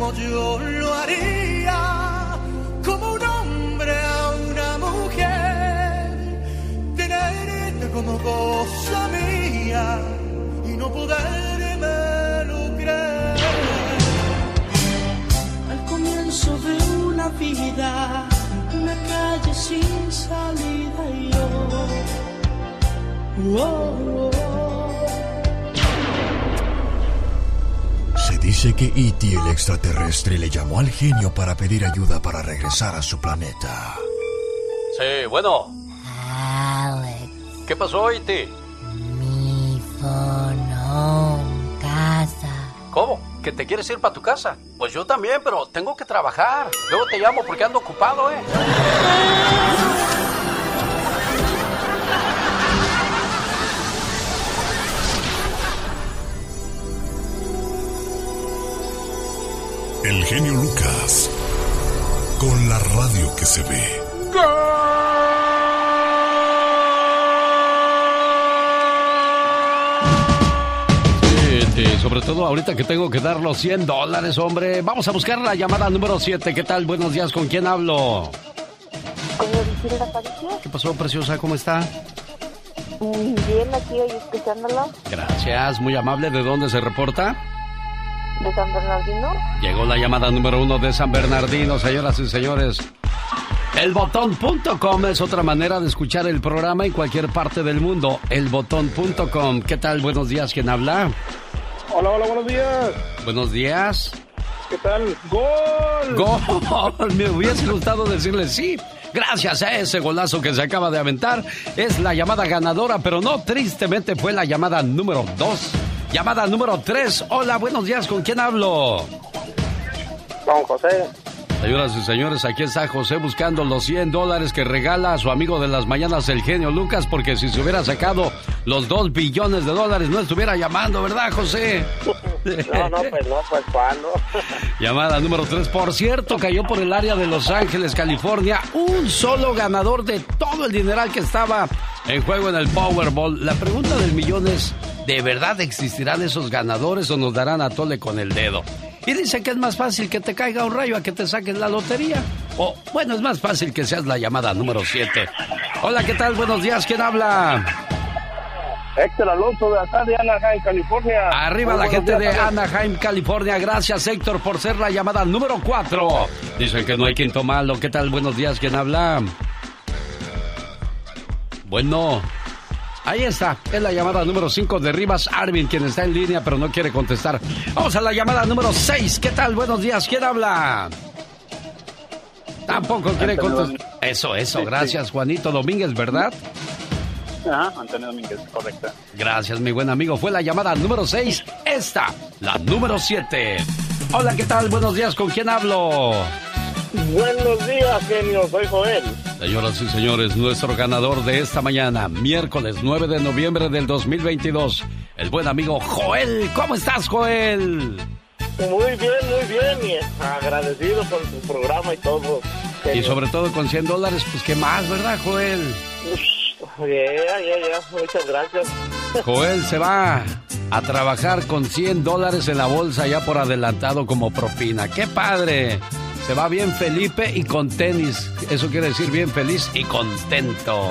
como yo lo haría, como un hombre a una mujer, tenerte como cosa mía y no poderme lo creer. Al comienzo de una vida, una calle sin salida y yo. oh, oh. Se dice que E.T. el extraterrestre le llamó al genio para pedir ayuda para regresar a su planeta. Sí, bueno. Alex, ¿Qué pasó, E.T.? mi phone casa. ¿Cómo? ¿Que te quieres ir para tu casa? Pues yo también, pero tengo que trabajar. Luego te llamo porque ando ocupado, ¿eh? El genio Lucas. Con la radio que se ve. Sí, sobre todo ahorita que tengo que dar los 100 dólares, hombre. Vamos a buscar la llamada número 7. ¿Qué tal? Buenos días, ¿con quién hablo? ¿Qué pasó, preciosa? ¿Cómo está? Mm, Bien, aquí hoy escuchándolo Gracias, muy amable. ¿De dónde se reporta? De San Bernardino. Llegó la llamada número uno de San Bernardino, señoras y señores. Elbotón.com es otra manera de escuchar el programa en cualquier parte del mundo. Elbotón.com. ¿Qué tal? Buenos días, ¿quién habla? Hola, hola, buenos días. Buenos días. ¿Qué tal? ¡Gol! ¡Gol! Me hubiese gustado decirle sí. Gracias a ese golazo que se acaba de aventar. Es la llamada ganadora, pero no, tristemente fue la llamada número dos. Llamada número tres. Hola, buenos días. ¿Con quién hablo? Don José. Señoras y señores, aquí está José buscando los 100 dólares que regala a su amigo de las mañanas, el genio Lucas, porque si se hubiera sacado los 2 billones de dólares no estuviera llamando, ¿verdad, José? No, no, pues no, pues cuándo. Llamada número 3. Por cierto, cayó por el área de Los Ángeles, California, un solo ganador de todo el dineral que estaba en juego en el Powerball. La pregunta del millón es, ¿de verdad existirán esos ganadores o nos darán a tole con el dedo? Y dice que es más fácil que te caiga un rayo a que te saques la lotería. O, bueno, es más fácil que seas la llamada número 7. Hola, ¿qué tal? Buenos días, ¿quién habla? Héctor Alonso de acá de Anaheim, California. Arriba Muy la gente de Anaheim, California. Gracias, Héctor, por ser la llamada número 4. Dicen que no hay quinto malo. ¿Qué tal? Buenos días, ¿quién habla? Bueno. Ahí está, es la llamada número 5 de Rivas Arvin, quien está en línea pero no quiere contestar. Vamos a la llamada número 6. ¿Qué tal? Buenos días, ¿quién habla? Tampoco quiere contestar. Eso, eso, gracias, Juanito Domínguez, ¿verdad? Ajá, Antonio Domínguez, correcto. Gracias, mi buen amigo. Fue la llamada número 6. Esta, la número 7. Hola, ¿qué tal? Buenos días, ¿con quién hablo? Buenos días, genio. Soy Joel. Señoras y señores, nuestro ganador de esta mañana, miércoles 9 de noviembre del 2022, el buen amigo Joel. ¿Cómo estás, Joel? Muy bien, muy bien. Y agradecido por su programa y todo. Y sobre todo con 100 dólares, pues qué más, ¿verdad, Joel? Ya, ya, ya. Muchas gracias. Joel se va a trabajar con 100 dólares en la bolsa ya por adelantado como propina. ¡Qué padre! Se va bien Felipe y con tenis. Eso quiere decir bien feliz y contento.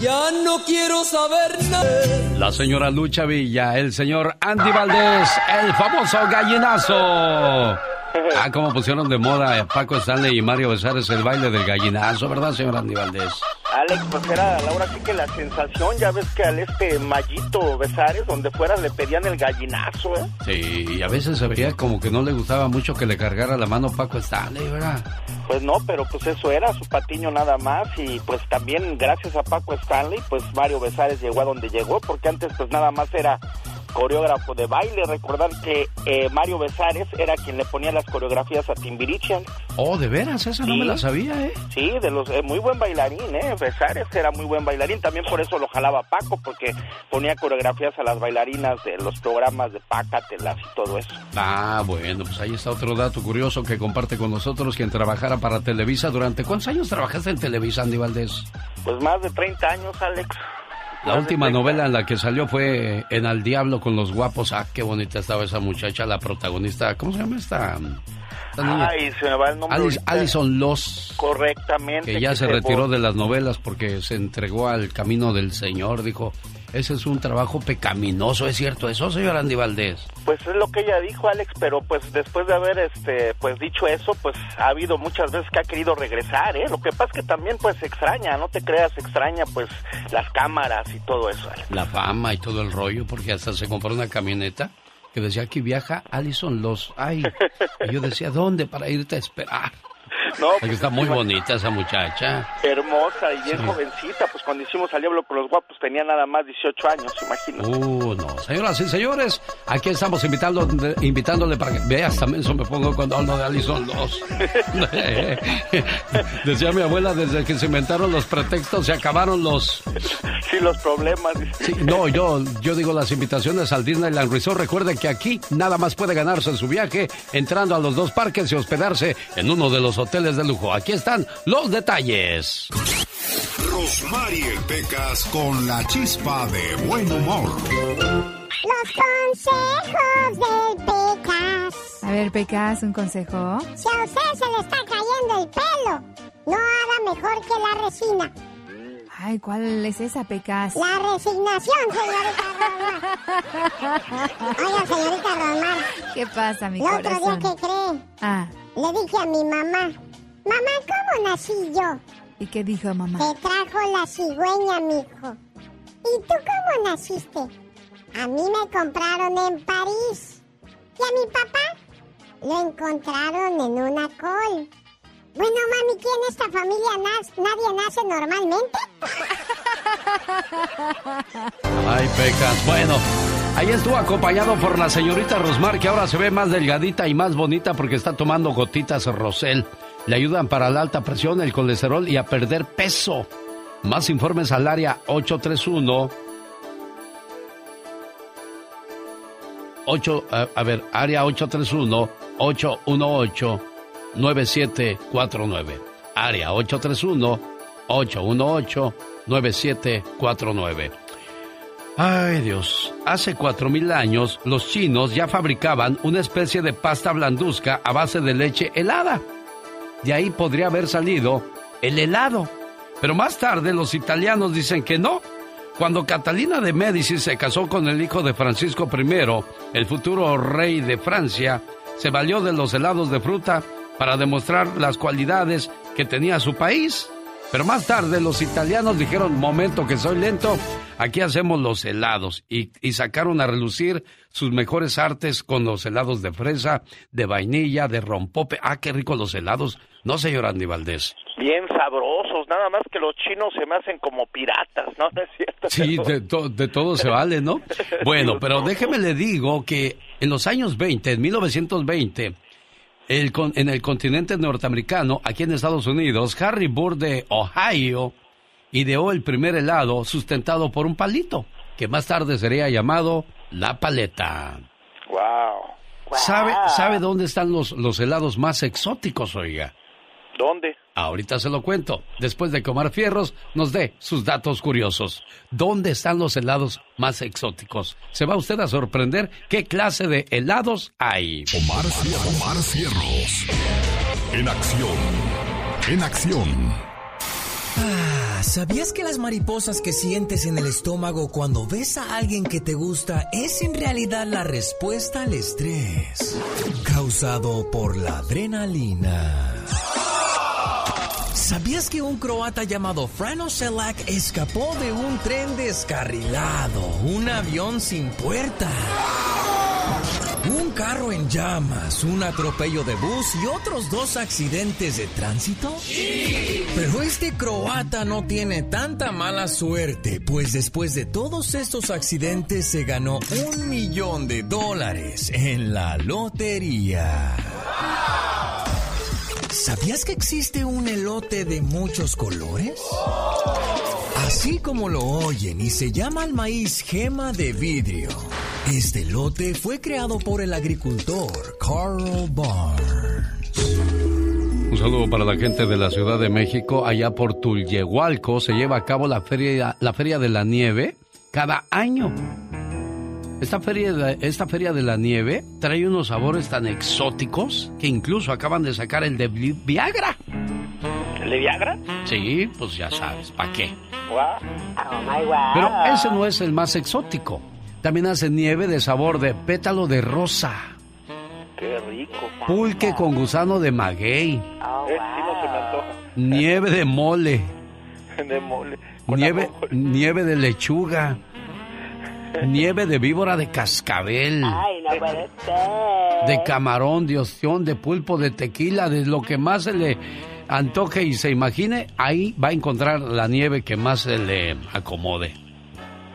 Ya no quiero saber nada. La señora Lucha Villa, el señor Andy Valdés, el famoso gallinazo. Ah, cómo pusieron de moda a Paco Stanley y Mario Besares el baile del gallinazo, ¿verdad, señor Andy Valdés? Alex, pues era ahora sí que la sensación, ya ves que al este Mallito Besares, donde fuera le pedían el gallinazo, ¿eh? Sí, y a veces se veía como que no le gustaba mucho que le cargara la mano Paco Stanley, ¿verdad? Pues no, pero pues eso era su patiño nada más y pues también gracias a Paco Stanley, pues Mario Besares llegó a donde llegó, porque antes pues nada más era coreógrafo de baile. Recordar que eh, Mario Besares era quien le ponía las coreografías a Timbiriche. Oh, de veras, esa no me la sabía, ¿eh? Sí, de los eh, muy buen bailarín, ¿eh? Besares era muy buen bailarín. También por eso lo jalaba Paco, porque ponía coreografías a las bailarinas de los programas de Pácatelas y todo eso. Ah, bueno, pues ahí está otro dato curioso que comparte con nosotros quien trabajara para Televisa durante... ¿Cuántos años trabajaste en Televisa, Andy Valdés? Pues más de 30 años, Alex. La última 30. novela en la que salió fue En Al Diablo con los Guapos. Ah, qué bonita estaba esa muchacha, la protagonista. ¿Cómo se llama esta? Ay, se me va el nombre. Alice, Alison Loss. Correctamente. Que ya se retiró de las novelas porque se entregó al camino del Señor. Dijo, ese es un trabajo pecaminoso, ¿es cierto eso, señor Andy Valdés? Pues es lo que ella dijo, Alex, pero pues después de haber este pues dicho eso, pues ha habido muchas veces que ha querido regresar, ¿eh? Lo que pasa es que también pues extraña, no te creas, extraña pues las cámaras y todo eso, Alex. La fama y todo el rollo, porque hasta se compró una camioneta que decía que viaja Alison Los. Ay, y yo decía, ¿dónde para irte a esperar? No, pues, está muy bonita esa muchacha. Hermosa y bien jovencita. Pues cuando hicimos al diablo con los guapos tenía nada más 18 años, imagino. Uh, no. Señoras y señores, aquí estamos invitando, invitándole para que veas también eso me pongo cuando hablo de Alison 2. Decía mi abuela, desde que se inventaron los pretextos se acabaron los... Sí, los problemas. no, yo, yo digo las invitaciones al Disneyland Resort. Recuerden que aquí nada más puede ganarse en su viaje entrando a los dos parques y hospedarse en uno de los hoteles de lujo. Aquí están los detalles. Rosmarie Pecas con la chispa de buen humor. Los consejos del Pecas. A ver, Pecas, un consejo. Si a usted se le está cayendo el pelo, no haga mejor que la resina. Ay, ¿cuál es esa, Pecas? La resignación, señorita Romar. Oiga, señorita Romar. ¿Qué pasa, mi El otro día que cree, ah. le dije a mi mamá, Mamá, ¿cómo nací yo? ¿Y qué dijo mamá? Te trajo la cigüeña, mijo. ¿Y tú cómo naciste? A mí me compraron en París. ¿Y a mi papá? Lo encontraron en una col. Bueno, mami, ¿quién en esta familia nace? nadie nace normalmente? Ay, pecas. Bueno, ahí estuvo acompañado por la señorita Rosmar, que ahora se ve más delgadita y más bonita porque está tomando gotitas Rosel. Le ayudan para la alta presión, el colesterol y a perder peso. Más informes al área 831 8, a, ver, área 831-818-9749. Área 831-818-9749. Ay Dios, hace cuatro mil años los chinos ya fabricaban una especie de pasta blanduzca a base de leche helada. De ahí podría haber salido el helado. Pero más tarde los italianos dicen que no. Cuando Catalina de Médici se casó con el hijo de Francisco I, el futuro rey de Francia, se valió de los helados de fruta para demostrar las cualidades que tenía su país. Pero más tarde los italianos dijeron, momento que soy lento, aquí hacemos los helados. Y, sacaron a relucir sus mejores artes con los helados de fresa, de vainilla, de rompope. Ah, qué rico los helados. No, señor Andy Valdés. Bien sabrosos, nada más que los chinos se me hacen como piratas, ¿no? es cierto? Sí, de, de todo se vale, ¿no? Bueno, pero déjeme le digo que en los años 20, en 1920, en el continente norteamericano, aquí en Estados Unidos, Harry Burr de Ohio ideó el primer helado sustentado por un palito, que más tarde sería llamado la paleta. Wow. ¿Sabe, ¿Sabe dónde están los, los helados más exóticos, oiga? ¿Dónde? Ahorita se lo cuento. Después de comer fierros, nos dé sus datos curiosos. ¿Dónde están los helados más exóticos? Se va usted a sorprender qué clase de helados hay. Omar, Omar Fierros. En acción. En acción. Ah, ¿sabías que las mariposas que sientes en el estómago cuando ves a alguien que te gusta es en realidad la respuesta al estrés causado por la adrenalina? ¿Sabías que un croata llamado Frano Selak escapó de un tren descarrilado, un avión sin puerta? Un carro en llamas, un atropello de bus y otros dos accidentes de tránsito? Pero este croata no tiene tanta mala suerte, pues después de todos estos accidentes se ganó un millón de dólares en la lotería. ¿Sabías que existe un elote de muchos colores? Así como lo oyen y se llama el maíz gema de vidrio. Este elote fue creado por el agricultor Carl Barnes. Un saludo para la gente de la Ciudad de México. Allá por Tulyehualco se lleva a cabo la feria, la feria de la nieve cada año. Esta feria, de, esta feria de la nieve trae unos sabores tan exóticos que incluso acaban de sacar el de Vi- Viagra. ¿El de Viagra? Sí, pues ya sabes, ¿para qué? Guau. Pero ese no es el más exótico. También hacen nieve de sabor de pétalo de rosa, Qué rico. pulque con gusano de maguey, Eh, sí no se me antoja. nieve de mole, De mole. Nieve, nieve de lechuga, nieve de víbora de cascabel, Ay, no puede ser. de camarón, de ostión, de pulpo, de tequila, de lo que más se le antoje y se imagine, ahí va a encontrar la nieve que más se le acomode.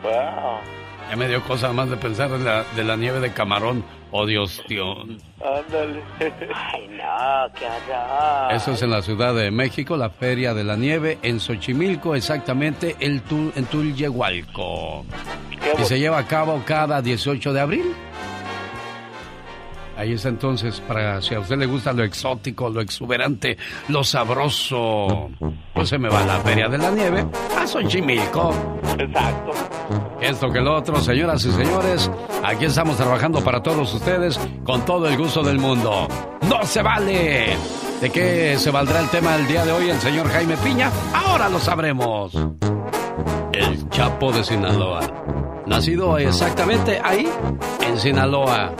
Wow. Ya me dio cosa más de pensar en la, de la nieve de camarón o de ostión. Ándale. Ay, no, qué horror. Eso es en la Ciudad de México, la Feria de la Nieve, en Xochimilco, exactamente el tu- en Tulyehualco. Y se lleva a cabo cada 18 de abril. Ahí está entonces, para si a usted le gusta lo exótico, lo exuberante, lo sabroso, pues se me va a la Feria de la Nieve a Xochimilco. Exacto. Esto que lo otro, señoras y señores, aquí estamos trabajando para todos ustedes con todo el gusto del mundo. ¡No se vale! ¿De qué se valdrá el tema del día de hoy el señor Jaime Piña? Ahora lo sabremos. El Chapo de Sinaloa. Nacido exactamente ahí, en Sinaloa.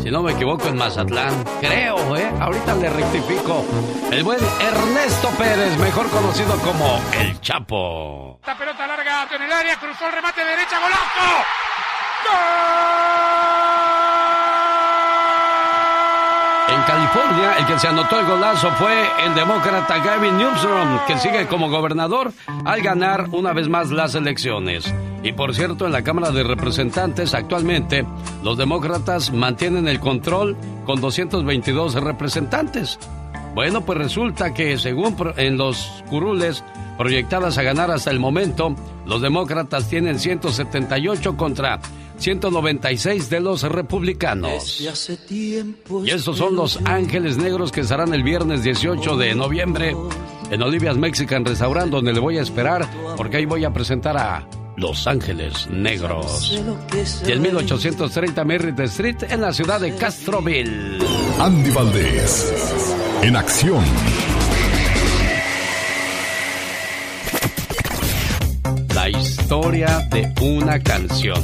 Si no me equivoco, en Mazatlán. Creo, ¿eh? Ahorita le rectifico. El buen Ernesto Pérez, mejor conocido como El Chapo. Esta pelota larga en el área, cruzó el remate derecha, golazo. En California, el que se anotó el golazo fue el demócrata Gavin Newsom, que sigue como gobernador al ganar una vez más las elecciones. Y por cierto, en la Cámara de Representantes actualmente, los demócratas mantienen el control con 222 representantes. Bueno, pues resulta que según en los curules proyectadas a ganar hasta el momento, los demócratas tienen 178 contra 196 de los republicanos. Y estos son los Ángeles Negros que estarán el viernes 18 de noviembre en Olivia's Mexican Restaurant, donde le voy a esperar, porque ahí voy a presentar a Los Ángeles Negros. Y el 1830 Merritt Street en la ciudad de Castroville. Andy Valdés, en acción. La historia de una canción.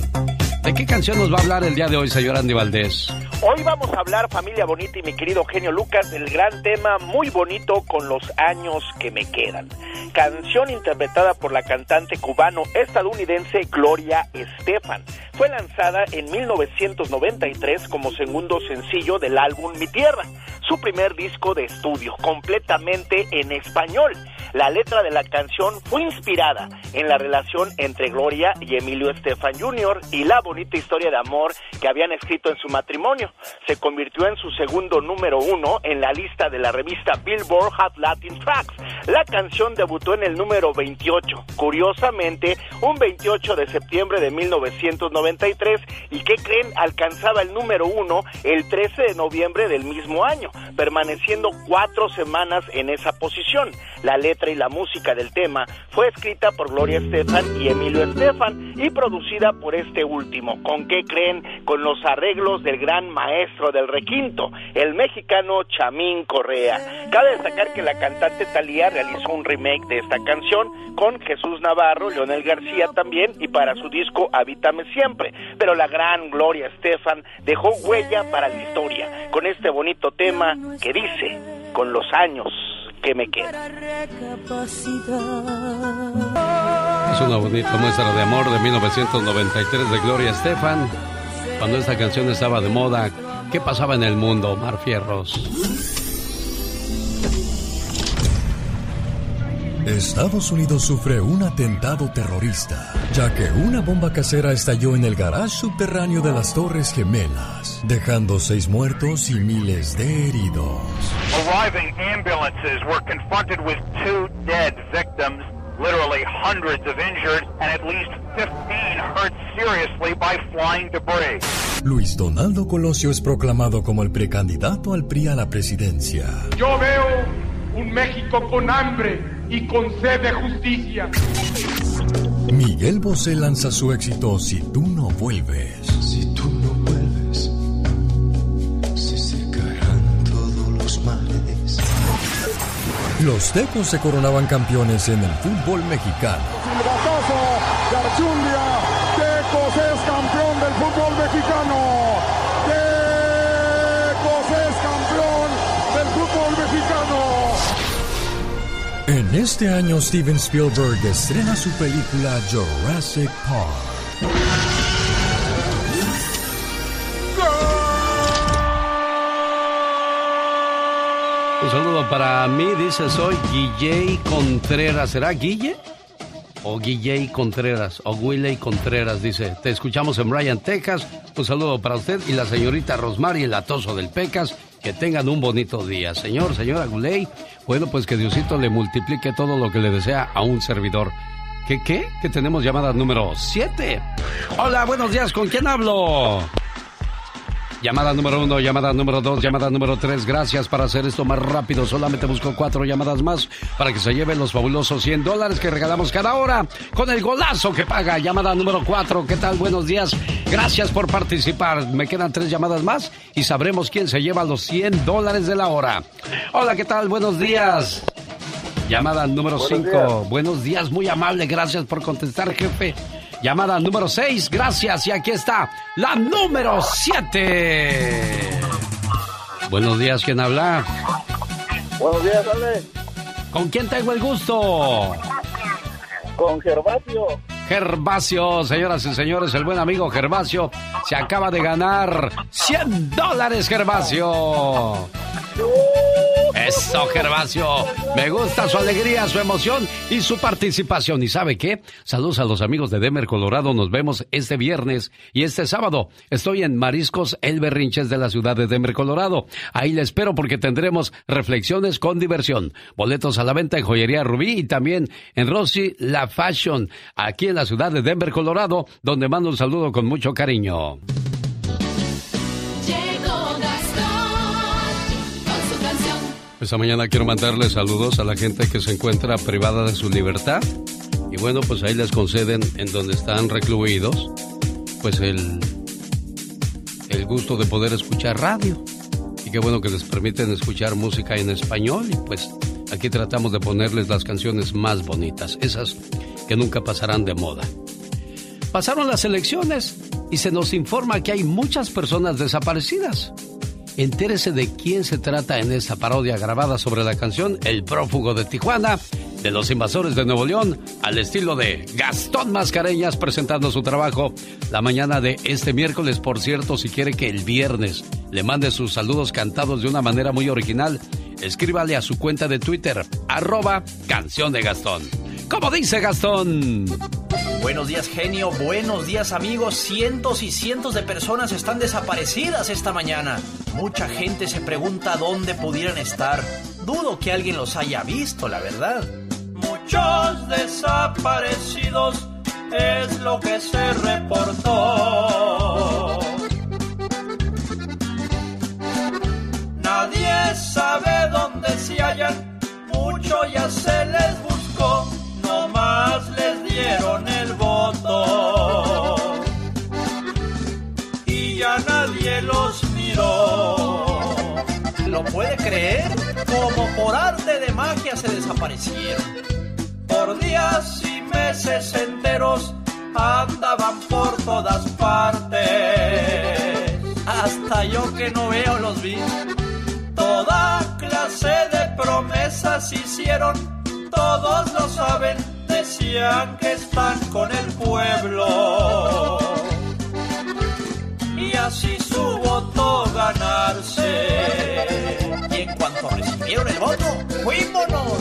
¿De qué canción nos va a hablar el día de hoy, señor Andy Valdés? Hoy vamos a hablar, familia bonita y mi querido genio Lucas, del gran tema muy bonito con los años que me quedan. Canción interpretada por la cantante cubano-estadounidense Gloria Estefan. Fue lanzada en 1993 como segundo sencillo del álbum Mi Tierra, su primer disco de estudio, completamente en español. La letra de la canción fue inspirada en la relación entre Gloria y Emilio Estefan Jr. y la bonita historia de amor que habían escrito en su matrimonio. Se convirtió en su segundo número uno en la lista de la revista Billboard Hot Latin Tracks. La canción debutó en el número 28, curiosamente un 28 de septiembre de 1993 y que creen alcanzaba el número uno el 13 de noviembre del mismo año, permaneciendo cuatro semanas en esa posición. La letra y la música del tema fue escrita por Gloria Estefan y Emilio Estefan y producida por este último. ¿Con qué creen? Con los arreglos del gran maestro del requinto, el mexicano Chamín Correa. Cabe destacar que la cantante Talía realizó un remake de esta canción con Jesús Navarro, Leonel García también y para su disco Habítame Siempre. Pero la gran Gloria Estefan dejó huella para la historia con este bonito tema que dice, con los años que me quedan. Es una bonita muestra de amor de 1993 de Gloria Estefan. Cuando esta canción estaba de moda, ¿qué pasaba en el mundo, Mar Fierros? Estados Unidos sufre un atentado terrorista, ya que una bomba casera estalló en el garage subterráneo de las Torres Gemelas, dejando seis muertos y miles de heridos. Arriving ambulances were confronted with two dead victims, literally hundreds of injured, and at least 15 hurt seriously by flying debris. Luis Donaldo Colosio es proclamado como el precandidato al PRI a la presidencia. Yo veo un México con hambre y con sed de justicia. Miguel Bosé lanza su éxito Si tú no vuelves. Si tú no vuelves, se secarán todos los males. Los Tecos se coronaban campeones en el fútbol mexicano. En este año Steven Spielberg estrena su película Jurassic Park. Un saludo para mí, dice soy Guille Contreras. ¿Será Guille? O Guille Contreras, o Willey Contreras, dice. Te escuchamos en Bryan, Texas. Un saludo para usted y la señorita Rosmary, el atoso del Pecas. Que tengan un bonito día. Señor, señora Guley, bueno, pues que Diosito le multiplique todo lo que le desea a un servidor. ¿Qué, qué? Que tenemos llamada número 7. Hola, buenos días, ¿con quién hablo? Llamada número uno, llamada número dos, llamada número tres. Gracias para hacer esto más rápido. Solamente busco cuatro llamadas más para que se lleven los fabulosos 100 dólares que regalamos cada hora con el golazo que paga. Llamada número cuatro. ¿Qué tal? Buenos días. Gracias por participar. Me quedan tres llamadas más y sabremos quién se lleva los 100 dólares de la hora. Hola, ¿qué tal? Buenos días. Llamada número Buenos cinco. días. Buenos días, muy amable. Gracias por contestar, jefe. Llamada número 6, gracias. Y aquí está la número 7. Buenos días, ¿quién habla? Buenos días, Ale. ¿Con quién tengo el gusto? Con Gervasio. Gervasio, señoras y señores, el buen amigo Gervasio se acaba de ganar 100 dólares, Gervasio. Eso, Gervasio. Me gusta su alegría, su emoción y su participación. ¿Y sabe qué? Saludos a los amigos de Denver, Colorado. Nos vemos este viernes y este sábado. Estoy en Mariscos El Berrinches de la ciudad de Denver, Colorado. Ahí le espero porque tendremos reflexiones con diversión. Boletos a la venta en Joyería Rubí y también en Rossi La Fashion, aquí en la ciudad de Denver, Colorado, donde mando un saludo con mucho cariño. Esta mañana quiero mandarle saludos a la gente que se encuentra privada de su libertad. Y bueno, pues ahí les conceden en donde están recluidos, pues el, el gusto de poder escuchar radio. Y qué bueno que les permiten escuchar música en español. Y pues aquí tratamos de ponerles las canciones más bonitas, esas que nunca pasarán de moda. Pasaron las elecciones y se nos informa que hay muchas personas desaparecidas. Entérese de quién se trata en esta parodia grabada sobre la canción El prófugo de Tijuana, de los invasores de Nuevo León, al estilo de Gastón Mascareñas presentando su trabajo la mañana de este miércoles. Por cierto, si quiere que el viernes le mande sus saludos cantados de una manera muy original, escríbale a su cuenta de Twitter, arroba canción de Gastón. ¿Cómo dice Gastón? Buenos días, genio. Buenos días, amigos. Cientos y cientos de personas están desaparecidas esta mañana. Mucha gente se pregunta dónde pudieran estar. Dudo que alguien los haya visto, la verdad. Muchos desaparecidos es lo que se reportó. Nadie sabe dónde se hallan, mucho ya se les buscó, no más les dieron los miró. ¿Lo puede creer? Como por arte de magia se desaparecieron. Por días y meses enteros andaban por todas partes. Hasta yo que no veo los vi. Toda clase de promesas hicieron, todos lo saben, decían que están con el pueblo. Y así su voto ganarse. Y en cuanto recibieron el voto, fuímonos.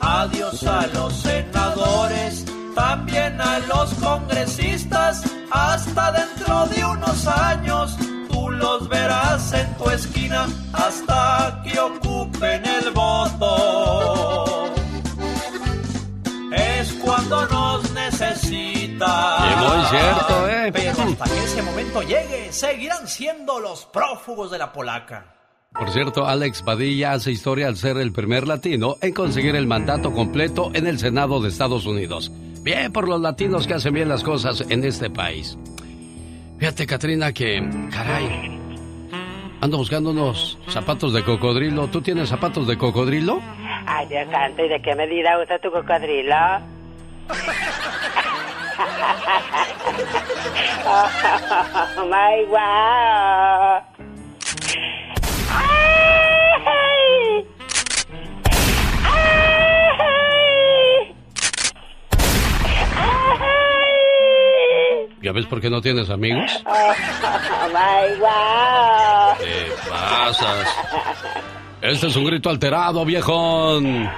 Adiós a los senadores, también a los congresistas, hasta dentro de unos años tú los verás en tu esquina hasta que ocupen el voto. Es cuando nos necesitan. Muy cierto, ¿eh? Pero hasta que ese momento llegue, seguirán siendo los prófugos de la polaca. Por cierto, Alex Padilla hace historia al ser el primer latino en conseguir el mandato completo en el Senado de Estados Unidos. Bien por los latinos que hacen bien las cosas en este país. Fíjate, Katrina, que, caray, ando buscando unos zapatos de cocodrilo. ¿Tú tienes zapatos de cocodrilo? Ay, Dios santo, ¿y de qué medida usa tu cocodrilo? oh, my wow. Ay. ¿Ya ves por qué no tienes amigos? Oh, my wow. ¿Qué pasas? Este es un grito alterado, viejón.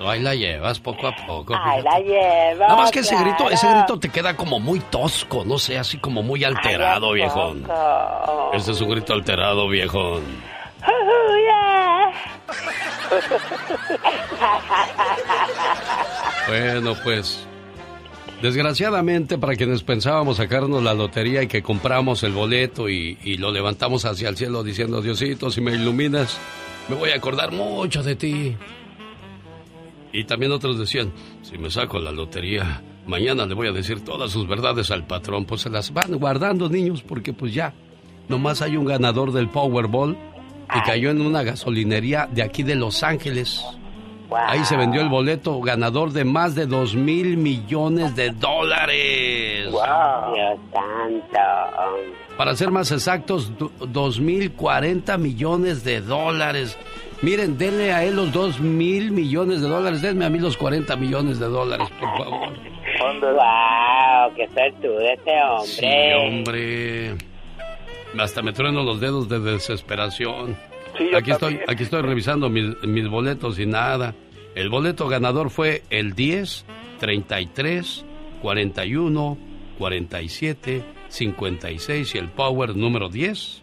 Eso, ahí la llevas poco a poco. Ahí la llevo. Nada más que ese grito, ese grito te queda como muy tosco, no sé, así como muy alterado, Ay, ¿a viejón. Este es un grito alterado, viejón. Oh, yeah. Bueno, pues. Desgraciadamente, para quienes pensábamos sacarnos la lotería y que compramos el boleto y, y lo levantamos hacia el cielo diciendo, Diosito, si me iluminas, me voy a acordar mucho de ti. Y también otros decían, si me saco la lotería, mañana le voy a decir todas sus verdades al patrón. Pues se las van guardando, niños, porque pues ya, nomás hay un ganador del Powerball y cayó en una gasolinería de aquí de Los Ángeles. Ahí se vendió el boleto ganador de más de dos mil millones de dólares. Dios santo. Para ser más exactos, do- dos mil cuarenta millones de dólares. Miren, denle a él los dos mil millones de dólares. Denme a mí los 40 millones de dólares, por favor. Wow, qué suertudo este hombre. Sí, hombre. Hasta me trueno los dedos de desesperación. aquí, estoy, aquí estoy revisando mis, mis boletos y nada. El boleto ganador fue el 10, 33, 41, 47, 56 y el Power número 10.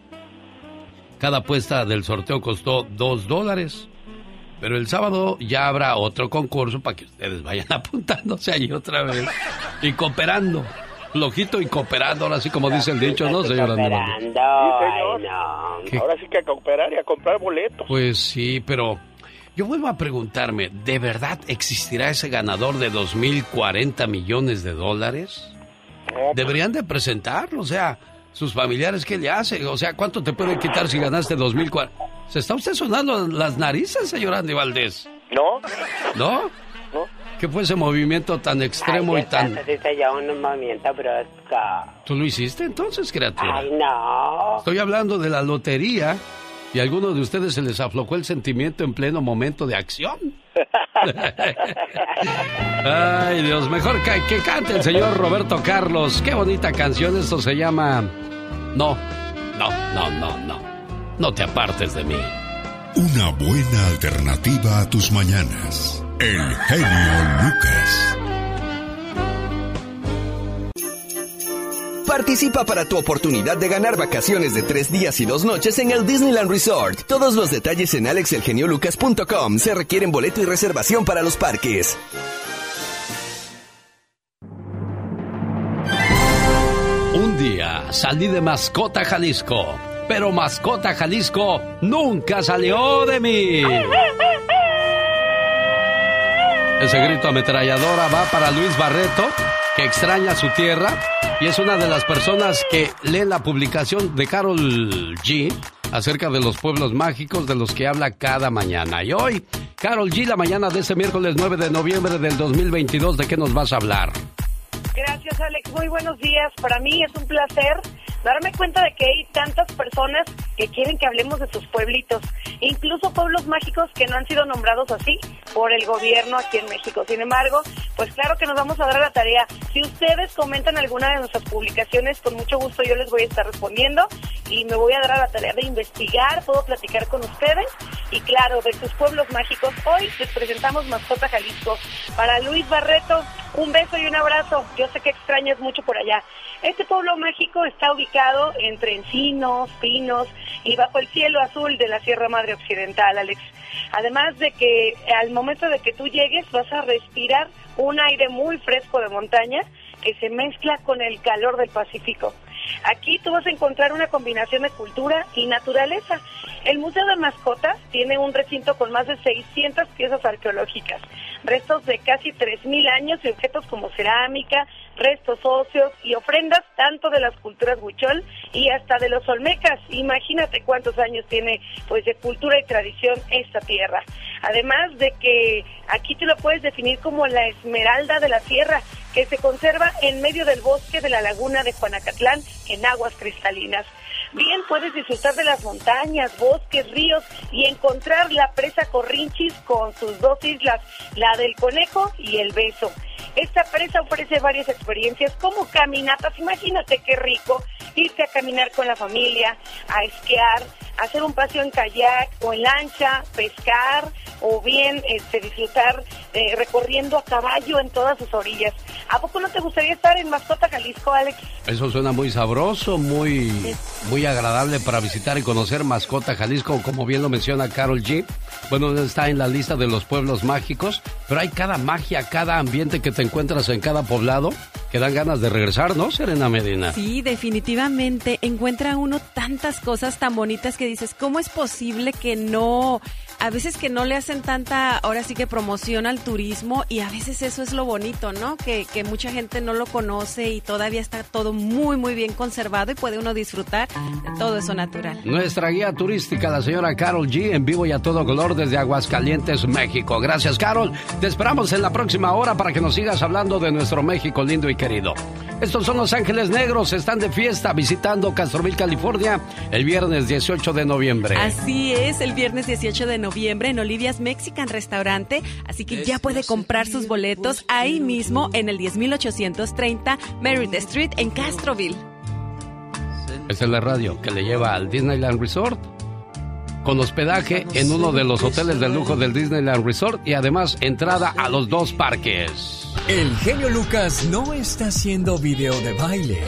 Cada apuesta del sorteo costó 2 dólares. Pero el sábado ya habrá otro concurso para que ustedes vayan apuntándose ahí otra vez y cooperando. Flojito y cooperando, ahora sí como dice el dicho, ¿no, señora? Sí, señor. ¿Qué? Ahora sí que a cooperar y a comprar boletos. Pues sí, pero yo vuelvo a preguntarme, ¿de verdad existirá ese ganador de 2.040 millones de dólares? Deberían de presentarlo, o sea, sus familiares, ¿qué le hacen? O sea, ¿cuánto te pueden quitar si ganaste 2.040? ¿Se está usted sonando las narices, señor Andy Valdés? ¿No? ¿No? ¿Qué fue ese movimiento tan extremo Ay, y tan... Un movimiento brusco. ¿Tú lo hiciste entonces, criatura? Ay, no. Estoy hablando de la lotería y a algunos de ustedes se les aflojó el sentimiento en pleno momento de acción. Ay, Dios, mejor que, que cante el señor Roberto Carlos. Qué bonita canción, esto se llama... No, no, no, no, no. No te apartes de mí. Una buena alternativa a tus mañanas. El genio Lucas. Participa para tu oportunidad de ganar vacaciones de tres días y dos noches en el Disneyland Resort. Todos los detalles en alexelgeniolucas.com. Se requieren boleto y reservación para los parques. Un día salí de Mascota Jalisco, pero Mascota Jalisco nunca salió de mí. Ese grito ametralladora va para Luis Barreto, que extraña su tierra y es una de las personas que lee la publicación de Carol G acerca de los pueblos mágicos de los que habla cada mañana. Y hoy, Carol G, la mañana de este miércoles 9 de noviembre del 2022, ¿de qué nos vas a hablar? Gracias, Alex. Muy buenos días. Para mí es un placer darme cuenta de que hay tantas personas que quieren que hablemos de sus pueblitos, incluso pueblos mágicos que no han sido nombrados así por el gobierno aquí en México. Sin embargo, pues claro que nos vamos a dar la tarea. Si ustedes comentan alguna de nuestras publicaciones, con mucho gusto yo les voy a estar respondiendo y me voy a dar a la tarea de investigar, puedo platicar con ustedes y claro, de sus pueblos mágicos. Hoy les presentamos Mascota Jalisco. Para Luis Barreto, un beso y un abrazo. Yo sé que extrañas mucho por allá. Este pueblo mágico está ubicado entre encinos, pinos y bajo el cielo azul de la Sierra Madre Occidental, Alex. Además de que al momento de que tú llegues vas a respirar un aire muy fresco de montaña que se mezcla con el calor del Pacífico. Aquí tú vas a encontrar una combinación de cultura y naturaleza. El Museo de Mascotas tiene un recinto con más de 600 piezas arqueológicas, restos de casi 3.000 años y objetos como cerámica, restos óseos y ofrendas tanto de las culturas huichol y hasta de los olmecas. Imagínate cuántos años tiene pues de cultura y tradición esta tierra. Además de que aquí tú lo puedes definir como la esmeralda de la tierra, que se conserva en medio del bosque de la laguna de Juanacatlán en aguas cristalinas. Bien, puedes disfrutar de las montañas, bosques, ríos y encontrar la presa Corrinchis con sus dos islas, la del Conejo y el Beso. Esta presa ofrece varias experiencias como caminatas, imagínate qué rico, irse a caminar con la familia, a esquiar, hacer un paseo en kayak o en lancha, pescar o bien este, disfrutar eh, recorriendo a caballo en todas sus orillas. ¿A poco no te gustaría estar en Mascota Jalisco, Alex? Eso suena muy sabroso, muy, muy agradable para visitar y conocer Mascota Jalisco, como bien lo menciona Carol G. Bueno, está en la lista de los pueblos mágicos, pero hay cada magia, cada ambiente que te encuentras en cada poblado que dan ganas de regresar, ¿no, Serena Medina? Sí, definitivamente. Encuentra uno tantas cosas tan bonitas que dices, ¿cómo es posible que no a veces que no le hacen tanta, ahora sí que promoción al turismo y a veces eso es lo bonito, ¿no? Que, que mucha gente no lo conoce y todavía está todo muy, muy bien conservado y puede uno disfrutar de todo eso natural. Nuestra guía turística, la señora Carol G, en vivo y a todo color desde Aguascalientes, México. Gracias, Carol. Te esperamos en la próxima hora para que nos sigas hablando de nuestro México lindo y querido. Estos son Los Ángeles Negros, están de fiesta visitando Castroville, California, el viernes 18 de noviembre. Así es, el viernes 18 de noviembre en Olivia's Mexican Restaurante, así que ya puede comprar sus boletos ahí mismo en el 10830 Merritt Street en Castroville. Esta es la radio que le lleva al Disneyland Resort con hospedaje en uno de los hoteles de lujo del Disneyland Resort y además entrada a los dos parques. El genio Lucas no está haciendo video de baile.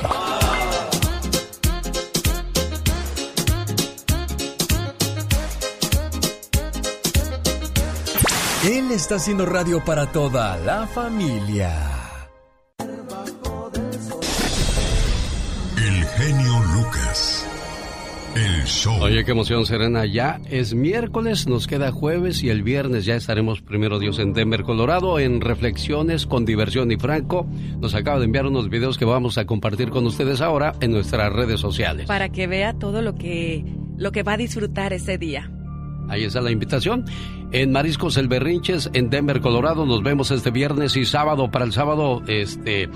Él está haciendo radio para toda la familia. El genio Lucas. El show. Oye, qué emoción, Serena. Ya es miércoles, nos queda jueves y el viernes ya estaremos primero Dios en Denver, Colorado, en Reflexiones con Diversión y Franco. Nos acaba de enviar unos videos que vamos a compartir con ustedes ahora en nuestras redes sociales. Para que vea todo lo que, lo que va a disfrutar ese día. Ahí está la invitación. En Mariscos El Berrinches, en Denver, Colorado, nos vemos este viernes y sábado. Para el sábado, este,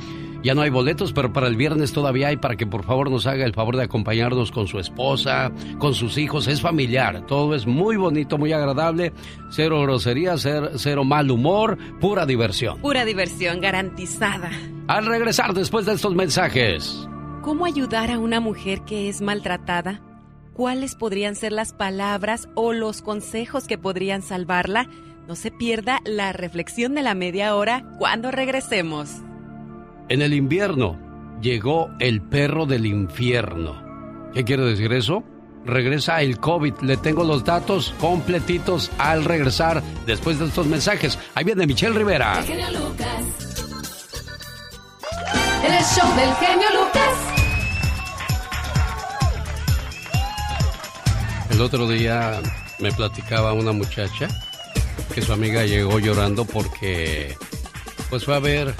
ya no hay boletos, pero para el viernes todavía hay para que por favor nos haga el favor de acompañarnos con su esposa, con sus hijos. Es familiar, todo es muy bonito, muy agradable. Cero grosería, cero, cero mal humor, pura diversión. Pura diversión garantizada. Al regresar después de estos mensajes. ¿Cómo ayudar a una mujer que es maltratada? ¿Cuáles podrían ser las palabras o los consejos que podrían salvarla? No se pierda la reflexión de la media hora cuando regresemos. En el invierno llegó el perro del infierno. ¿Qué quiere decir eso? Regresa el COVID. Le tengo los datos completitos al regresar después de estos mensajes. Ahí viene Michelle Rivera. El genio Lucas. El show del genio Lucas. El otro día me platicaba una muchacha que su amiga llegó llorando porque pues fue a ver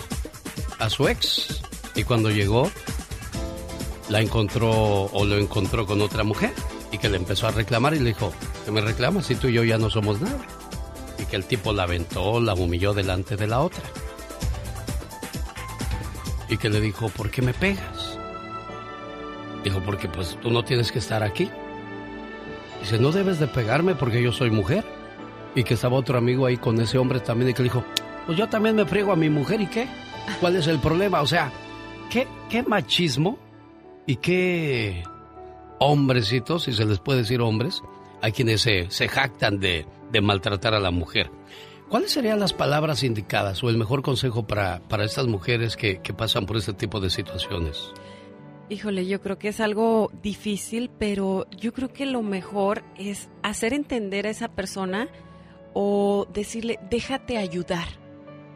a su ex y cuando llegó la encontró o lo encontró con otra mujer y que le empezó a reclamar y le dijo, que me reclamas si tú y yo ya no somos nada? Y que el tipo la aventó, la humilló delante de la otra. Y que le dijo, ¿por qué me pegas? Dijo, porque pues tú no tienes que estar aquí. Dice, no debes de pegarme porque yo soy mujer. Y que estaba otro amigo ahí con ese hombre también y que le dijo, pues yo también me friego a mi mujer y qué. ¿Cuál es el problema? O sea, ¿qué, qué machismo y qué hombrecitos, si se les puede decir hombres, hay quienes se, se jactan de, de maltratar a la mujer. ¿Cuáles serían las palabras indicadas o el mejor consejo para, para estas mujeres que, que pasan por este tipo de situaciones? Híjole, yo creo que es algo difícil, pero yo creo que lo mejor es hacer entender a esa persona o decirle, déjate ayudar.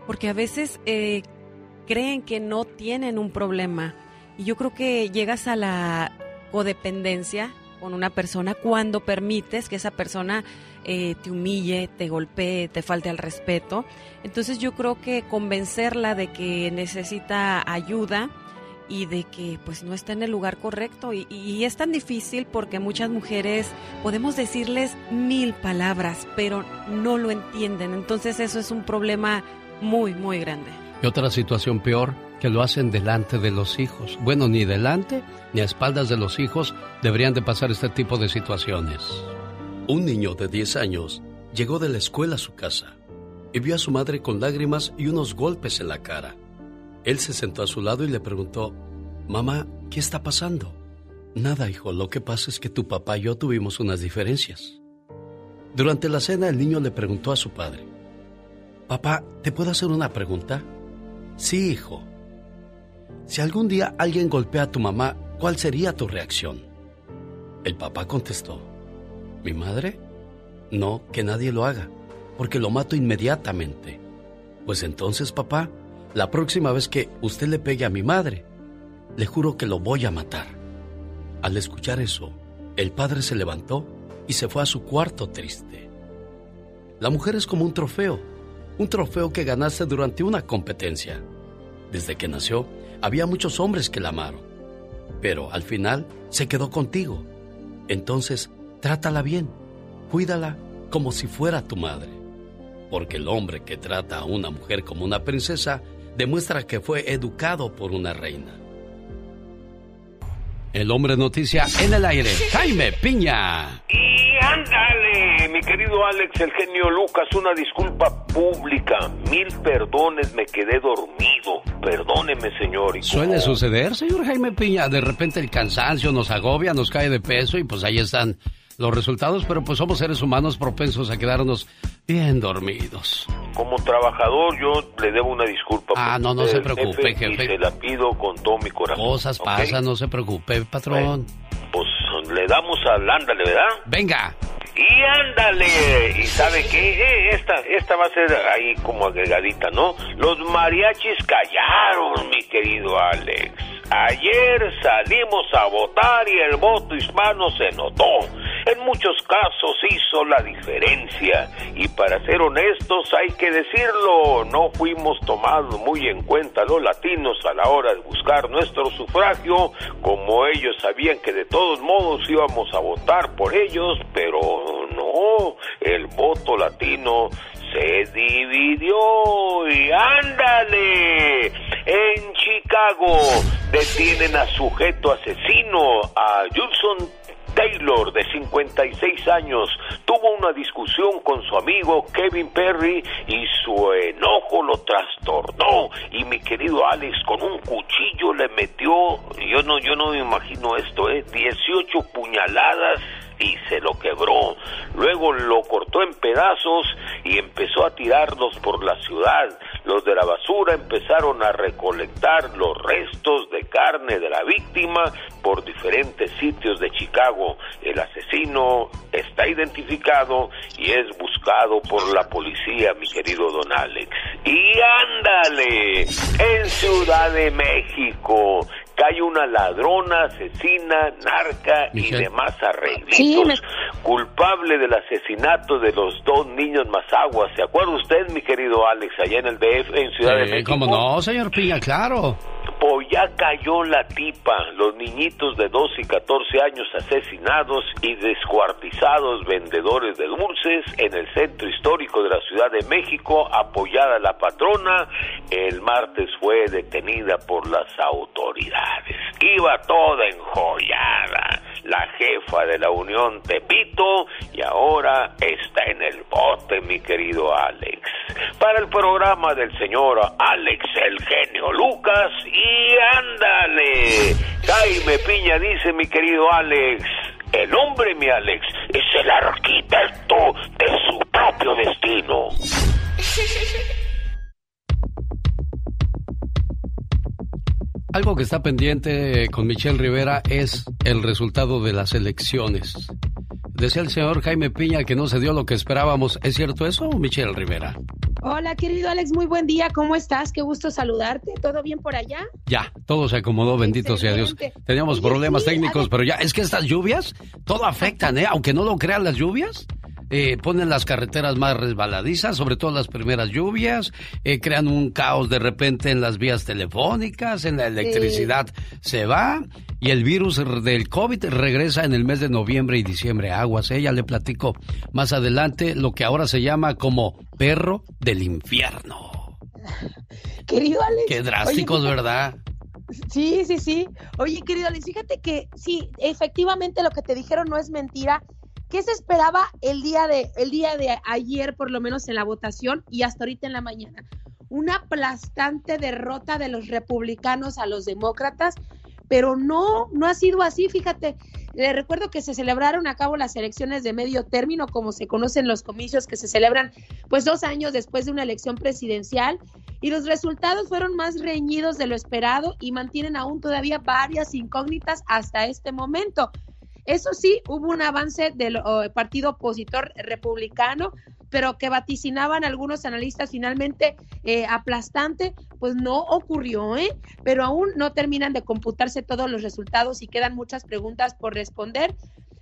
Porque a veces eh, creen que no tienen un problema. Y yo creo que llegas a la codependencia con una persona cuando permites que esa persona eh, te humille, te golpee, te falte al respeto. Entonces yo creo que convencerla de que necesita ayuda y de que pues no está en el lugar correcto y, y es tan difícil porque muchas mujeres podemos decirles mil palabras pero no lo entienden entonces eso es un problema muy muy grande Y otra situación peor, que lo hacen delante de los hijos. Bueno, ni delante ni a espaldas de los hijos deberían de pasar este tipo de situaciones. Un niño de 10 años llegó de la escuela a su casa y vio a su madre con lágrimas y unos golpes en la cara. Él se sentó a su lado y le preguntó, Mamá, ¿qué está pasando? Nada, hijo, lo que pasa es que tu papá y yo tuvimos unas diferencias. Durante la cena el niño le preguntó a su padre, Papá, ¿te puedo hacer una pregunta? Sí, hijo. Si algún día alguien golpea a tu mamá, ¿cuál sería tu reacción? El papá contestó, ¿mi madre? No, que nadie lo haga, porque lo mato inmediatamente. Pues entonces, papá, la próxima vez que usted le pegue a mi madre, le juro que lo voy a matar. Al escuchar eso, el padre se levantó y se fue a su cuarto triste. La mujer es como un trofeo, un trofeo que ganaste durante una competencia. Desde que nació, había muchos hombres que la amaron, pero al final se quedó contigo. Entonces, trátala bien, cuídala como si fuera tu madre, porque el hombre que trata a una mujer como una princesa demuestra que fue educado por una reina. El hombre noticia en el aire, Jaime Piña. Y ándale, mi querido Alex, el genio Lucas, una disculpa pública. Mil perdones, me quedé dormido. Perdóneme, señor. Y Suele como- suceder, señor Jaime Piña. De repente el cansancio nos agobia, nos cae de peso y pues ahí están los resultados, pero pues somos seres humanos propensos a quedarnos bien dormidos. Como trabajador, yo le debo una disculpa. Ah, no, no se preocupe, jefe, jefe. Y se la pido con todo mi corazón. Cosas pasan, no se preocupe, patrón. Pues le damos al ándale, ¿verdad? Venga. Y ándale, y sabe qué, Eh, esta, esta va a ser ahí como agregadita, ¿no? Los mariachis callaron, mi querido Alex. Ayer salimos a votar y el voto hispano se notó. En muchos casos hizo la diferencia. Y para ser honestos hay que decirlo, no fuimos tomados muy en cuenta los latinos a la hora de buscar nuestro sufragio, como ellos sabían que de todos modos íbamos a votar por ellos, pero no, el voto latino se dividió y ándale. En Chicago detienen a sujeto asesino, a Judson Taylor, de 56 años, tuvo una discusión con su amigo Kevin Perry y su enojo lo trastornó. Y mi querido Alex, con un cuchillo le metió, yo no, yo no me imagino esto, ¿eh? 18 puñaladas y se lo quebró. Luego lo cortó en pedazos y empezó a tirarlos por la ciudad. Los de la basura empezaron a recolectar los restos de carne de la víctima por diferentes sitios de Chicago. El asesino está identificado y es buscado por la policía, mi querido Don Alex. Y ándale, en Ciudad de México cae una ladrona, asesina, narca y Michelle. demás arreglitos. Sí, me- Culpable del asesinato de los dos niños Mazagua. ¿Se acuerda usted, mi querido Alex, allá en el DF, en Ciudad de Sí, México? ¿Cómo no, señor Piña? Claro. Pues ya cayó la tipa, los niñitos de 12 y 14 años asesinados y descuartizados vendedores de dulces en el centro histórico de la Ciudad de México, apoyada la patrona, el martes fue detenida por las autoridades. Iba toda enjollada, la jefa de la Unión Tepito y ahora está en el bote, mi querido Alex. Para el programa del señor Alex el genio Lucas y ándale. Jaime Piña dice, mi querido Alex, el hombre, mi Alex, es el arquitecto de su propio destino. Algo que está pendiente con Michelle Rivera es el resultado de las elecciones. Decía el señor Jaime Piña que no se dio lo que esperábamos. ¿Es cierto eso, Michelle Rivera? Hola, querido Alex, muy buen día. ¿Cómo estás? Qué gusto saludarte. ¿Todo bien por allá? Ya, todo se acomodó, bendito sea Dios. Excelente. Teníamos problemas sí, técnicos, Alex. pero ya, es que estas lluvias, todo afectan, ¿eh? Aunque no lo crean las lluvias. Eh, ponen las carreteras más resbaladizas, sobre todo las primeras lluvias, eh, crean un caos de repente en las vías telefónicas, en la electricidad se va y el virus del COVID regresa en el mes de noviembre y diciembre. Aguas, ella le platico más adelante lo que ahora se llama como perro del infierno. Querido Alex. Qué drásticos, oye, ¿verdad? Sí, sí, sí. Oye, querido Alex, fíjate que sí, efectivamente lo que te dijeron no es mentira. ¿Qué se esperaba el día de el día de ayer, por lo menos en la votación y hasta ahorita en la mañana? Una aplastante derrota de los republicanos a los demócratas, pero no no ha sido así, fíjate. Le recuerdo que se celebraron a cabo las elecciones de medio término, como se conocen los comicios que se celebran pues dos años después de una elección presidencial, y los resultados fueron más reñidos de lo esperado y mantienen aún todavía varias incógnitas hasta este momento. Eso sí, hubo un avance del partido opositor republicano, pero que vaticinaban algunos analistas finalmente eh, aplastante, pues no ocurrió, ¿eh? Pero aún no terminan de computarse todos los resultados y quedan muchas preguntas por responder.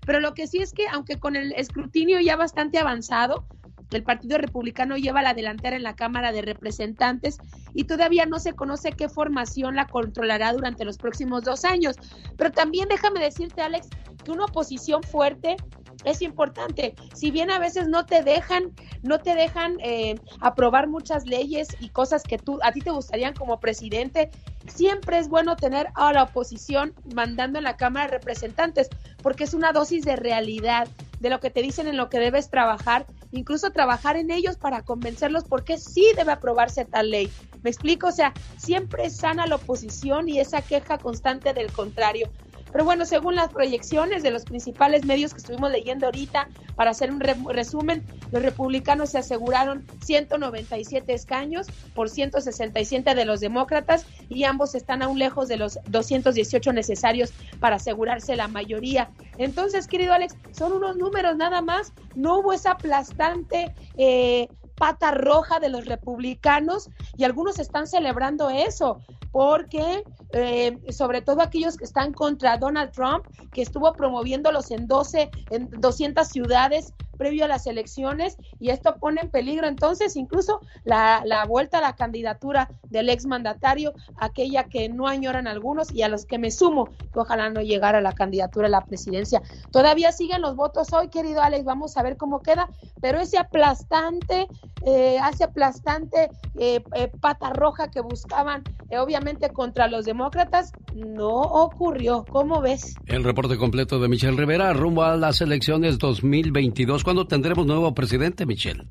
Pero lo que sí es que, aunque con el escrutinio ya bastante avanzado, el Partido Republicano lleva la delantera en la Cámara de Representantes y todavía no se conoce qué formación la controlará durante los próximos dos años. Pero también déjame decirte, Alex, que una oposición fuerte es importante. Si bien a veces no te dejan, no te dejan eh, aprobar muchas leyes y cosas que tú a ti te gustarían como presidente, siempre es bueno tener a la oposición mandando en la Cámara de Representantes, porque es una dosis de realidad de lo que te dicen en lo que debes trabajar, incluso trabajar en ellos para convencerlos porque sí debe aprobarse tal ley. Me explico, o sea, siempre es sana la oposición y esa queja constante del contrario. Pero bueno, según las proyecciones de los principales medios que estuvimos leyendo ahorita, para hacer un re- resumen, los republicanos se aseguraron 197 escaños por 167 de los demócratas y ambos están aún lejos de los 218 necesarios para asegurarse la mayoría. Entonces, querido Alex, son unos números nada más. No hubo esa aplastante eh, pata roja de los republicanos y algunos están celebrando eso porque eh, sobre todo aquellos que están contra Donald Trump, que estuvo promoviéndolos en 12, en 200 ciudades previo a las elecciones y esto pone en peligro entonces incluso la, la vuelta a la candidatura del exmandatario, aquella que no añoran algunos y a los que me sumo, que ojalá no llegara a la candidatura a la presidencia. Todavía siguen los votos hoy, querido Alex, vamos a ver cómo queda, pero ese aplastante, eh, ese aplastante eh, eh, pata roja que buscaban, eh, obviamente contra los demócratas, no ocurrió. ¿Cómo ves? El reporte completo de Michelle Rivera rumbo a las elecciones 2022. ¿Cuándo tendremos nuevo presidente, Michelle?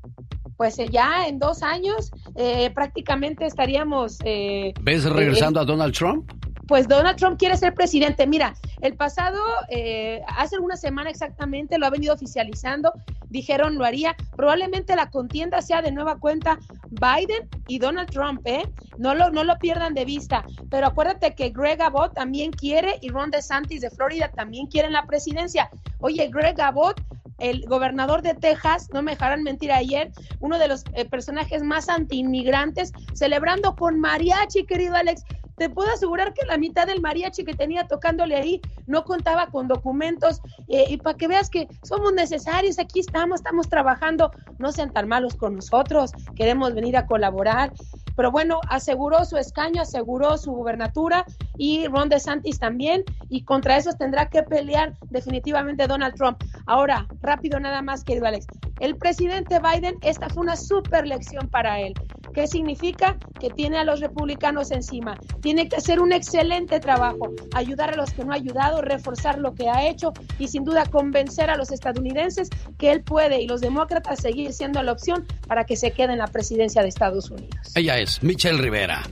Pues eh, ya en dos años eh, prácticamente estaríamos... eh, ¿Ves eh, regresando a Donald Trump? pues Donald Trump quiere ser presidente. Mira, el pasado, eh, hace alguna semana exactamente, lo ha venido oficializando, dijeron lo haría. Probablemente la contienda sea de nueva cuenta Biden y Donald Trump, ¿eh? No lo, no lo pierdan de vista. Pero acuérdate que Greg Abbott también quiere y Ron DeSantis de Florida también quieren la presidencia. Oye, Greg Abbott el gobernador de Texas, no me dejarán mentir ayer, uno de los eh, personajes más antiinmigrantes, celebrando con mariachi, querido Alex. Te puedo asegurar que la mitad del mariachi que tenía tocándole ahí no contaba con documentos eh, y para que veas que somos necesarios, aquí estamos, estamos trabajando, no sean tan malos con nosotros, queremos venir a colaborar. Pero bueno, aseguró su escaño, aseguró su gubernatura y Ron DeSantis también, y contra esos tendrá que pelear definitivamente Donald Trump. Ahora, rápido nada más, querido Alex. El presidente Biden, esta fue una super lección para él. ¿Qué significa? Que tiene a los republicanos encima. Tiene que hacer un excelente trabajo, ayudar a los que no ha ayudado, reforzar lo que ha hecho y sin duda convencer a los estadounidenses que él puede y los demócratas seguir siendo la opción para que se quede en la presidencia de Estados Unidos. Ella es Michelle Rivera.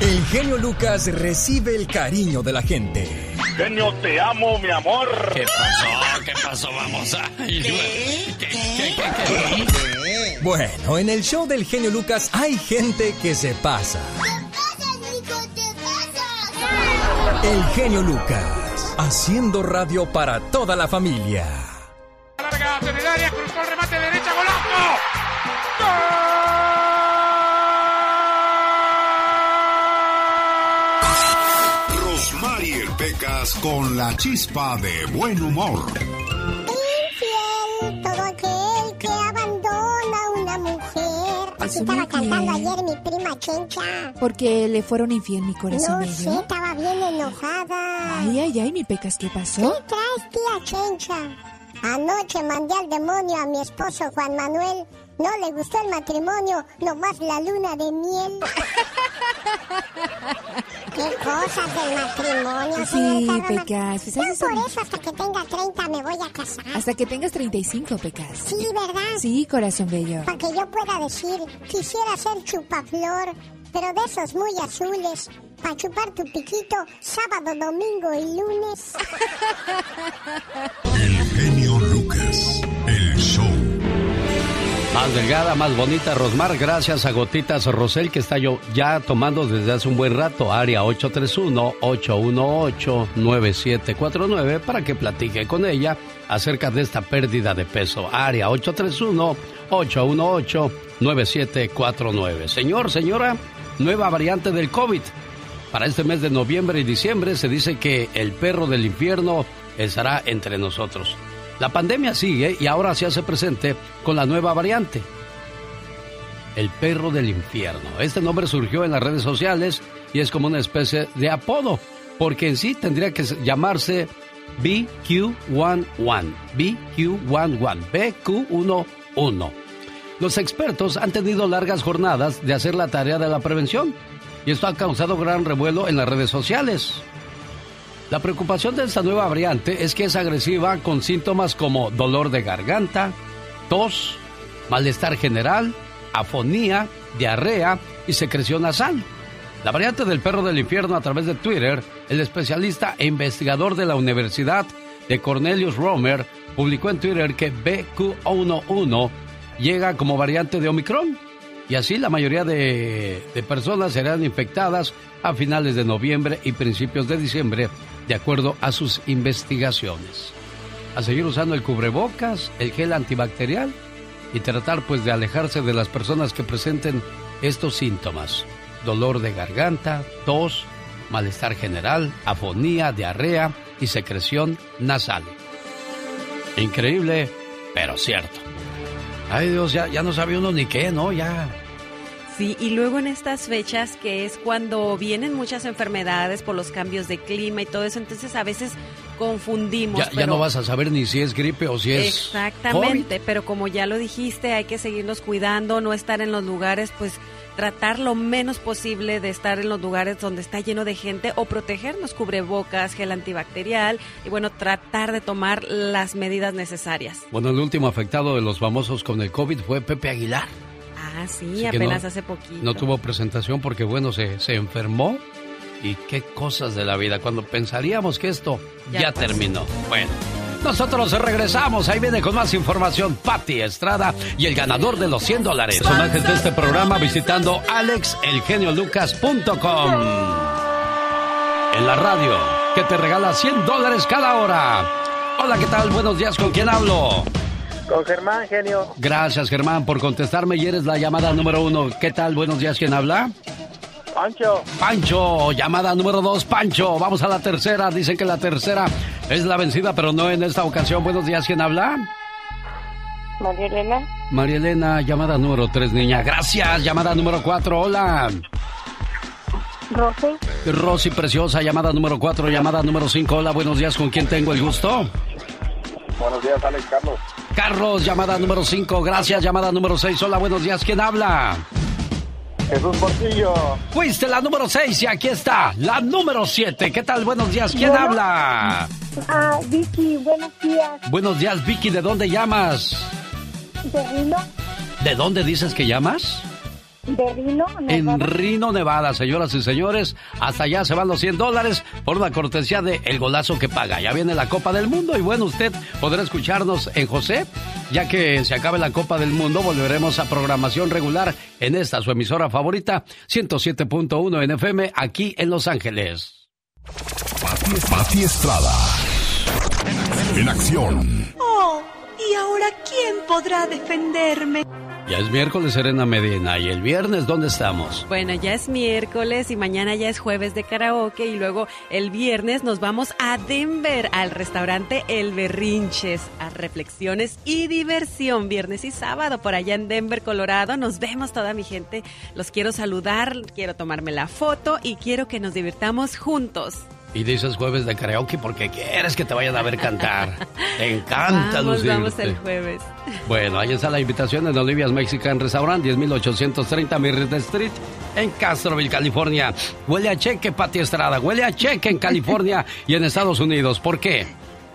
El genio Lucas recibe el cariño de la gente. Genio, te amo, mi amor. ¿Qué pasó? ¿Qué pasó? Vamos a... Bueno, en el show del genio Lucas hay gente que se pasa. El genio Lucas, haciendo radio para toda la familia. Larga cruzó el remate derecha, golazo. ¡Gol! Lunas con la chispa de buen humor. Infiel, todo aquel que abandona a una mujer. Así estaba cantando ayer mi prima Chencha. Porque le fueron infiel mi corazón No sé, estaba bien enojada. Ay, ay, ay, mi pecas, ¿qué ¿Qué pasó? traes, tía Chencha? Anoche mandé al demonio a mi esposo Juan Manuel. No le gustó el matrimonio, nomás la luna de miel. Cosas del matrimonio, Sí. Pecas, pues Ya por eso hasta que tenga 30 me voy a casar. Hasta que tengas 35, Pecas. Sí, ¿verdad? Sí, corazón bello. Para que yo pueda decir, quisiera ser chupaflor, pero de esos muy azules, para chupar tu piquito sábado, domingo y lunes. El genio Lucas. Más delgada, más bonita, Rosmar, gracias a Gotitas Rosel que está yo ya tomando desde hace un buen rato, área 831-818-9749 para que platique con ella acerca de esta pérdida de peso. Área 831-818-9749. Señor, señora, nueva variante del COVID. Para este mes de noviembre y diciembre se dice que el perro del infierno estará entre nosotros. La pandemia sigue y ahora se hace presente con la nueva variante. El perro del infierno. Este nombre surgió en las redes sociales y es como una especie de apodo, porque en sí tendría que llamarse BQ11. BQ11. BQ11. Los expertos han tenido largas jornadas de hacer la tarea de la prevención y esto ha causado gran revuelo en las redes sociales. La preocupación de esta nueva variante es que es agresiva con síntomas como dolor de garganta, tos, malestar general, afonía, diarrea y secreción nasal. La variante del perro del infierno a través de Twitter, el especialista e investigador de la Universidad de Cornelius Romer publicó en Twitter que BQ11 llega como variante de Omicron y así la mayoría de, de personas serán infectadas a finales de noviembre y principios de diciembre, de acuerdo a sus investigaciones. A seguir usando el cubrebocas, el gel antibacterial y tratar pues de alejarse de las personas que presenten estos síntomas. Dolor de garganta, tos, malestar general, afonía, diarrea y secreción nasal. Increíble, pero cierto. Ay Dios, ya, ya no sabe uno ni qué, ¿no? Ya. Sí, y luego en estas fechas que es cuando vienen muchas enfermedades por los cambios de clima y todo eso, entonces a veces confundimos. Ya, ya pero- no vas a saber ni si es gripe o si es. Exactamente, pero como ya lo dijiste, hay que seguirnos cuidando, no estar en los lugares, pues tratar lo menos posible de estar en los lugares donde está lleno de gente o protegernos, cubrebocas, gel antibacterial y bueno, tratar de tomar las medidas necesarias. Bueno, el último afectado de los famosos con el COVID fue Pepe Aguilar. Ah, sí, Así apenas no- hace poquito. No tuvo presentación porque, bueno, se, se enfermó. Y qué cosas de la vida, cuando pensaríamos que esto ya, terminó. Bueno, nosotros regresamos. Ahí viene con más información Patti Estrada y el ganador de los 100 dólares. Personajes de este programa visitando alexelgeniolucas.com. En la radio, que te regala 100 dólares cada hora. Hola, ¿qué tal? Buenos días, ¿con quién hablo? Con Germán, genio. Gracias, Germán, por contestarme y eres la llamada número uno. ¿Qué tal? Buenos días, ¿quién habla? Pancho. Pancho, llamada número dos, Pancho. Vamos a la tercera. Dicen que la tercera es la vencida, pero no en esta ocasión. Buenos días, ¿quién habla? María Elena. María Elena, llamada número tres, niña. Gracias, llamada número cuatro, hola. Rosy. Rosy Preciosa, llamada número cuatro, llamada número cinco, hola, buenos días, ¿con quién tengo el gusto? Buenos días, Alex Carlos. Carlos, llamada número cinco, gracias, llamada número seis, hola, buenos días, ¿quién habla? Jesús Portillo. Fuiste la número seis y aquí está, la número siete. ¿Qué tal? Buenos días, ¿quién Bueno. habla? Ah, Vicky, buenos días. Buenos días, Vicky, ¿de dónde llamas? ¿De Rino? ¿De dónde dices que llamas? ¿De Rino? En Nevada? Rino, Nevada, señoras y señores. Hasta allá se van los 100 dólares por una cortesía de El Golazo que Paga. Ya viene la Copa del Mundo y bueno, usted podrá escucharnos en José. Ya que se acabe la Copa del Mundo, volveremos a programación regular en esta, su emisora favorita, 107.1 en FM, aquí en Los Ángeles. Pati, Pati Estrada. En acción. Oh, ¿y ahora quién podrá defenderme? Ya es miércoles, Serena Medina. ¿Y el viernes dónde estamos? Bueno, ya es miércoles y mañana ya es jueves de karaoke y luego el viernes nos vamos a Denver al restaurante El Berrinches a reflexiones y diversión viernes y sábado por allá en Denver, Colorado. Nos vemos toda mi gente. Los quiero saludar, quiero tomarme la foto y quiero que nos divirtamos juntos. Y dices jueves de karaoke porque quieres que te vayan a ver cantar. Te encanta, Vamos, lucirte. vamos el jueves. Bueno, ahí está la invitación en Olivia's Mexican Restaurant, 10830 Merritt Street, en Castroville, California. Huele a cheque, Pati Estrada. Huele a cheque en California y en Estados Unidos. ¿Por qué?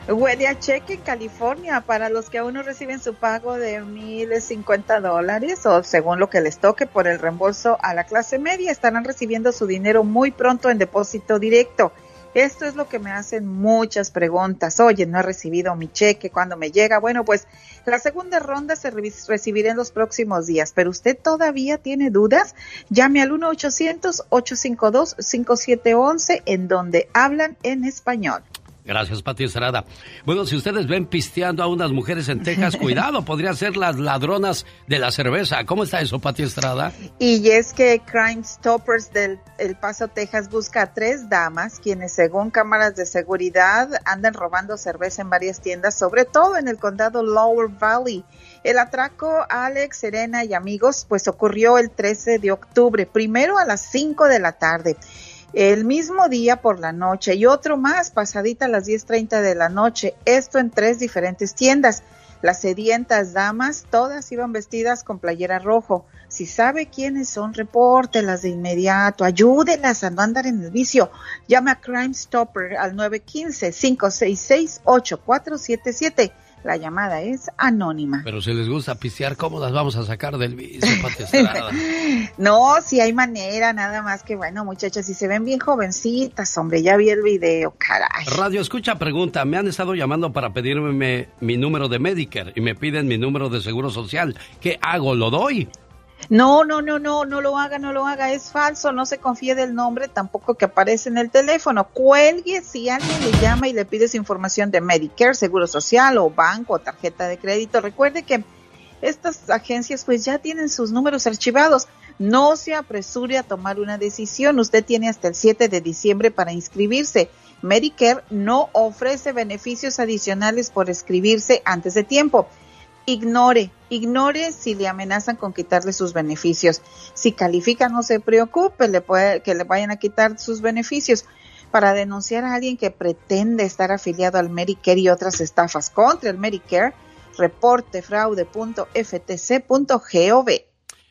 Huele a cheque en California para los que aún no reciben su pago de mil cincuenta dólares o según lo que les toque por el reembolso a la clase media estarán recibiendo su dinero muy pronto en depósito directo. Esto es lo que me hacen muchas preguntas. Oye, no he recibido mi cheque cuando me llega. Bueno, pues la segunda ronda se re- recibirá en los próximos días, pero usted todavía tiene dudas. Llame al 1-800-852-5711 en donde hablan en español. Gracias, Pati Estrada. Bueno, si ustedes ven pisteando a unas mujeres en Texas, cuidado, podrían ser las ladronas de la cerveza. ¿Cómo está eso, Pati Estrada? Y es que Crime Stoppers del El Paso, Texas busca a tres damas quienes según cámaras de seguridad andan robando cerveza en varias tiendas, sobre todo en el condado Lower Valley. El atraco Alex, Serena y amigos pues ocurrió el 13 de octubre, primero a las 5 de la tarde. El mismo día por la noche y otro más pasadita a las 10.30 de la noche, esto en tres diferentes tiendas. Las sedientas damas, todas iban vestidas con playera rojo. Si sabe quiénes son, repórtelas de inmediato, ayúdelas a no andar en el vicio. Llame a Crime Stopper al 915-566-8477. La llamada es anónima. Pero si les gusta pistear, ¿cómo las vamos a sacar del vicio? No, si hay manera, nada más que bueno, muchachas, si se ven bien jovencitas, hombre, ya vi el video, caray. Radio Escucha pregunta, me han estado llamando para pedirme mi número de Medicare y me piden mi número de Seguro Social. ¿Qué hago? ¿Lo doy? No, no, no, no, no lo haga, no lo haga, es falso, no se confíe del nombre tampoco que aparece en el teléfono. Cuelgue si alguien le llama y le pide su información de Medicare, Seguro Social o banco o tarjeta de crédito. Recuerde que estas agencias pues ya tienen sus números archivados. No se apresure a tomar una decisión. Usted tiene hasta el 7 de diciembre para inscribirse. Medicare no ofrece beneficios adicionales por escribirse antes de tiempo. Ignore, ignore si le amenazan con quitarle sus beneficios. Si califica, no se preocupe, le puede, que le vayan a quitar sus beneficios. Para denunciar a alguien que pretende estar afiliado al Medicare y otras estafas contra el Medicare, reporte fraude.ftc.gov.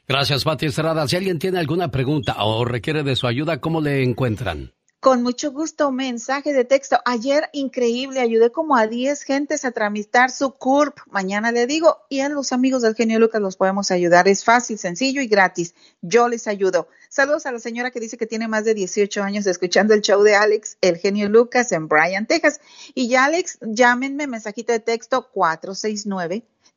Gracias, Pati Estrada. Si alguien tiene alguna pregunta o requiere de su ayuda, ¿cómo le encuentran? Con mucho gusto, mensaje de texto. Ayer, increíble, ayudé como a 10 gentes a tramitar su CURP. Mañana le digo, y a los amigos del genio Lucas los podemos ayudar. Es fácil, sencillo y gratis. Yo les ayudo. Saludos a la señora que dice que tiene más de 18 años escuchando el show de Alex, el genio Lucas, en Bryan, Texas. Y ya, Alex, llámenme, mensajito de texto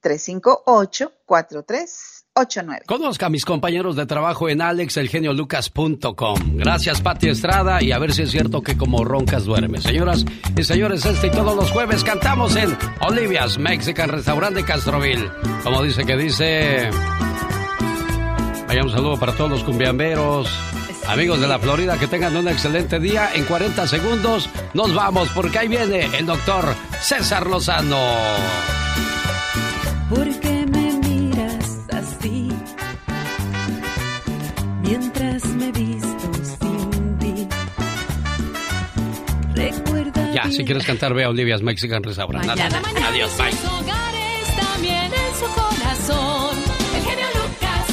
469-358-4389. Conozca a mis compañeros de trabajo en alexelgeniolucas.com. Gracias, Pati Estrada, y a ver si es cierto que como roncas duermes. Señoras y señores, este y todos los jueves cantamos en Olivia's Mexican Restaurant de Castroville. Como dice que dice... Vaya un saludo para todos los cumbiamberos. Amigos de la Florida, que tengan un excelente día. En 40 segundos nos vamos porque ahí viene el doctor César Lozano. ¿Por qué me miras así? Mientras me visto sin ti. Recuerda. Ya, si quieres cantar, ve a Olivia's Mexican Restaurant. Mañana. Adiós, bye. sus hogares, también en su corazón. El genio Lucas.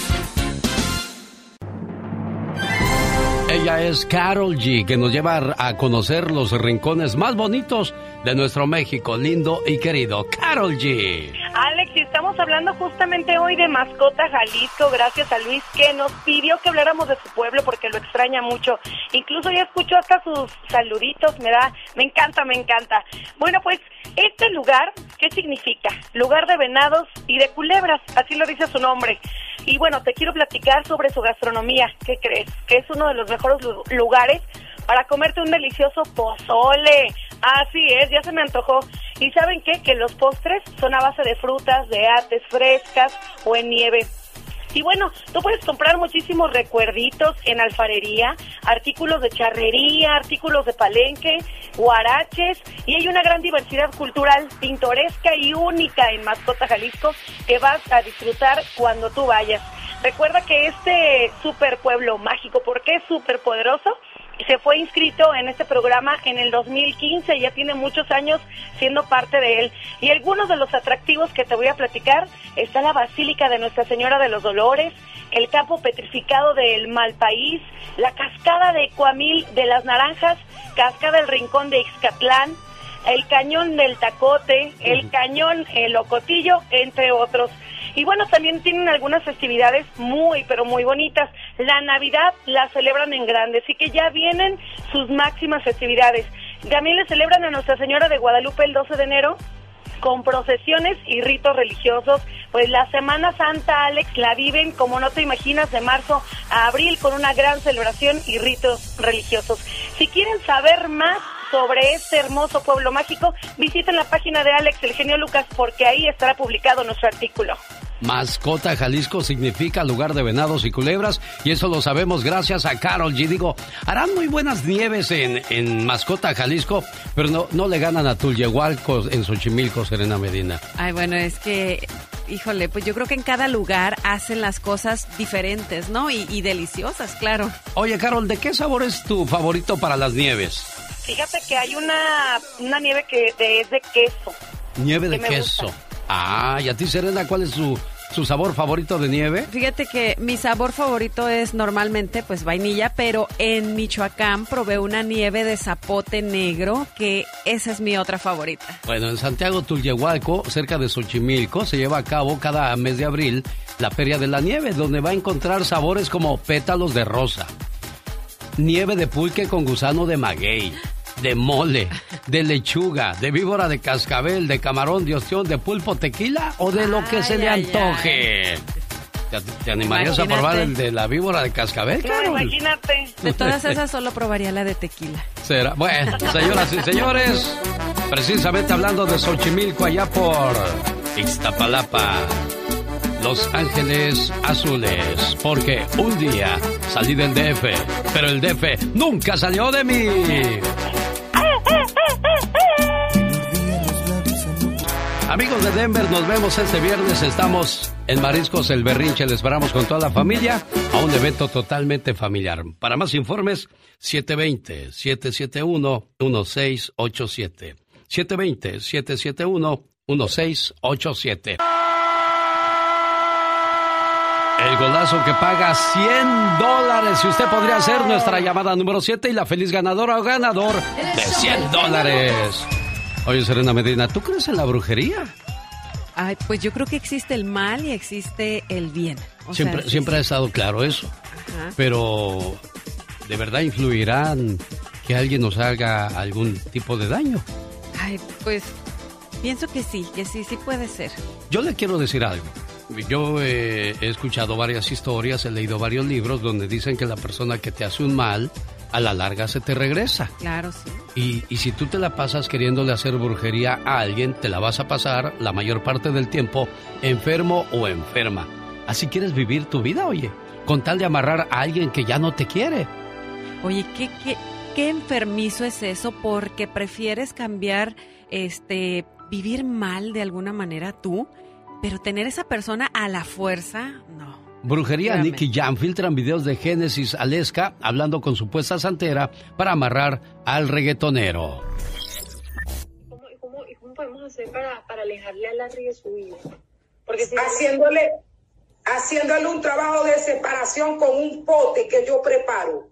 Ella es Carol G, que nos lleva a conocer los rincones más bonitos de nuestro México, lindo y querido. Carol G. Alex, estamos hablando justamente hoy de Mascota Jalisco, gracias a Luis que nos pidió que habláramos de su pueblo porque lo extraña mucho. Incluso ya escucho hasta sus saluditos, me da, me encanta, me encanta. Bueno, pues este lugar, ¿qué significa? Lugar de venados y de culebras, así lo dice su nombre. Y bueno, te quiero platicar sobre su gastronomía. ¿Qué crees? Que es uno de los mejores lu- lugares para comerte un delicioso pozole. Así es, ya se me antojó. ¿Y saben qué? Que los postres son a base de frutas, de artes frescas o en nieve. Y bueno, tú puedes comprar muchísimos recuerditos en alfarería, artículos de charrería, artículos de palenque, guaraches, y hay una gran diversidad cultural pintoresca y única en Mascota Jalisco que vas a disfrutar cuando tú vayas. Recuerda que este super pueblo mágico, ¿por qué es súper poderoso? Se fue inscrito en este programa en el 2015, ya tiene muchos años siendo parte de él. Y algunos de los atractivos que te voy a platicar está la Basílica de Nuestra Señora de los Dolores, el campo petrificado del Malpaís, la cascada de Coamil de las Naranjas, cascada del Rincón de Ixcatlán, el cañón del Tacote, el cañón El Ocotillo, entre otros. Y bueno, también tienen algunas festividades muy, pero muy bonitas. La Navidad la celebran en grande, así que ya vienen sus máximas festividades. También le celebran a Nuestra Señora de Guadalupe el 12 de enero con procesiones y ritos religiosos. Pues la Semana Santa, Alex, la viven como no te imaginas de marzo a abril con una gran celebración y ritos religiosos. Si quieren saber más sobre este hermoso pueblo mágico, visiten la página de Alex El Genio Lucas porque ahí estará publicado nuestro artículo. Mascota Jalisco significa lugar de venados y culebras y eso lo sabemos gracias a Carol G. Digo, harán muy buenas nieves en, en Mascota Jalisco, pero no, no le ganan a Tulyehualco en Xochimilco, Serena Medina. Ay, bueno, es que, híjole, pues yo creo que en cada lugar hacen las cosas diferentes, ¿no? Y, y deliciosas, claro. Oye, Carol, ¿de qué sabor es tu favorito para las nieves? Fíjate que hay una, una nieve que de- es de queso. Nieve de Que queso. Ah, ¿y a ti, Serena, cuál es su, su sabor favorito de nieve? Fíjate que mi sabor favorito es normalmente pues vainilla, pero en Michoacán probé una nieve de zapote negro, que esa es mi otra favorita. Bueno, en Santiago Tulyehualco, cerca de Xochimilco, se lleva a cabo cada mes de abril la Feria de la Nieve, donde va a encontrar sabores como pétalos de rosa, nieve de pulque con gusano de maguey, de mole, de lechuga, de víbora de cascabel, de camarón, de ostión, de pulpo, tequila o de lo que se Ay, le ay, antoje. ¿Te, te animarías a probar el de la víbora de cascabel, Claro, imagínate. De todas esas solo probaría la de tequila. Será. Bueno, señoras y señores, precisamente hablando de Xochimilco, allá por Ixtapalapa, Los Ángeles Azules, porque un día salí del DF, pero el DF nunca salió de mí. Amigos de Denver, nos vemos este viernes. Estamos en Mariscos El Berrinche. Les esperamos con toda la familia a un evento totalmente familiar. Para más informes, 720-771-1687. 720-771-1687. El golazo que paga 100 dólares. Y usted podría ser nuestra llamada número 7 y la feliz ganadora o ganador de 100 dólares. Oye, Serena Medina, ¿tú crees en la brujería? Ay, pues yo creo que existe el mal y existe el bien. O siempre sea, siempre ha estado claro eso. Ajá. Pero, ¿de verdad influirán que alguien nos haga algún tipo de daño? Ay, pues pienso que sí, que sí, sí puede ser. Yo le quiero decir algo. Yo eh, he escuchado varias historias, he leído varios libros donde dicen que la persona que te hace un mal, a la larga se te regresa. Claro, sí. Y, y si tú te la pasas queriéndole hacer brujería a alguien, te la vas a pasar la mayor parte del tiempo enfermo o enferma. Así quieres vivir tu vida, oye, con tal de amarrar a alguien que ya no te quiere. Oye, ¿qué, qué, qué enfermizo es eso? Porque prefieres cambiar, este, vivir mal de alguna manera tú, pero tener esa persona a la fuerza, no. Brujería. Nicky Jam filtran videos de Génesis Aleska hablando con supuesta santera para amarrar al reggaetonero. ¿Cómo, cómo, y cómo podemos hacer para, para alejarle a Larry de su vida? Porque si haciéndole, haciéndole un trabajo de separación con un pote que yo preparo.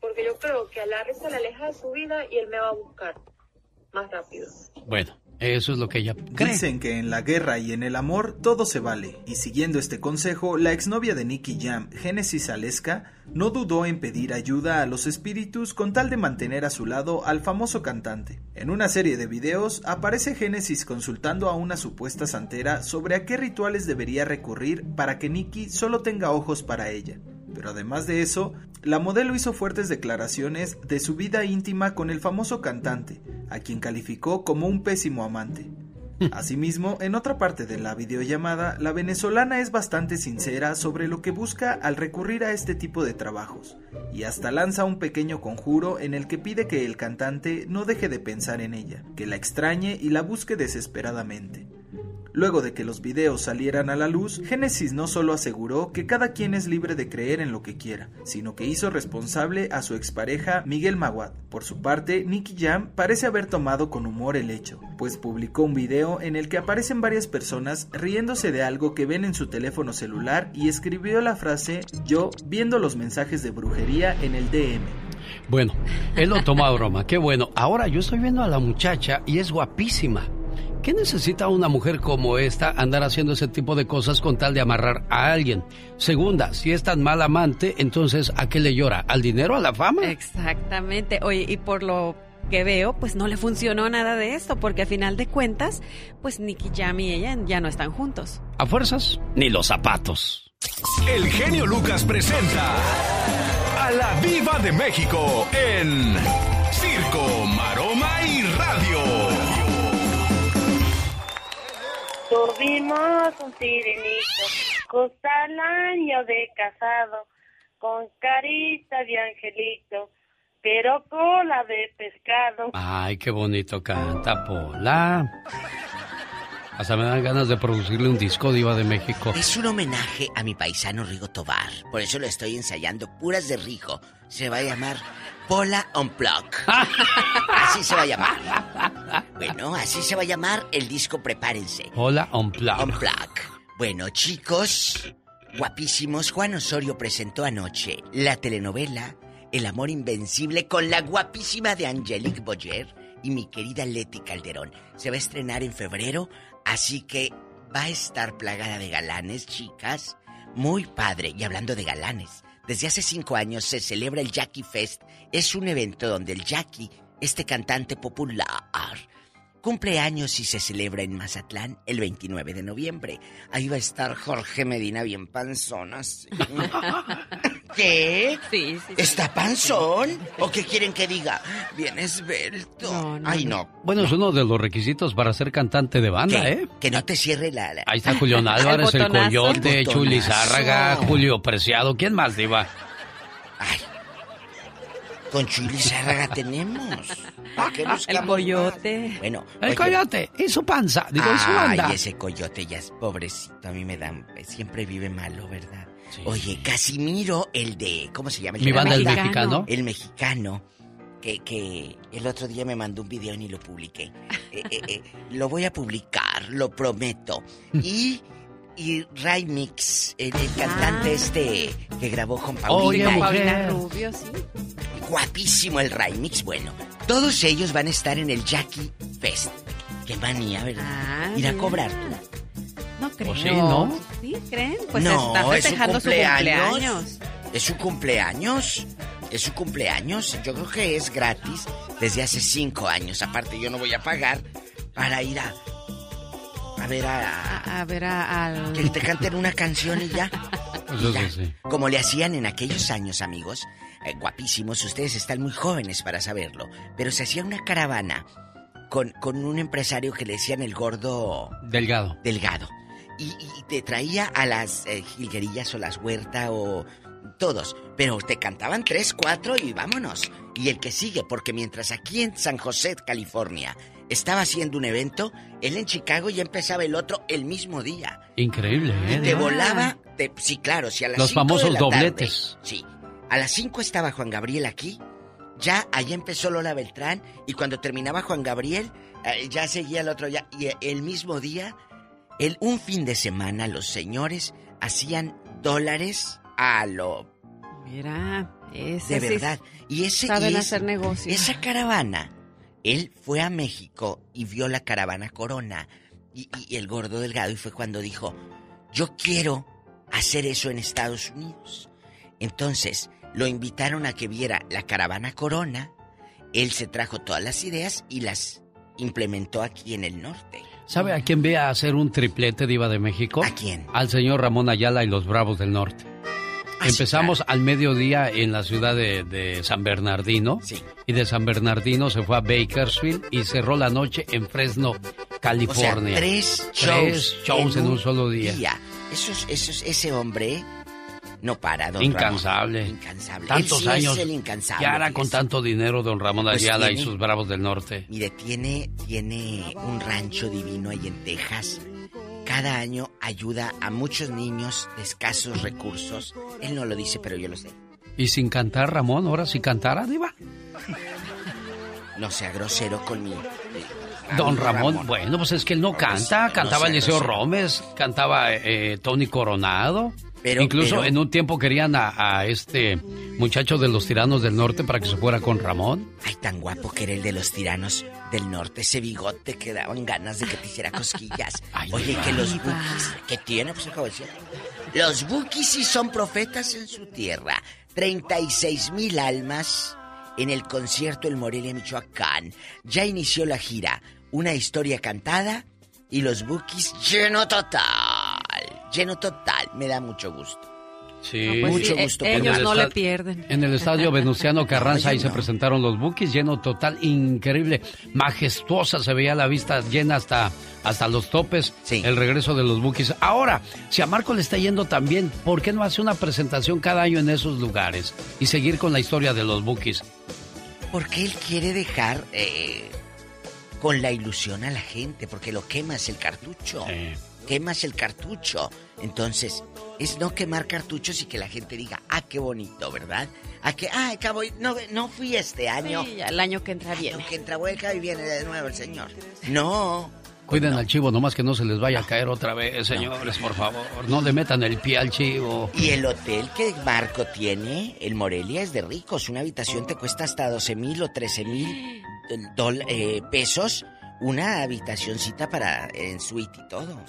porque yo creo que a Larry se le aleja de su vida y él me va a buscar más rápido. Bueno, eso es lo que ella cree. Dicen que en la guerra y en el amor todo se vale, y siguiendo este consejo, la exnovia de Nicky Jam, Genesis Aleska, no dudó en pedir ayuda a los espíritus con tal de mantener a su lado al famoso cantante. En una serie de videos aparece Genesis consultando a una supuesta santera sobre a qué rituales debería recurrir para que Nicky solo tenga ojos para ella. Pero además de eso, la modelo hizo fuertes declaraciones de su vida íntima con el famoso cantante, a quien calificó como un pésimo amante. Asimismo, en otra parte de la videollamada, la venezolana es bastante sincera sobre lo que busca al recurrir a este tipo de trabajos, y hasta lanza un pequeño conjuro en el que pide que el cantante no deje de pensar en ella, que la extrañe y la busque desesperadamente. Luego de que los videos salieran a la luz, Genesis no solo aseguró que cada quien es libre de creer en lo que quiera, sino que hizo responsable a su expareja Miguel Maguad. Por su parte, Nicky Jam parece haber tomado con humor el hecho, pues publicó un video en el que aparecen varias personas riéndose de algo que ven en su teléfono celular y escribió la frase yo viendo los mensajes de brujería en el DM. Bueno, él lo tomó a broma, qué bueno. Ahora yo estoy viendo a la muchacha y es guapísima. ¿Qué necesita una mujer como esta andar haciendo ese tipo de cosas con tal de amarrar a alguien? Segunda, si es tan mal amante, entonces ¿a qué le llora? ¿Al dinero, a la fama? Exactamente. Oye, y por lo que veo, pues no le funcionó nada de esto, porque a final de cuentas, pues Nicky Jam y ella ya no están juntos. A fuerzas, ni los zapatos. El genio Lucas presenta a la Viva de México en Circo, Tuvimos un sirenito, justo al año de casado, con carita de angelito, pero cola de pescado. Ay, qué bonito canta Pola. Hasta me dan ganas de producirle un disco diva de México. Es un homenaje a mi paisano Rigo Tobar. Por eso lo estoy ensayando. Puras de Rigo. Se va a llamar Pola on así se va a llamar. Bueno, así se va a llamar el disco, prepárense. Pola on Bueno, chicos, guapísimos, Juan Osorio presentó anoche la telenovela El amor invencible con la guapísima de Angelique Boyer y mi querida Leti Calderón. Se va a estrenar en febrero, así que va a estar plagada de galanes, chicas. Muy padre. Y hablando de galanes, desde hace cinco años se celebra el Jackie Fest. Es un evento donde el Jackie, este cantante popular, cumple años y se celebra en Mazatlán el 29 de noviembre. Ahí va a estar Jorge Medina bien panzón ¿Qué? Sí, sí, ¿Está panzón? ¿O qué quieren que diga? Bien esbelto. Ay, no. Bueno, es uno de los requisitos para ser cantante de banda, ¿eh? Que no te cierre la... Ahí está Julián Álvarez, el, Coyote, Chuli Zárraga, Julio Preciado. ¿Quién más, Diva? Ay, con Chuli Zárraga tenemos. El coyote. Bueno. El coyote y su panza. Digo, y su banda. Ay, ese coyote ya es pobrecito. A mí me dan. Siempre vive malo, ¿verdad? Oye, Casimiro, el de. ¿Cómo se llama? El Mi banda, el mexicano. El mexicano. Que, que, el otro día me mandó un video y ni lo publiqué. Eh, eh, eh, lo voy a publicar, lo prometo. Y y Ray Mix, el, cantante ah. este que grabó con Paulina. Paulina Rubio, sí. Guapísimo el Ray Mix. Bueno, todos ellos van a estar en el Jackie Fest. Qué manía, ¿verdad? Ah, Ir a cobrar tú. No creo. sí, ¿no? ¿Sí creen? Pues está festejando su cumpleaños. Es su cumpleaños. Es su cumpleaños. Yo creo que es gratis desde hace cinco años. Aparte, yo no voy a pagar para ir a a ver a... A, ver a, al... Que te canten una canción y ya. Como le hacían en aquellos años, amigos. Eh, guapísimos, ustedes están muy jóvenes para saberlo. Pero se hacía una caravana con, con un empresario que le decían el gordo... Delgado. Delgado. Y, te traía a las eh, jilguerillas o las huertas o todos. Pero te cantaban tres, cuatro y vámonos. Y el que sigue, porque mientras aquí en San José, California, estaba haciendo un evento, él en Chicago y empezaba el otro el mismo día. Increíble, ¿eh? te volaba, sí, claro, si a las Los famosos dobletes. sí, a las 5 estaba Juan Gabriel aquí, ya ahí empezó Lola Beltrán y cuando terminaba Juan Gabriel, eh, ya seguía el otro ya. Y el mismo día, el, un fin de semana, los señores hacían dólares a lo... Mira, ese De verdad. y ese... Saben hacer negocios. Esa caravana él fue a México y vio la caravana Corona y, el gordo delgado y fue cuando dijo, yo quiero hacer eso en Estados Unidos. Entonces lo invitaron a que viera la caravana Corona, él se trajo todas las ideas y las implementó aquí en el norte. ¿Sabe a quién ve a hacer un triplete diva de México? ¿A quién? Al señor Ramón Ayala y los Bravos del Norte. Ah, Empezamos al mediodía en la ciudad de, San Bernardino. Y de San Bernardino se fue a Bakersfield y cerró la noche en Fresno, California. O sea, tres shows, Tres shows en un solo día. Ese hombre no para, don Incansable. Ramón. Incansable. Tantos Él sí años. Es el incansable. ¿Qué hará con tanto dinero don Ramón Pues Ayala y sus bravos del norte? Mire, tiene, tiene un rancho divino ahí en Texas. Cada año ayuda a muchos niños de escasos recursos. Él no lo dice, pero yo lo sé. Y sin cantar, Ramón, ahora si cantara, Diva. No sea grosero conmigo. Don Ramón, bueno, pues es que él no canta. Cantaba sea Eliseo. Romes, cantaba eh, Tony Coronado. Pero- Incluso pero- en un tiempo querían a, a este muchacho de los tiranos del norte para que se fuera con Ramón. Ay, tan guapo que era el de los tiranos del norte. Ese bigote que daban ganas de que te hiciera cosquillas. Oye, que los bookies... ¿Qué tiene? Pues acabo de decir. Los bookies sí son profetas en su tierra. 36 mil almas en el concierto El Morelia, Michoacán. Ya inició la gira. Una historia cantada y los bookies lleno total. Lleno total. Me da mucho gusto. Sí, No, pues Mucho sí, gusto eh, ellos el no le pierden. En el estadio Venustiano Carranza ahí se presentaron los Bookies, lleno total, increíble, majestuosa, se veía la vista llena hasta, hasta los topes, el regreso de los Bookies. Ahora, si a Marco le está yendo tan bien, ¿por qué no hace una presentación cada año en esos lugares y seguir con la historia de los Bookies? Porque él quiere dejar eh, con la ilusión a la gente, porque lo quemas el cartucho. Quemas el cartucho. Entonces, es no quemar cartuchos y que la gente diga, ah, qué bonito, ¿verdad? A que, ah, acabo, no, no fui este año. Sí, el año que entra viene. viene. que entra vuelca y viene de nuevo el señor. No. Cuiden al chivo, nomás que no se les vaya a caer otra vez, señores, por favor. No le metan el pie al chivo. Y el hotel que Marco tiene, el Morelia, es de ricos. Una habitación te cuesta hasta 12 mil o 13 mil dol- eh, pesos. Una habitacioncita para en suite y todo.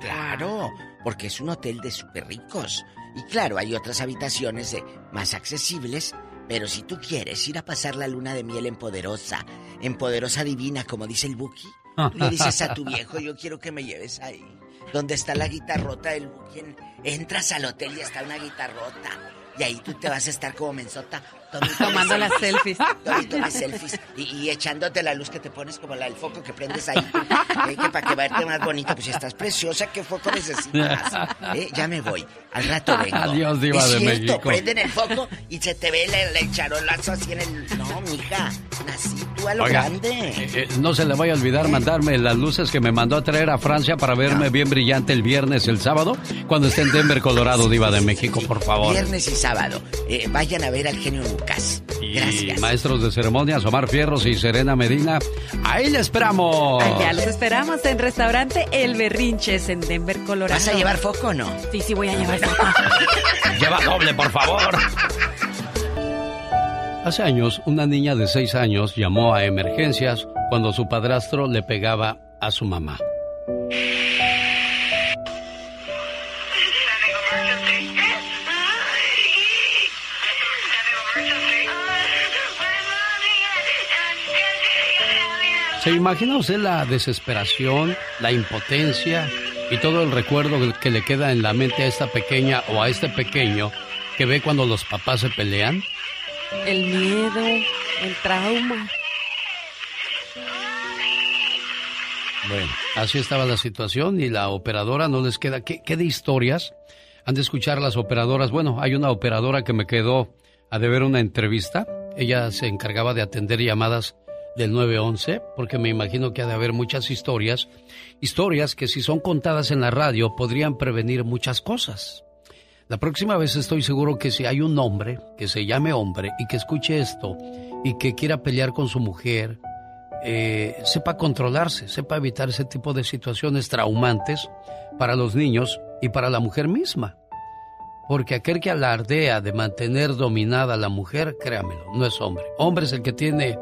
Claro, porque es un hotel de súper ricos. Y claro, hay otras habitaciones de más accesibles. Pero si tú quieres ir a pasar la luna de miel en Poderosa, en Poderosa Divina, como dice el Buki, tú le dices a tu viejo, yo quiero que me lleves ahí. Donde está la guitarrota del Buki. en- Entras al hotel y está una guitarrota. Y ahí tú te vas a estar como mensota. Tomando las selfies. Tome, tome selfies. Y, y echándote la luz que te pones como la del foco que prendes ahí. Eh, que para que verte más bonita. Pues si estás preciosa, ¿qué foco necesitas? Eh, ya me voy. Al rato vengo. Adiós, diva es de cierto, México. prenden el foco y se te ve el, el charolazo así en el... No, mija. Nací tú a lo Oiga, grande. eh, eh, no se le vaya a olvidar mandarme las luces que me mandó a traer a Francia para verme bien brillante el viernes, el sábado, cuando esté en Denver, Colorado, Diva de México, por favor. Viernes y sábado. Eh, vayan a ver al genio Lucas. Y Gracias. maestros de ceremonias, Omar Fierros y Serena Medina, ahí le esperamos. Allá los esperamos en restaurante El Berrinches en Denver, Colorado. ¿Vas a llevar foco o no? Sí, sí voy a llevar foco. Lleva doble, por favor. Hace años, una niña de seis años llamó a emergencias cuando su padrastro le pegaba a su mamá. ¿Se imagina usted la desesperación, la impotencia y todo el recuerdo que le queda en la mente a esta pequeña o a este pequeño que ve cuando los papás se pelean? El miedo, el trauma. Bueno, así estaba la situación y la operadora no les queda. ¿Qué, qué de historias? Han de escuchar las operadoras. Bueno, hay una operadora que me quedó a deber una entrevista. Ella se encargaba de atender llamadas del 911, porque me imagino que ha de haber muchas historias. Historias que si son contadas en la radio podrían prevenir muchas cosas. La próxima vez estoy seguro que si hay un hombre que se llame hombre y que escuche esto y que quiera pelear con su mujer, eh, sepa controlarse, sepa evitar ese tipo de situaciones traumantes para los niños y para la mujer misma. Porque aquel que alardea de mantener dominada a la mujer, créamelo, no es hombre. Hombre es el que tiene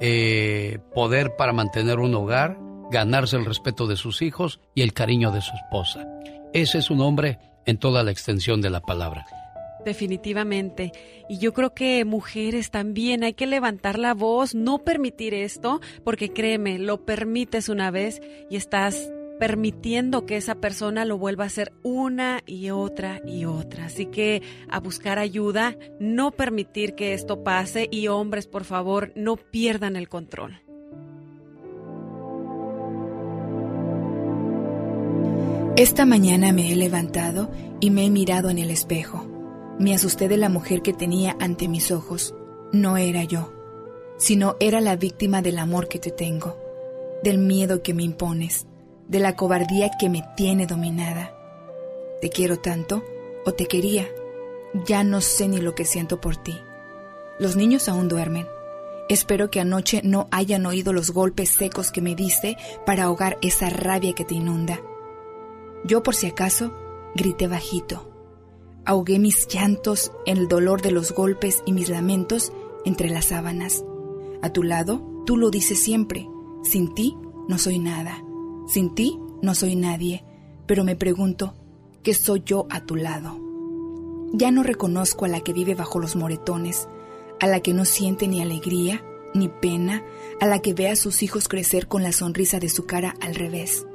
eh, poder para mantener un hogar, ganarse el respeto de sus hijos y el cariño de su esposa. Ese es un hombre en toda la extensión de la palabra. Definitivamente. Y yo creo que mujeres también hay que levantar la voz, no permitir esto, porque créeme, lo permites una vez y estás permitiendo que esa persona lo vuelva a hacer una y otra y otra. Así que a buscar ayuda, no permitir que esto pase y hombres, por favor, no pierdan el control. Esta mañana me he levantado y me he mirado en el espejo. Me asusté de la mujer que tenía ante mis ojos. No era yo, sino era la víctima del amor que te tengo, del miedo que me impones, de la cobardía que me tiene dominada. Te quiero tanto, o te quería. Ya no sé ni lo que siento por ti. Los niños aún duermen. Espero que anoche no hayan oído los golpes secos que me diste para ahogar esa rabia que te inunda. Yo por si acaso grité bajito. Ahogué mis llantos en el dolor de los golpes y mis lamentos entre las sábanas. A tu lado, tú lo dices siempre. Sin ti no soy nada. Sin ti no soy nadie. Pero me pregunto, ¿qué soy yo a tu lado? Ya no reconozco a la que vive bajo los moretones, a la que no siente ni alegría, ni pena, a la que ve a sus hijos crecer con la sonrisa de su cara al revés.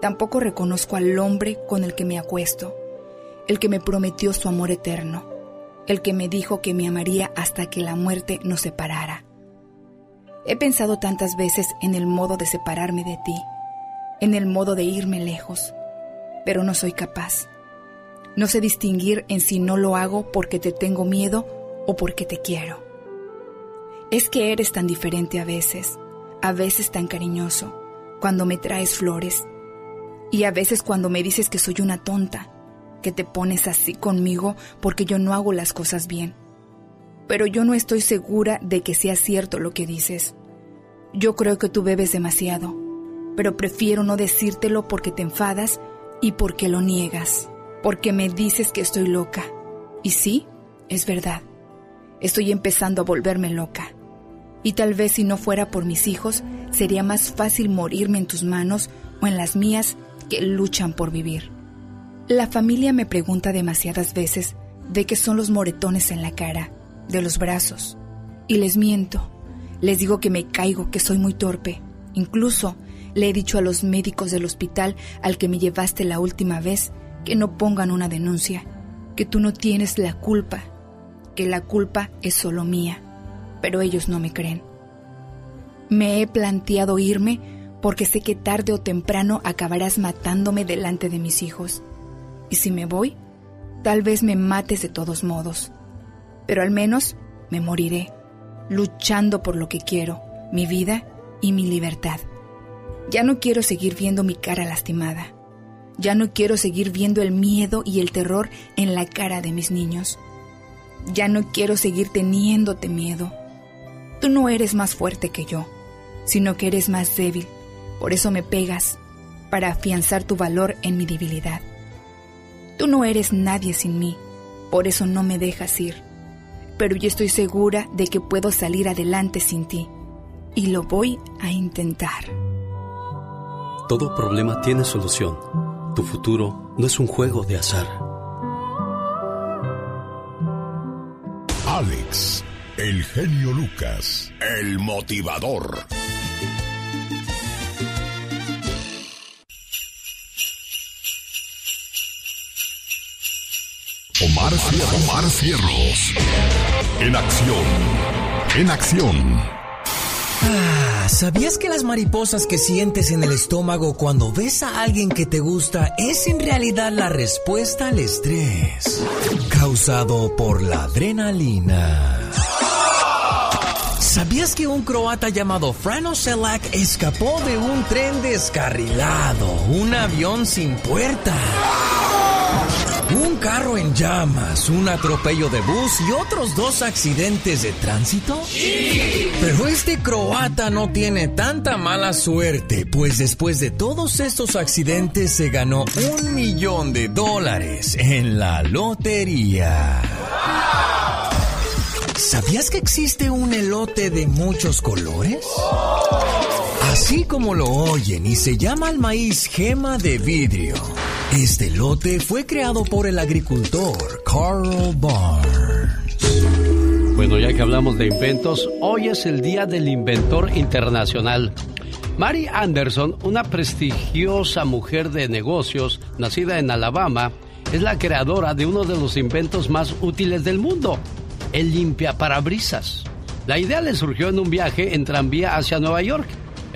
Tampoco reconozco al hombre con el que me acuesto, el que me prometió su amor eterno, el que me dijo que me amaría hasta que la muerte nos separara. He pensado tantas veces en el modo de separarme de ti, en el modo de irme lejos, pero no soy capaz. No sé distinguir en si no lo hago porque te tengo miedo o porque te quiero. Es que eres tan diferente a veces, a veces tan cariñoso, cuando me traes flores, y a veces cuando me dices que soy una tonta, que te pones así conmigo porque yo no hago las cosas bien. Pero yo no estoy segura de que sea cierto lo que dices. Yo creo que tú bebes demasiado, pero prefiero no decírtelo porque te enfadas y porque lo niegas, porque me dices que estoy loca. Y sí, es verdad. Estoy empezando a volverme loca. Y tal vez si no fuera por mis hijos, sería más fácil morirme en tus manos o en las mías que luchan por vivir. La familia me pregunta demasiadas veces de qué son los moretones en la cara, de los brazos, y les miento. Les digo que me caigo, que soy muy torpe. Incluso le he dicho a los médicos del hospital al que me llevaste la última vez que no pongan una denuncia, que tú no tienes la culpa, que la culpa es solo mía, pero ellos no me creen. Me he planteado irme porque sé que tarde o temprano acabarás matándome delante de mis hijos. Y si me voy, tal vez me mates de todos modos. Pero al menos me moriré, luchando por lo que quiero, mi vida y mi libertad. Ya no quiero seguir viendo mi cara lastimada. Ya no quiero seguir viendo el miedo y el terror en la cara de mis niños. Ya no quiero seguir teniéndote miedo. Tú no eres más fuerte que yo, sino que eres más débil por eso me pegas, para afianzar tu valor en mi debilidad. Tú no eres nadie sin mí, por eso no me dejas ir. Pero yo estoy segura de que puedo salir adelante sin ti. Y lo voy a intentar. Todo problema tiene solución. Tu futuro no es un juego de azar. Alex, el genio Lucas, el motivador. Omar, Omar Cierros. En acción. En acción. Ah, ¿sabías que las mariposas que sientes en el estómago cuando ves a alguien que te gusta es en realidad la respuesta al estrés causado por la adrenalina? ¿Sabías que un croata llamado Frano Selak escapó de un tren descarrilado, un avión sin puerta? Un carro en llamas, un atropello de bus y otros dos accidentes de tránsito. Pero este croata no tiene tanta mala suerte, pues después de todos estos accidentes se ganó un millón de dólares en la lotería. ¿Sabías que existe un elote de muchos colores? Así como lo oyen y se llama el maíz gema de vidrio. Este lote fue creado por el agricultor Carl Barnes. Bueno, ya que hablamos de inventos, hoy es el Día del Inventor Internacional. Mary Anderson, una prestigiosa mujer de negocios nacida en Alabama, es la creadora de uno de los inventos más útiles del mundo, el limpiaparabrisas. La idea le surgió en un viaje en tranvía hacia Nueva York.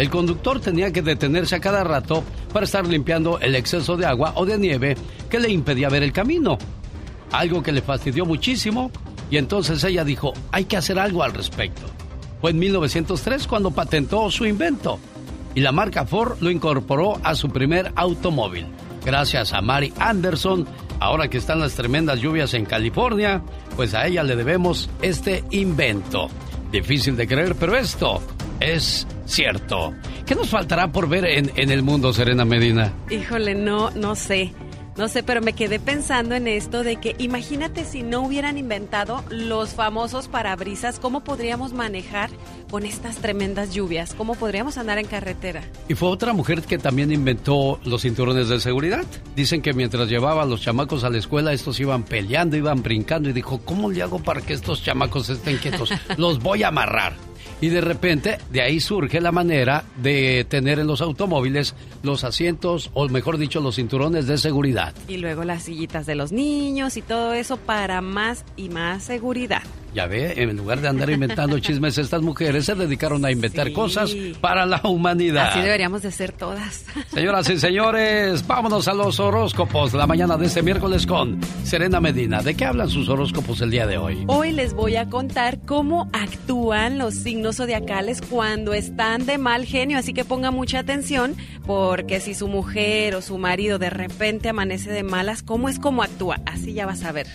El conductor tenía que detenerse a cada rato para estar limpiando el exceso de agua o de nieve que le impedía ver el camino. Algo que le fastidió muchísimo y entonces ella dijo, hay que hacer algo al respecto. Fue en 1903 cuando patentó su invento y la marca Ford lo incorporó a su primer automóvil. Gracias a Mary Anderson, ahora que están las tremendas lluvias en California, pues a ella le debemos este invento. Difícil de creer, pero esto es cierto. ¿Qué nos faltará por ver en, en el mundo, Serena Medina? Híjole, no, no sé. No sé, pero me quedé pensando en esto de que imagínate si no hubieran inventado los famosos parabrisas, ¿cómo podríamos manejar con estas tremendas lluvias? ¿Cómo podríamos andar en carretera? Y fue otra mujer que también inventó los cinturones de seguridad. Dicen que mientras llevaba a los chamacos a la escuela, estos iban peleando, iban brincando y dijo, ¿cómo le hago para que estos chamacos estén quietos? Los voy a amarrar. Y de repente, de ahí surge la manera de tener en los automóviles los asientos, o mejor dicho, los cinturones de seguridad. Y luego las sillitas de los niños y todo eso para más y más seguridad. Ya ve, en lugar de andar inventando chismes, estas mujeres se dedicaron a inventar Sí. cosas para la humanidad. Así deberíamos de ser todas. Señoras y señores, vámonos a los horóscopos la mañana de este miércoles con Serena Medina. ¿De qué hablan sus horóscopos el día de hoy? Hoy les voy a contar cómo actúan los signos zodiacales cuando están de mal genio, así que ponga mucha atención porque si su mujer o su marido de repente amanece de malas, ¿cómo es cómo actúa? Así ya vas a ver.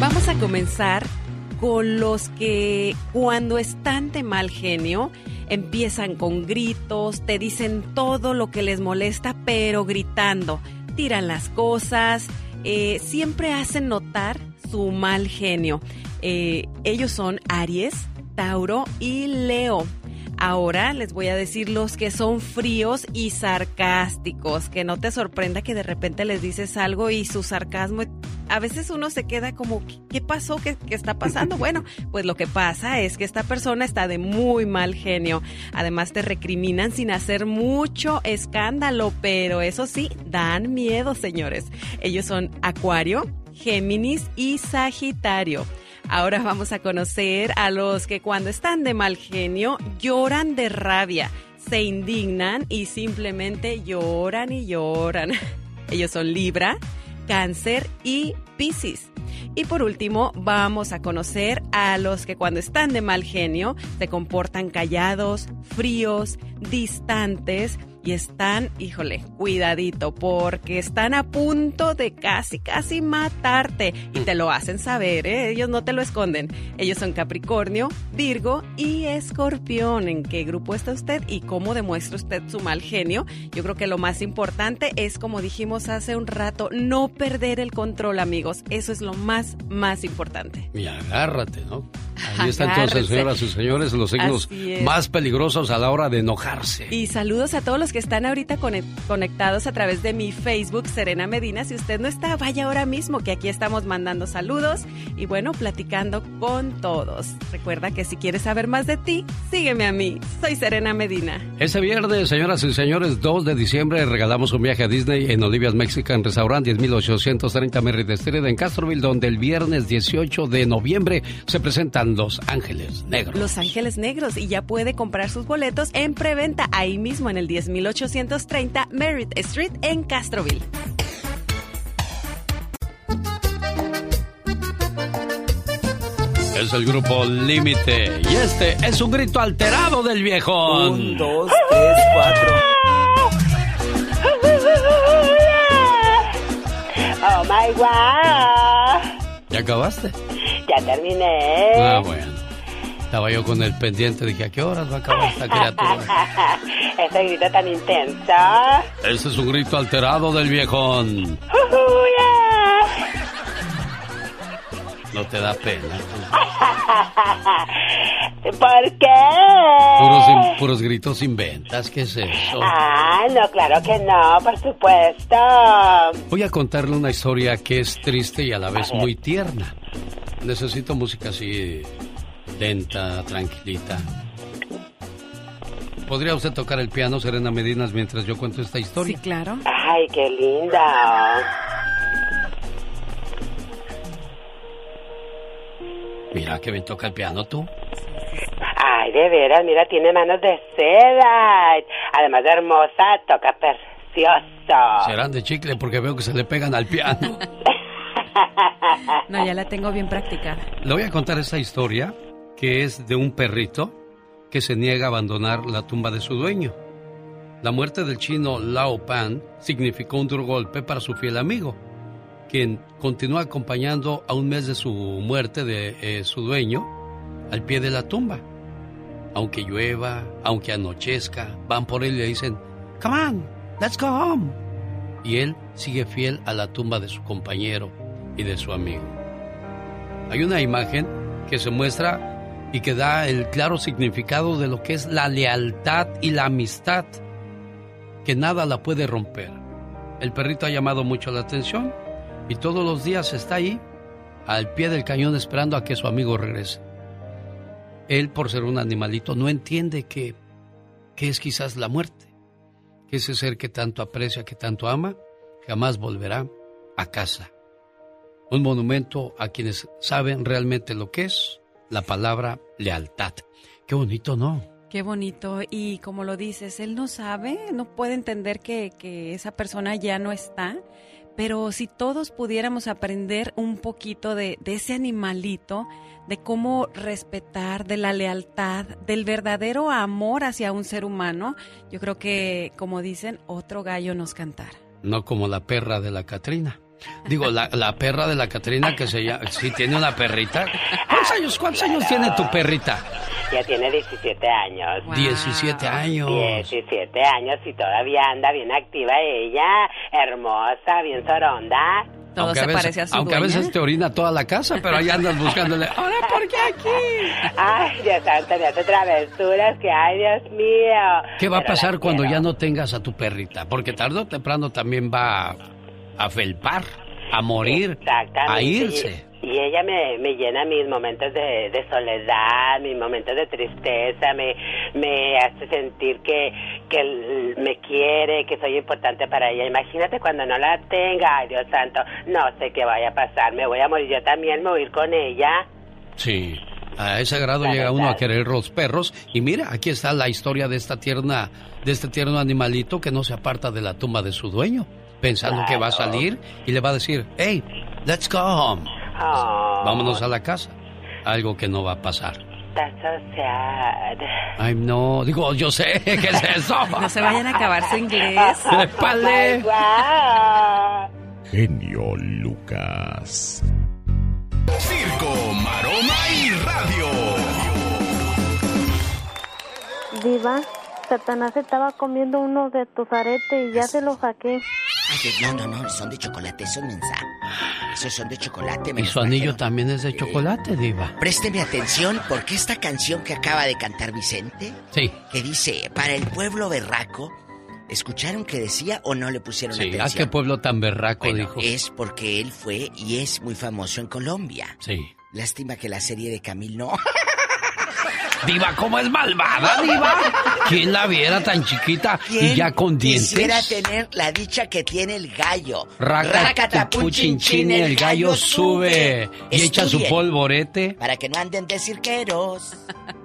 Vamos a comenzar con los que cuando están de mal genio empiezan con gritos, te dicen todo lo que les molesta, pero gritando, tiran las cosas, eh, siempre hacen notar su mal genio. Eh, ellos son Aries, Tauro y Leo. Ahora les voy a decir los que son fríos y sarcásticos, que no te sorprenda que de repente les dices algo y su sarcasmo, a veces uno se queda como, ¿qué- ¿qué pasó? ¿Qué, qué está pasando? Bueno, pues lo que pasa es que esta persona está de muy mal genio. Además te recriminan sin hacer mucho escándalo, pero eso sí, dan miedo, señores. Ellos son Acuario, Géminis y Sagitario. Ahora vamos a conocer a los que cuando están de mal genio lloran de rabia, se indignan y simplemente lloran y lloran. Ellos son Libra, Cáncer y Piscis. Y por último, vamos a conocer a los que cuando están de mal genio se comportan callados, fríos, distantes y están, híjole, cuidadito, porque están a punto de casi, casi matarte. Y te lo hacen saber, ¿eh? Ellos no te lo esconden. Ellos son Capricornio, Virgo y Escorpión. ¿En qué grupo está usted y cómo demuestra usted su mal genio? Yo creo que lo más importante es, como dijimos hace un rato, no perder el control, amigos. Eso es lo más, más importante. Y agárrate, ¿no? Ahí está entonces, señoras y señores, los signos más peligrosos a la hora de enojarse. Y saludos a todos los que están ahorita conect- conectados a través de mi Facebook, Serena Medina. Si usted no está, vaya ahora mismo, que aquí estamos mandando saludos y bueno, platicando con todos. Recuerda que si quieres saber más de ti, sígueme a mí. Soy Serena Medina. Este viernes, señoras y señores, 2 de diciembre, regalamos un viaje a Disney en Olivia's Mexican Restaurant, 10830 Merritt Street en Castroville, donde el viernes 18 de noviembre se presentan Los Ángeles Negros. Los Ángeles Negros y ya puede comprar sus boletos en preventa ahí mismo en el 10830 Merritt Street en Castroville. Es el grupo Límite y este es un grito alterado del viejón. Un, dos, tres, cuatro. Oh my wow. ¿Ya acabaste? Ya terminé. Ah, bueno. Estaba yo con el pendiente, dije, ¿a qué horas va a acabar esta criatura? Ese grito tan intenso. Ese es un grito alterado del viejón. No te da pena. ¿Por qué? Puros, puros gritos inventas, ¿qué es eso? Ah, no, claro que no, por supuesto. Voy a contarle una historia que es triste y a la vez muy tierna. Necesito música así lenta, tranquilita. ¿Podría usted tocar el piano, Serena Medinas, mientras yo cuento esta historia? Sí, claro. Ay, qué linda. Mira que bien toca el piano tú. Ay, de veras, mira, tiene manos de seda. Además de hermosa, toca precioso. Serán de chicle porque veo que se le pegan al piano. No, ya la tengo bien practicada. Le voy a contar esta historia que es de un perrito que se niega a abandonar la tumba de su dueño. La muerte del chino Lao Pan significó un duro golpe para su fiel amigo, quien continúa acompañando a un mes de su muerte de eh, su dueño al pie de la tumba. Aunque llueva, aunque anochezca, van por él y le dicen, Come on, let's go home. Y él sigue fiel a la tumba de su compañero y de su amigo. Hay una imagen que se muestra y que da el claro significado de lo que es la lealtad y la amistad, que nada la puede romper. El perrito ha llamado mucho la atención y todos los días está ahí, al pie del cañón, esperando a que su amigo regrese. Él, por ser un animalito, no entiende que, que es quizás la muerte, que ese ser que tanto aprecia, que tanto ama, jamás volverá a casa. Un monumento a quienes saben realmente lo que es la palabra lealtad. Qué bonito, ¿no? Qué bonito. Y como lo dices, él no sabe, no puede entender que, que esa persona ya no está. Pero si todos pudiéramos aprender un poquito de, de ese animalito, de cómo respetar, de la lealtad, del verdadero amor hacia un ser humano, yo creo que, como dicen, otro gallo nos cantara. No como la perra de la Catrina. Digo, la, la perra de la Catrina que se llama, sí tiene una perrita. ¿Cuántos años, cuántos años tiene tu perrita? Ya tiene 17 años. 17 años. 17 años y todavía anda bien activa ella, hermosa, bien soronda. Todo Aunque se a veces, parece a su aunque a veces te orina toda la casa, pero ahí andas buscándole. Ahora, ¿por qué aquí? Ay, Dios santo, me hace travesuras que, ay, Dios mío. ¿Qué va a Pero pasar cuando quiero. ya no tengas a tu perrita? Porque tarde o temprano también va a, felpar, a morir, a irse. Y, y ella me, me llena mis momentos de, de soledad, mis momentos de tristeza, me, me hace sentir que, que me quiere, que soy importante para ella. Imagínate cuando no la tenga, ay Dios santo, no sé qué vaya a pasar, me voy a morir yo también, me voy a ir con ella. Sí. A ese grado La llega uno a querer los perros. Y mira, aquí está la historia de esta tierna, de este tierno animalito que no se aparta de la tumba de su dueño, pensando que va a salir y le va a decir, hey, let's go home. Oh, Vámonos a la casa. Algo que no va a pasar. That's so sad. Ay, no, digo, yo sé, ¿qué es eso? No se vayan a acabar su inglés. ¡Épale! Guau. Genio Lucas. Circo, maroma y radio. Diva, Satanás estaba comiendo uno de tus aretes y ya se los saqué. Ay, no, no, no, son de chocolate, esos mensa. Esos son de chocolate. me Y su anillo también es de chocolate, diva. Présteme atención porque esta canción que acaba de cantar Vicente, Sí, que dice, para el pueblo berraco, ¿escucharon que decía o no le pusieron sí. ¿A qué atención? pueblo tan berraco Bueno, dijo? es porque él fue y es muy famoso en Colombia. Sí. Lástima que la serie de Camil no. Diva, ¿cómo es malvada, Diva? ¿Quién la viera tan chiquita y ya con dientes? Quisiera tener la dicha que tiene el gallo. Racatapuchinchin, el gallo sube y echa su polvorete. Para que no anden de cirqueros.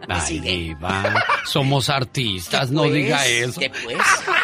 ¿Me Ay? Diva, somos artistas, no Pues, diga eso. pues,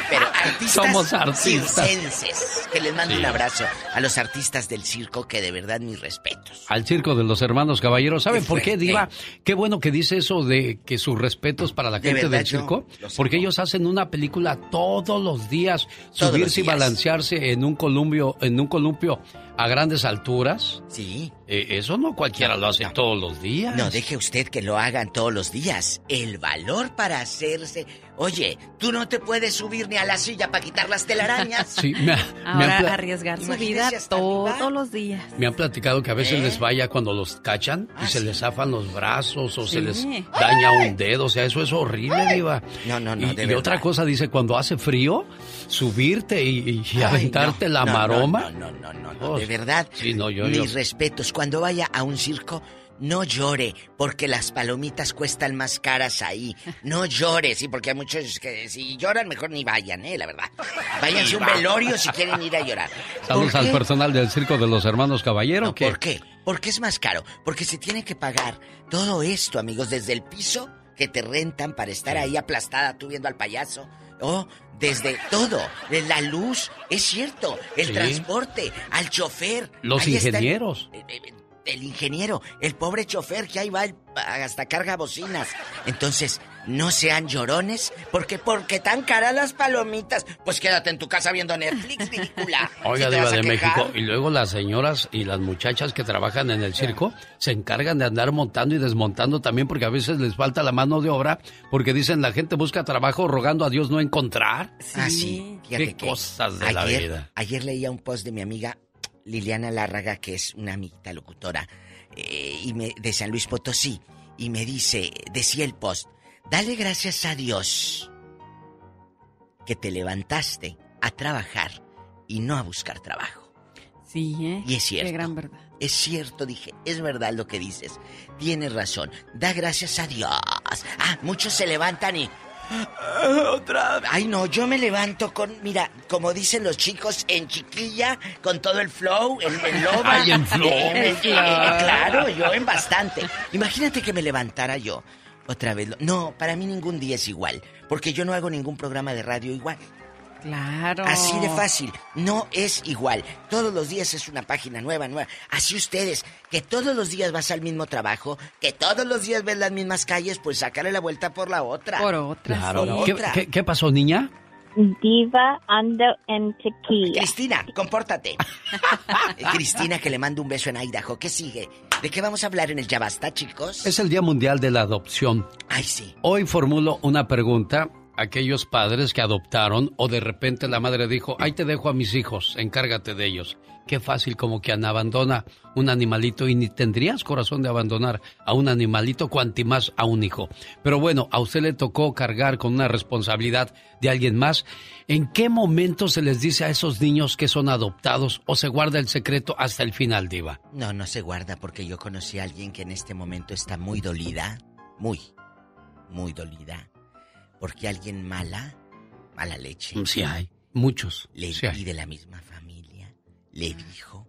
pero artistas Somos artistas. circenses. Que les mando Sí. un abrazo a los artistas del circo, que de verdad mis respetos. Al circo de los hermanos caballeros. ¿Sabe Qué por qué. Diva? Qué bueno que dice eso de que sus respetos para la De gente verdad, del circo. Porque ellos hacen una película todos los días. Todos subirse los y balancearse en un columpio, en un columpio a grandes alturas. Sí. Eh, eso no cualquiera lo hace todos los días. No deje usted que lo hagan todos los días. El valor para hacerse. Oye, tú no te puedes subir ni a la silla para quitar las telarañas. Sí, me, me han Ahora arriesgar su vida todos los días. Me han platicado que a veces ¿Eh? les vaya cuando los cachan y Ah, se sí. les zafan los brazos o se les daña un dedo. O sea, eso es horrible, Diva. No, no, no, Y, de y verdad. otra cosa, dice, cuando hace frío, subirte y, y Ay, aventarte no, la no, maroma. No, no, no, no, no, de verdad. Sí, no, yo, Mis yo- respetos. Cuando vaya a un circo, no llore, porque las palomitas cuestan más caras ahí. No llore, sí, porque hay muchos que si lloran, mejor ni vayan, ¿eh? La verdad. Váyanse un velorio si quieren ir a llorar. Saludos ¿Por al personal del circo de los hermanos Caballero. No, ¿Por qué? ¿Por qué es más caro? Porque se tiene que pagar todo esto, amigos, desde el piso que te rentan para estar ahí aplastada tú viendo al payaso. O desde todo, de la luz, es cierto, el Sí. transporte, al chofer. Los Ahí está el- ingenieros. El ingeniero, el pobre chofer que ahí va el- hasta carga bocinas. Entonces, no sean llorones, porque porque tan caras las palomitas, pues quédate en tu casa viendo Netflix, película. Oiga, ¿Sí Diva de quejar? México. Y luego las señoras y las muchachas que trabajan en el circo se encargan de andar montando y desmontando también porque a veces les falta la mano de obra porque dicen la gente busca trabajo rogando a Dios no encontrar. Ah, sí. Qué Fíjate que cosas de la vida. Ayer leía un post de mi amiga Liliana Lárraga, que es una amiguita locutora, eh, y me, de San Luis Potosí, y me dice, decía el post, dale gracias a Dios que te levantaste a trabajar y no a buscar trabajo. Sí, ¿eh? Y es cierto. Qué gran verdad. Es cierto, dije, es verdad lo que dices. Tienes razón. Da gracias a Dios. Ah, muchos se levantan y. "Ah, Otra vez". Ay, no, yo me levanto con, mira, como dicen los chicos, en chiquilla, con todo el flow, en, en loba. Ay, en. Eh, flow. eh, claro, yo en bastante. Imagínate que me levantara yo. Otra vez. No, para mí ningún día es igual. Porque yo no hago ningún programa de radio igual. Claro. Así de fácil. No es igual. Todos los días es una página nueva, nueva. Así ustedes, que todos los días vas al mismo trabajo, que todos los días ves las mismas calles, pues sácale la vuelta por la otra. Por otra. Claro. ¿Qué, otra. qué- qué pasó, niña? Diva ando en tequila. Cristina, compórtate. Cristina, que le mando un beso en Idaho. ¿Qué sigue? ¿De qué vamos a hablar en el Ya Basta, chicos? Es el Día Mundial de la Adopción. Ay, sí. Hoy formulo una pregunta aquellos padres que adoptaron o de repente la madre dijo, ahí te dejo a mis hijos, encárgate de ellos. Qué fácil como que abandona un animalito y ni tendrías corazón de abandonar a un animalito cuanti más a un hijo. Pero bueno, a usted le tocó cargar con una responsabilidad de alguien más. ¿En qué momento se les dice a esos niños que son adoptados o se guarda el secreto hasta el final, diva? No, no se guarda porque yo conocí a alguien que en este momento está muy dolida. Muy, muy dolida. Porque alguien mala, mala leche. Sí hay, muchos. Le, sí hay. Y de la misma familia. Le dijo,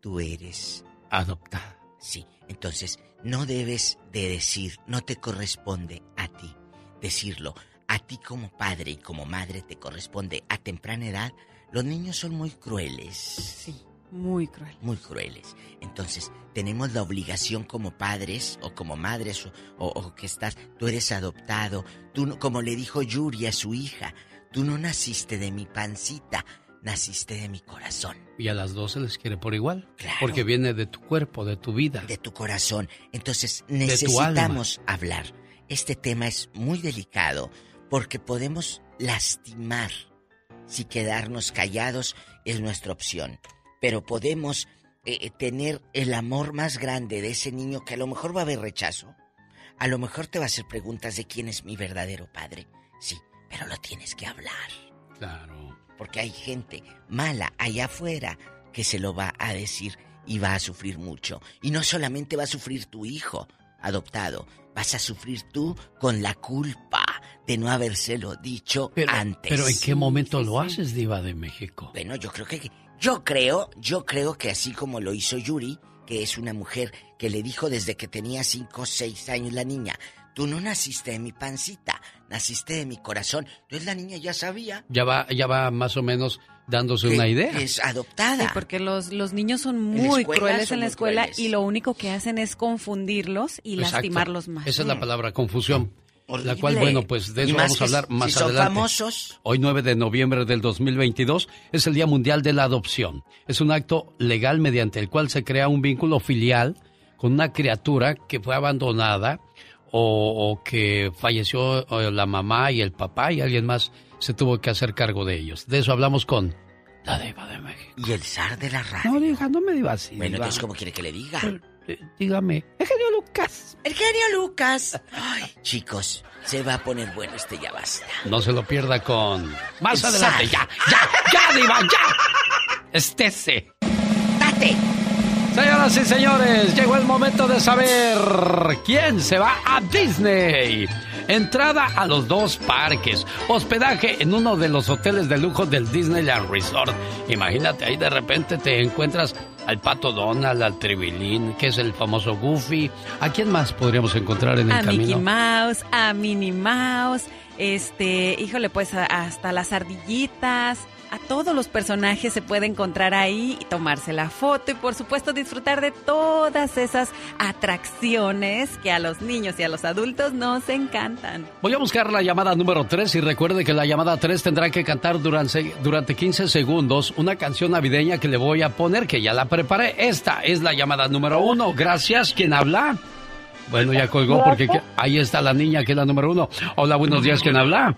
tú eres... Adoptada. Sí, entonces no debes de decir, no te corresponde a ti decirlo. A ti como padre y como madre te corresponde a temprana edad. Los niños son muy crueles. Sí, muy cruel. Muy crueles. Entonces, tenemos la obligación como padres o como madres o, o- o que estás, tú eres adoptado, tú no- como le dijo Yuri a su hija, tú no naciste de mi pancita, naciste de mi corazón. Y a las dos se les quiere por igual. Porque viene de tu cuerpo, de tu vida. De tu corazón. Entonces necesitamos hablar. Este tema es muy delicado porque podemos lastimar. Si quedarnos callados es nuestra opción. Pero podemos eh, eh, tener el amor más grande de ese niño que a lo mejor va a haber rechazo. A lo mejor te va a hacer preguntas de quién es mi verdadero padre. Sí, pero lo tienes que hablar. Claro. Porque hay gente mala allá afuera que se lo va a decir y va a sufrir mucho. Y no solamente va a sufrir tu hijo adoptado, vas a sufrir tú con la culpa de no habérselo dicho Pero, antes. pero ¿en qué momento lo haces, Diva de México? Bueno, yo creo que yo creo, yo creo que así como lo hizo Yuri, que es una mujer que le dijo desde que tenía cinco o seis años la niña, tú no naciste de mi pancita, naciste de mi corazón. Entonces la niña ya sabía Ya va, ya va más o menos dándose que una idea. es adoptada. Sí, porque los, los niños son muy escuela crueles son en la escuela crueles. y lo único que hacen es confundirlos y Exacto. lastimarlos más. Esa es la palabra, confusión. La cual, bueno, pues de eso vamos a hablar si más adelante. famosos. Hoy, 9 de noviembre del 2022, es el Día Mundial de la Adopción. Es un acto legal mediante el cual se crea un vínculo filial con una criatura que fue abandonada o, o que falleció la mamá y el papá y alguien más se tuvo que hacer cargo de ellos. De eso hablamos con la Diva de México. Y el zar de la radio. No, diga, no me así. Bueno, entonces, ¿cómo quiere que le diga? Dígame. Eugenio Lucas. El genio Lucas. Ay, chicos, se va a poner bueno este ya basta. No se lo pierda con... Más El adelante, zar. ya, ya, ya, Diva, ya. Estése. ¡Date! Señoras y señores, llegó el momento de saber quién se va a Disney. Entrada a los dos parques, hospedaje en uno de los hoteles de lujo del Disneyland Resort. Imagínate, ahí de repente te encuentras al Pato Donald, al Tribilín, que es el famoso Goofy. ¿A quién más podríamos encontrar en el a camino? Mickey Mouse, a Minnie Mouse, este, híjole, pues a- hasta las ardillitas. A todos los personajes se puede encontrar ahí y tomarse la foto y por supuesto disfrutar de todas esas atracciones que a los niños y a los adultos nos encantan. Voy a buscar la llamada número 3 y recuerde que la llamada 3 tendrá que cantar durante, durante 15 segundos una canción navideña que le voy a poner, que ya la preparé. Esta es la llamada número 1. Gracias. ¿Quién habla? Bueno, ya colgó porque que- ahí está la niña que es la número 1. Hola, buenos días. ¿Quién habla?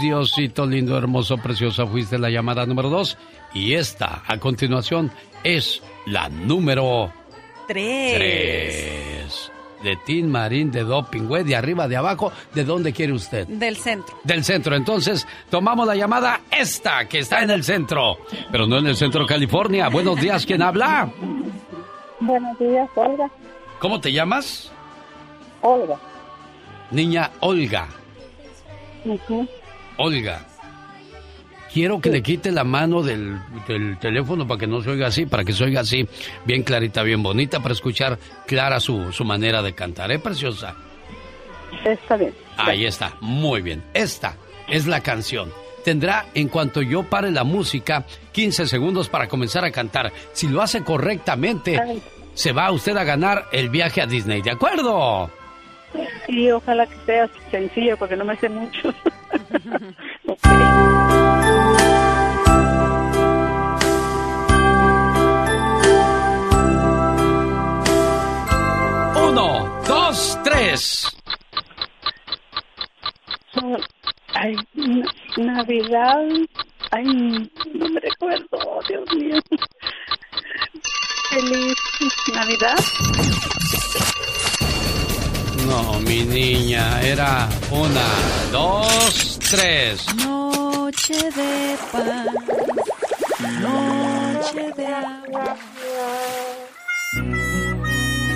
Diosito lindo, hermoso, precioso, fuiste la llamada número 2. Y esta, a continuación, es la número Tres. 3. De Tin Marín, de Doping, güey, de arriba, de abajo, ¿de dónde quiere usted? Del centro. Del centro. Entonces, tomamos la llamada esta, que está en el centro, pero no en el centro, California. Buenos días, ¿quién habla? Buenos días, Olga. ¿Cómo te llamas? Olga. Niña Olga. Olga. Quiero que le quite la mano del, del teléfono para que no se oiga así, para que se oiga así, bien clarita, bien bonita, para escuchar clara su, su manera de cantar. ¿Eh, preciosa? Está bien. Ahí está, muy bien. Esta es la canción. Tendrá, en cuanto yo pare la música, 15 segundos para comenzar a cantar. Si lo hace correctamente, se va usted a ganar el viaje a Disney, ¿de acuerdo? Y ojalá que sea sencillo porque no me sé mucho. Uno, dos, tres. Ay, na- Navidad. Ay, no me recuerdo, Dios mío. Feliz Navidad. No, mi niña, era una, dos, tres. Noche de paz, noche de amor.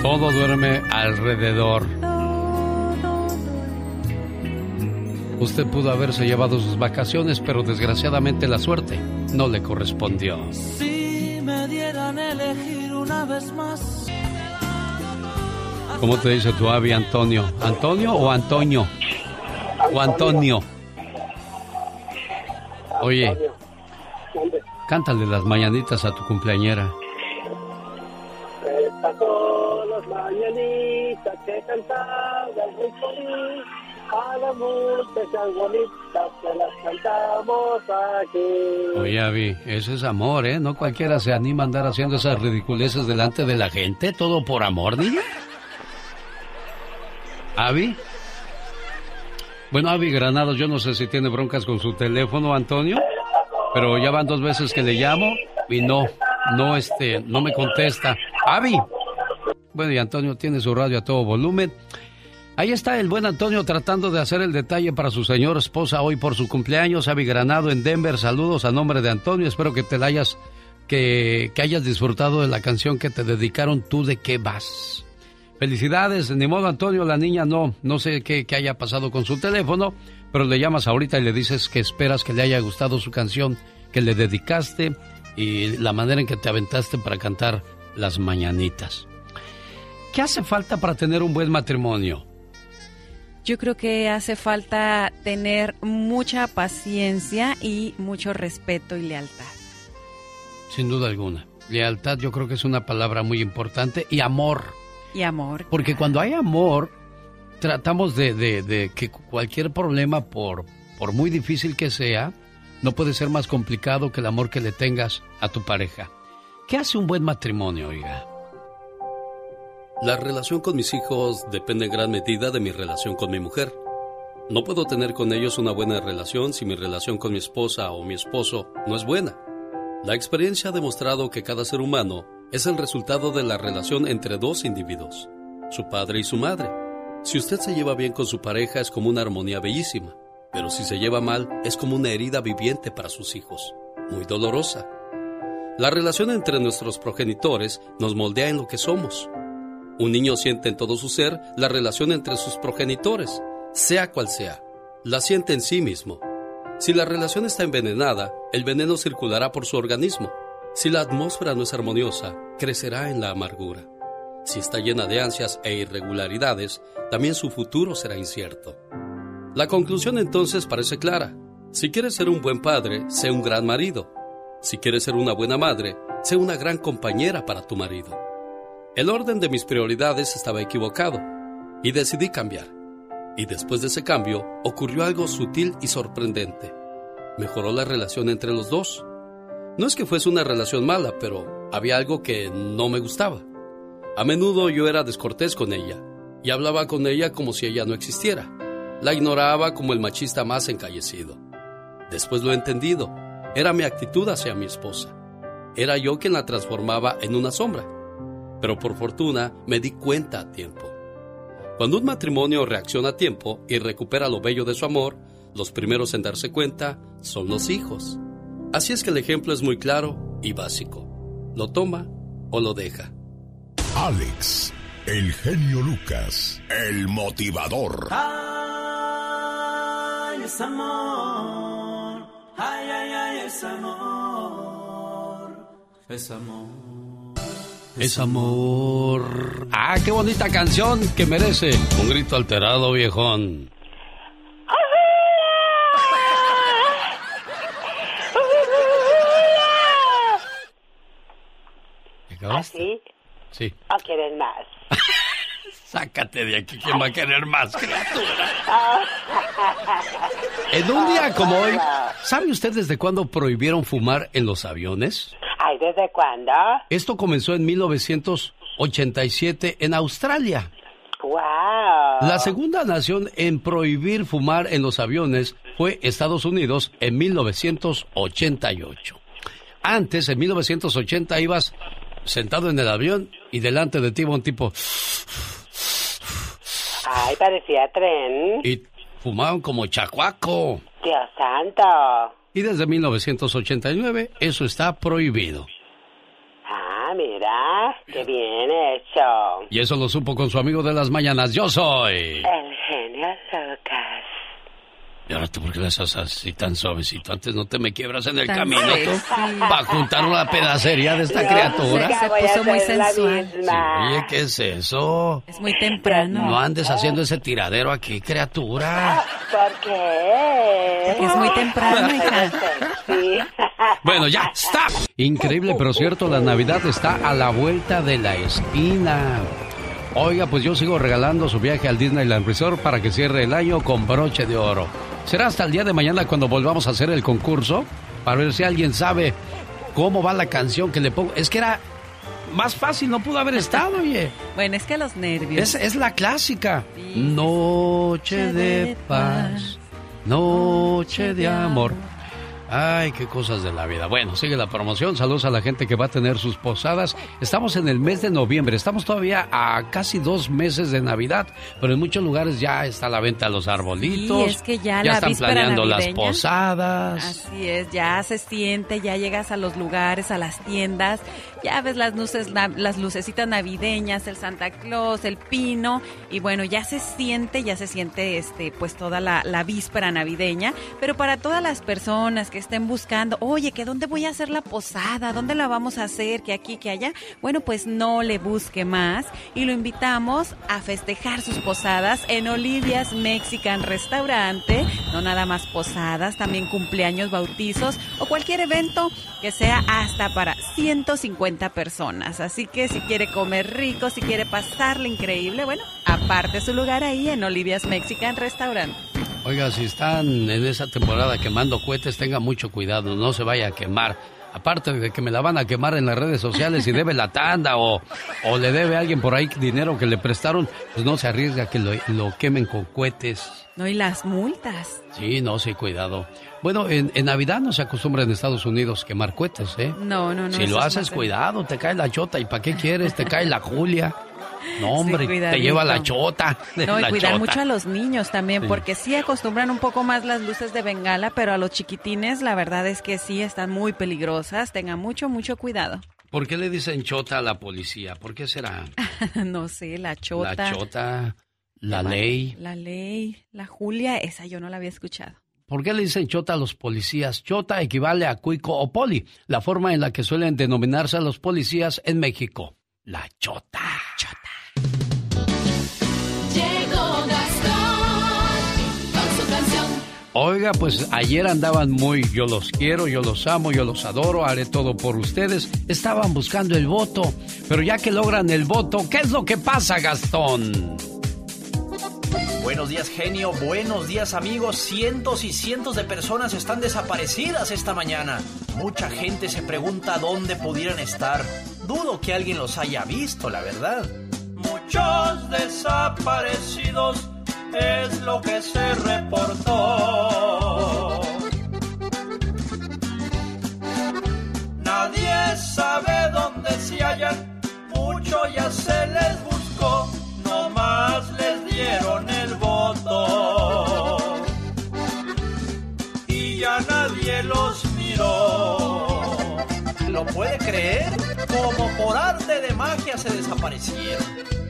Todo duerme alrededor. Usted pudo haberse llevado sus vacaciones, pero desgraciadamente la suerte no le correspondió. Si me dieran a elegir una vez más. ¿Cómo te dice tu avi Antonio? ¿Antonio o Antonio? O Antonio. Oye, cántale las mañanitas a tu cumpleañera. Estas son las mañanitas que cantaba muy feliz. A las muchachas bonitas que las cantamos aquí. Oye, Avi, eso es amor, ¿eh? No cualquiera se anima a andar haciendo esas ridiculeces delante de la gente. ¿Todo por amor, niña? ¿Avi? Bueno, Avi Granados, yo no sé si tiene broncas con su teléfono, Antonio, pero ya van dos veces que le llamo y no, no, este, no me contesta. ¡Avi! Bueno, y Antonio tiene su radio a todo volumen. Ahí está el buen Antonio tratando de hacer el detalle para su señora esposa hoy por su cumpleaños. Avi Granado en Denver. Saludos a nombre de Antonio. Espero que te la hayas, que, que hayas disfrutado de la canción que te dedicaron. ¿Tú de qué vas? Felicidades. Ni modo, Antonio, la niña no, no sé qué, qué haya pasado con su teléfono, pero le llamas ahorita y le dices que esperas que le haya gustado su canción que le dedicaste y la manera en que te aventaste para cantar las mañanitas. ¿Qué hace falta para tener un buen matrimonio? Yo creo que hace falta tener mucha paciencia y mucho respeto y lealtad. Sin duda alguna. Lealtad yo creo que es una palabra muy importante y amor. Y amor. Porque cuando hay amor, tratamos de, de- de que cualquier problema, por, por muy difícil que sea, no puede ser más complicado que el amor que le tengas a tu pareja. ¿Qué hace un buen matrimonio, oiga? La relación con mis hijos depende en gran medida de mi relación con mi mujer. No puedo tener con ellos una buena relación si mi relación con mi esposa o mi esposo no es buena. La experiencia ha demostrado que cada ser humano es el resultado de la relación entre dos individuos, su padre y su madre. Si usted se lleva bien con su pareja es como una armonía bellísima, pero si se lleva mal es como una herida viviente para sus hijos, muy dolorosa. La relación entre nuestros progenitores nos moldea en lo que somos. Un niño siente en todo su ser la relación entre sus progenitores, sea cual sea. La siente en sí mismo. Si la relación está envenenada, el veneno circulará por su organismo. Si la atmósfera no es armoniosa, crecerá en la amargura. Si está llena de ansias e irregularidades, también su futuro será incierto. La conclusión entonces parece clara. Si quieres ser un buen padre, sé un gran marido. Si quieres ser una buena madre, sé una gran compañera para tu marido. El orden de mis prioridades estaba equivocado y decidí cambiar. Y después de ese cambio ocurrió algo sutil y sorprendente. Mejoró la relación entre los dos. No es que fuese una relación mala, pero había algo que no me gustaba. A menudo yo era descortés con ella y hablaba con ella como si ella no existiera. La ignoraba como el machista más encallecido. Después lo he entendido. Era mi actitud hacia mi esposa. Era yo quien la transformaba en una sombra. Pero por fortuna me di cuenta a tiempo. Cuando un matrimonio reacciona a tiempo y recupera lo bello de su amor, los primeros en darse cuenta son los hijos. Así es que el ejemplo es muy claro y básico. Lo toma o lo deja. Alex, el genio Lucas, el motivador. Ay, es amor. Ay, ay, ay, es amor. Es amor. Es amor. Ah, qué bonita canción que merece. Un grito alterado, viejón. ¿Así? Sí. ¿O quieres más? Sácate de aquí, ¿quién va a querer más, criatura? En un día como hoy, ¿sabe usted desde cuándo prohibieron fumar en los aviones? Ay, ¿desde cuándo? Esto comenzó en 1987 en Australia. ¡Wow! La segunda nación en prohibir fumar en los aviones fue Estados Unidos en 1988. Antes, en 1980, ibas sentado en el avión y delante de ti un tipo Ay, parecía tren. y fumaban como chacuaco. Dios santo. Y desde 1989 eso está prohibido. Ah, mira, qué bien hecho. Y eso lo supo con su amigo de las mañanas. Yo soy. El genio Lucas. ¿Y ahora tú por qué le haces así tan suavecito? Antes no te me quiebras en el Tan camino tú. Para juntar una pedacería de esta criatura. Se puso muy sensual. Sí, oye, ¿qué es eso? Es muy temprano. No andes haciendo ese tiradero aquí, criatura. ¿Por qué? Porque es muy temprano, hija. Sí. Bueno, ya, stop. Increíble, pero cierto, la Navidad está a la vuelta de la esquina. Oiga, pues yo sigo regalando su viaje al Disneyland Resort para que cierre el año con broche de oro. Será hasta el día de mañana cuando volvamos a hacer el concurso para ver si alguien sabe cómo va la canción que le pongo. Es que era más fácil, no pudo haber estado, oye. Bueno, es que los nervios. Es, es la clásica. Noche de paz, noche de amor. Ay, qué cosas de la vida. Bueno, sigue la promoción. Saludos a la gente que va a tener sus posadas. Estamos en el mes de noviembre. Estamos todavía a casi dos meses de Navidad, pero en muchos lugares ya está a la venta los arbolitos. Sí, es que ya la están planeando las posadas. Así es, ya se siente, ya llegas a los lugares, a las tiendas, ya ves las luces, las lucecitas navideñas, el Santa Claus, el pino, y bueno, ya se siente, ya se siente este, pues toda la, la víspera navideña, pero para todas las personas que estén buscando, oye, que dónde voy a hacer la posada, dónde la vamos a hacer, que aquí, que allá, bueno, pues no le busque más y lo invitamos a festejar sus posadas en Olivia's Mexican Restaurante, no nada más posadas, también cumpleaños, bautizos o cualquier evento que sea hasta para 150 personas. Así que si quiere comer rico, si quiere pasarle increíble, bueno, aparte su lugar ahí en Olivia's Mexican Restaurant. Oiga, si están en esa temporada quemando cohetes, tenga mucho cuidado, no se vaya a quemar. Aparte de que me la van a quemar en las redes sociales y debe la tanda o, o le debe a alguien por ahí dinero que le prestaron, pues no se arriesga a que lo, lo quemen con cohetes. No, y las multas. Sí, no, sí, cuidado. Bueno, en, en Navidad no se acostumbra en Estados Unidos quemar cohetes, ¿eh? No, no, no. si lo es haces, cuidado, te cae la chota. ¿Y para qué quieres? Te cae la Julia. No, hombre, te lleva la chota. No, y cuidar chota. mucho a los niños también, Sí. porque sí acostumbran un poco más las luces de bengala, pero a los chiquitines la verdad es que sí están muy peligrosas. Tengan mucho, mucho cuidado. ¿Por qué le dicen chota a la policía? ¿Por qué será? no sé, la chota. La chota, la ley. La ley, la Julia, esa yo no la había escuchado. ¿Por qué le dicen chota a los policías? Chota equivale a cuico o poli, la forma en la que suelen denominarse a los policías en México. La chota. Llegó Oiga, pues ayer andaban muy yo los quiero, yo los amo, yo los adoro, haré todo por ustedes. Estaban buscando el voto, pero ya que logran el voto, ¿qué es lo que pasa, Gastón? Buenos días, genio. Buenos días, amigos. Cientos y cientos de personas están desaparecidas esta mañana. Mucha gente se pregunta dónde pudieran estar. Dudo que alguien los haya visto, la verdad. Muchos desaparecidos es lo que se reportó. Nadie sabe dónde se hallan. Mucho ya se les buscó. No más les dieron el voto. Y ya nadie los miró. ¿Lo puede creer? Como por arte de magia se desaparecieron.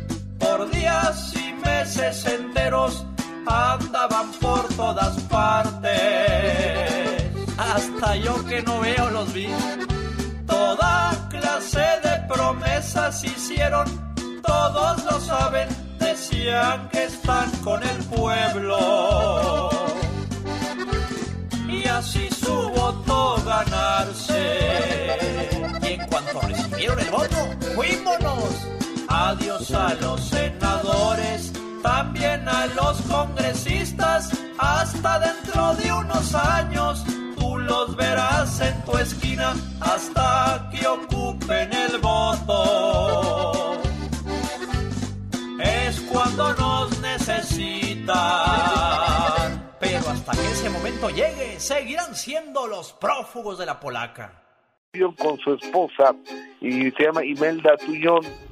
Por días y meses enteros andaban por todas partes. Hasta yo que no veo los vi. Toda clase de promesas hicieron, todos lo saben, decían que están con el pueblo. Y así su voto ganarse. Y en cuanto recibieron el voto, fuímonos. Adiós a los senadores, también a los congresistas, hasta dentro de unos años tú los verás en tu esquina hasta que ocupen el voto. Es cuando nos necesitan, pero hasta que ese momento llegue, seguirán siendo los prófugos de la polaca. con su esposa y se llama Imelda Tuñón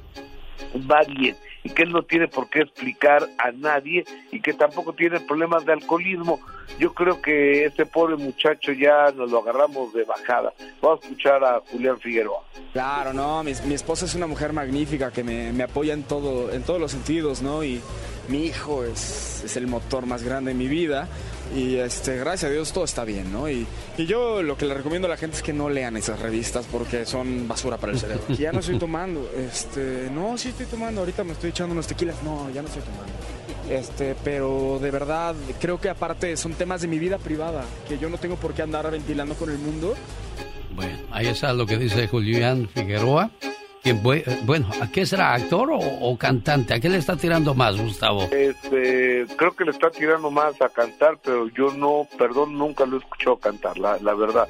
va bien y que él no tiene por qué explicar a nadie y que tampoco tiene problemas de alcoholismo. Yo creo que este pobre muchacho ya nos lo agarramos de bajada. Vamos a escuchar a Julián Figueroa. Claro, no, mi, mi esposa es una mujer magnífica que me, me apoya en todo, en todos los sentidos, ¿no? Y mi hijo es, es el motor más grande de mi vida y este, gracias a Dios todo está bien, ¿no? Y, y yo lo que le recomiendo a la gente es que no lean esas revistas porque son basura para el cerebro. ya no estoy tomando, este, no, sí estoy tomando, ahorita me estoy echando unos tequilas, no, ya no estoy tomando. Este, pero de verdad creo que aparte son temas de mi vida privada que yo no tengo por qué andar ventilando con el mundo. Bueno, ahí está lo que dice Julián Figueroa. Eh, bueno, ¿a qué será? ¿Actor o, cantante? ¿A qué le está tirando más, Gustavo? Este, creo que le está tirando más a cantar, pero yo no, perdón, nunca lo he escuchado cantar, la, la verdad.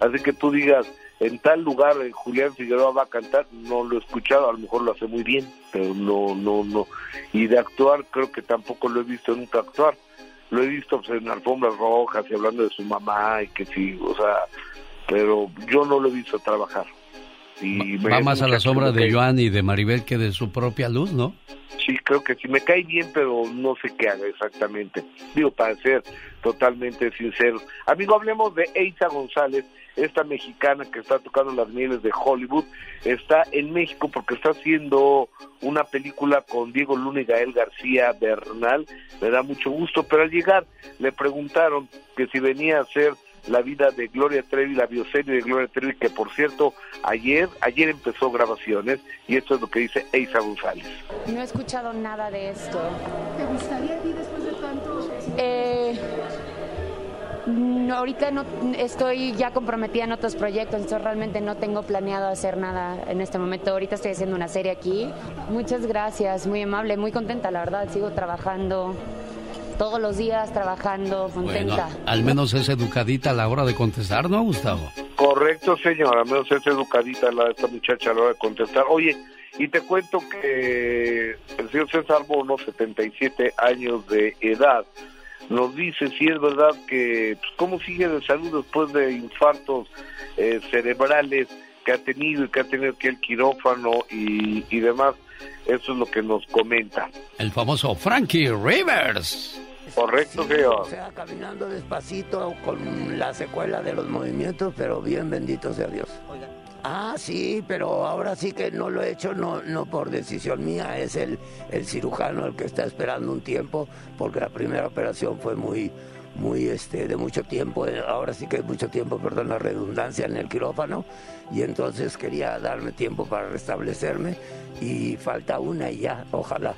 Así que tú digas, en tal lugar Julián Figueroa va a cantar, no lo he escuchado, a lo mejor lo hace muy bien, pero no, no, no. Y de actuar, creo que tampoco lo he visto nunca actuar. Lo he visto pues, en alfombras rojas y hablando de su mamá y que sí, o sea, pero yo no lo he visto trabajar. Va más a la muchacho, sombra me de Joan y de Maribel que de su propia luz, ¿no? Sí, creo que sí, me cae bien, pero no sé qué haga exactamente. Digo, para ser totalmente sincero. Amigo, hablemos de Eiza González, esta mexicana que está tocando las mieles de Hollywood. Está en México porque está haciendo una película con Diego Luna y Gael García Bernal. Me da mucho gusto, pero al llegar le preguntaron que si venía a hacer la vida de Gloria Trevi, la bioserie de Gloria Trevi, que por cierto, ayer, ayer empezó grabaciones, y esto es lo que dice Eiza González. No he escuchado nada de esto. ¿Te gustaría a ti después de tanto? Eh, no, ahorita no estoy ya comprometida en otros proyectos, entonces realmente no tengo planeado hacer nada en este momento. Ahorita estoy haciendo una serie aquí. Muchas gracias, muy amable, muy contenta, la verdad. Sigo trabajando todos los días, trabajando, Bueno, contenta. al menos es educadita a la hora de contestar, ¿no, Gustavo? Correcto, señor, al menos es educadita la, esta muchacha a la hora de contestar. Oye, y te cuento que el señor César Bono, 77 años de edad, nos dice si es verdad que, pues, cómo sigue de salud después de infartos eh, cerebrales que ha tenido y que ha tenido que el quirófano y, y demás. Eso es lo que nos comenta. El famoso Frankie Rivers. Correcto, señor. O sea, caminando despacito con la secuela de los movimientos, pero bien bendito sea Dios. Ah, sí, pero ahora sí que no lo he hecho, no, no por decisión mía, es el, el cirujano el que está esperando un tiempo, porque la primera operación fue muy, muy este de mucho tiempo, eh, ahora sí que mucho tiempo, perdón la redundancia en el quirófano y entonces quería darme tiempo para restablecerme y falta una y ya, ojalá,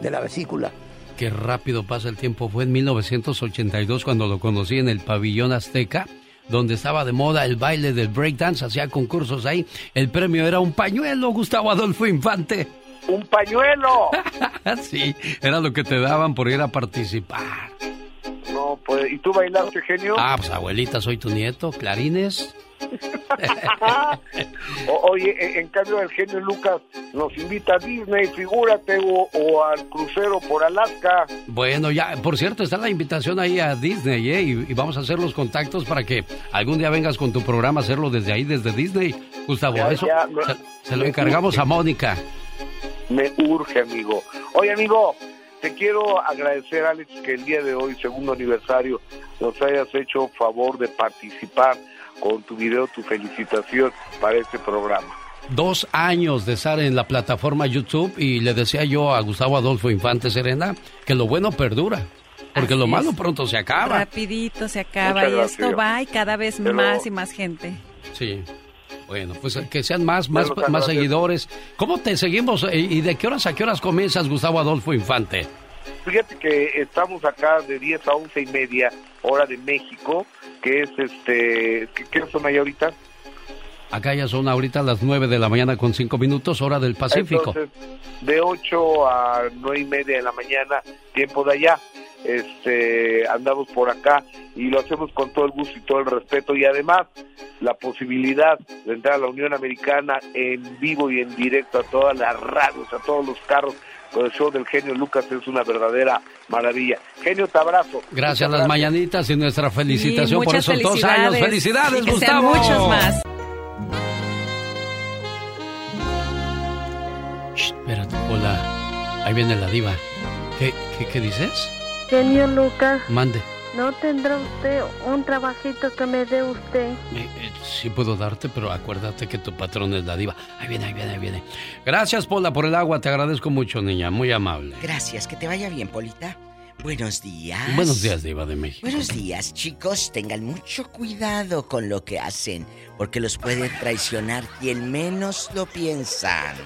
de la vesícula. Qué rápido pasa el tiempo. Fue en 1982 cuando lo conocí en el pabellón Azteca, donde estaba de moda el baile del breakdance, hacía concursos ahí. El premio era un pañuelo, Gustavo Adolfo Infante. ¡Un pañuelo! sí, era lo que te daban por ir a participar. No, pues, ¿y tú bailaste, genio? Ah, pues abuelita, soy tu nieto, clarines. oye, en cambio el genio Lucas nos invita a Disney, figúrate, o, al crucero por Alaska. Bueno, ya, por cierto, está la invitación ahí a Disney, ¿eh? Y, vamos a hacer los contactos para que algún día vengas con tu programa a hacerlo desde ahí, desde Disney. Gustavo, eso se, lo encargamos a Mónica. Me urge, amigo. Oye, amigo, te quiero agradecer, Alex, que el día de hoy, segundo aniversario, nos hayas hecho favor de participar con tu video, tu felicitación para este programa. Dos años de estar en la plataforma YouTube y le decía yo a Gustavo Adolfo Infante Serena que lo bueno perdura. Porque lo malo pronto se acaba. Rapidito se acaba y esto va y cada vez más y más gente. Sí. Bueno, pues que sean más, más, más seguidores. ¿Cómo te seguimos eh, y de qué horas a qué horas comienzas, Gustavo Adolfo Infante? Fíjate que estamos acá de 10 a 11 y media, hora de México, que es este. ¿Qué, son ahí ahorita? Acá ya son ahorita las 9 de la mañana con 5 minutos, hora del Pacífico. Entonces, de 8 a 9 y media de la mañana, tiempo de allá. Este, andamos por acá y lo hacemos con todo el gusto y todo el respeto y además la posibilidad de entrar a la Unión Americana en vivo y en directo a todas las radios, a todos los carros con el show del genio Lucas es una verdadera maravilla. Genio, te abrazo. Gracias a las mañanitas y nuestra felicitación por esos dos años. Felicidades, Gustavo. muchos más. espérate, hola. Ahí viene la diva. ¿Qué, qué, qué dices? Genio Lucas. Mande. ¿No tendrá usted un trabajito que me dé usted? Eh, eh, sí puedo darte, pero acuérdate que tu patrón es la diva. Ahí viene, ahí viene, ahí viene. Gracias, Pola, por el agua. Te agradezco mucho, niña. Muy amable. Gracias. Que te vaya bien, Polita. Buenos días. Buenos días, Diva de México. Buenos días, chicos. Tengan mucho cuidado con lo que hacen, porque los puede traicionar quien menos lo piensan.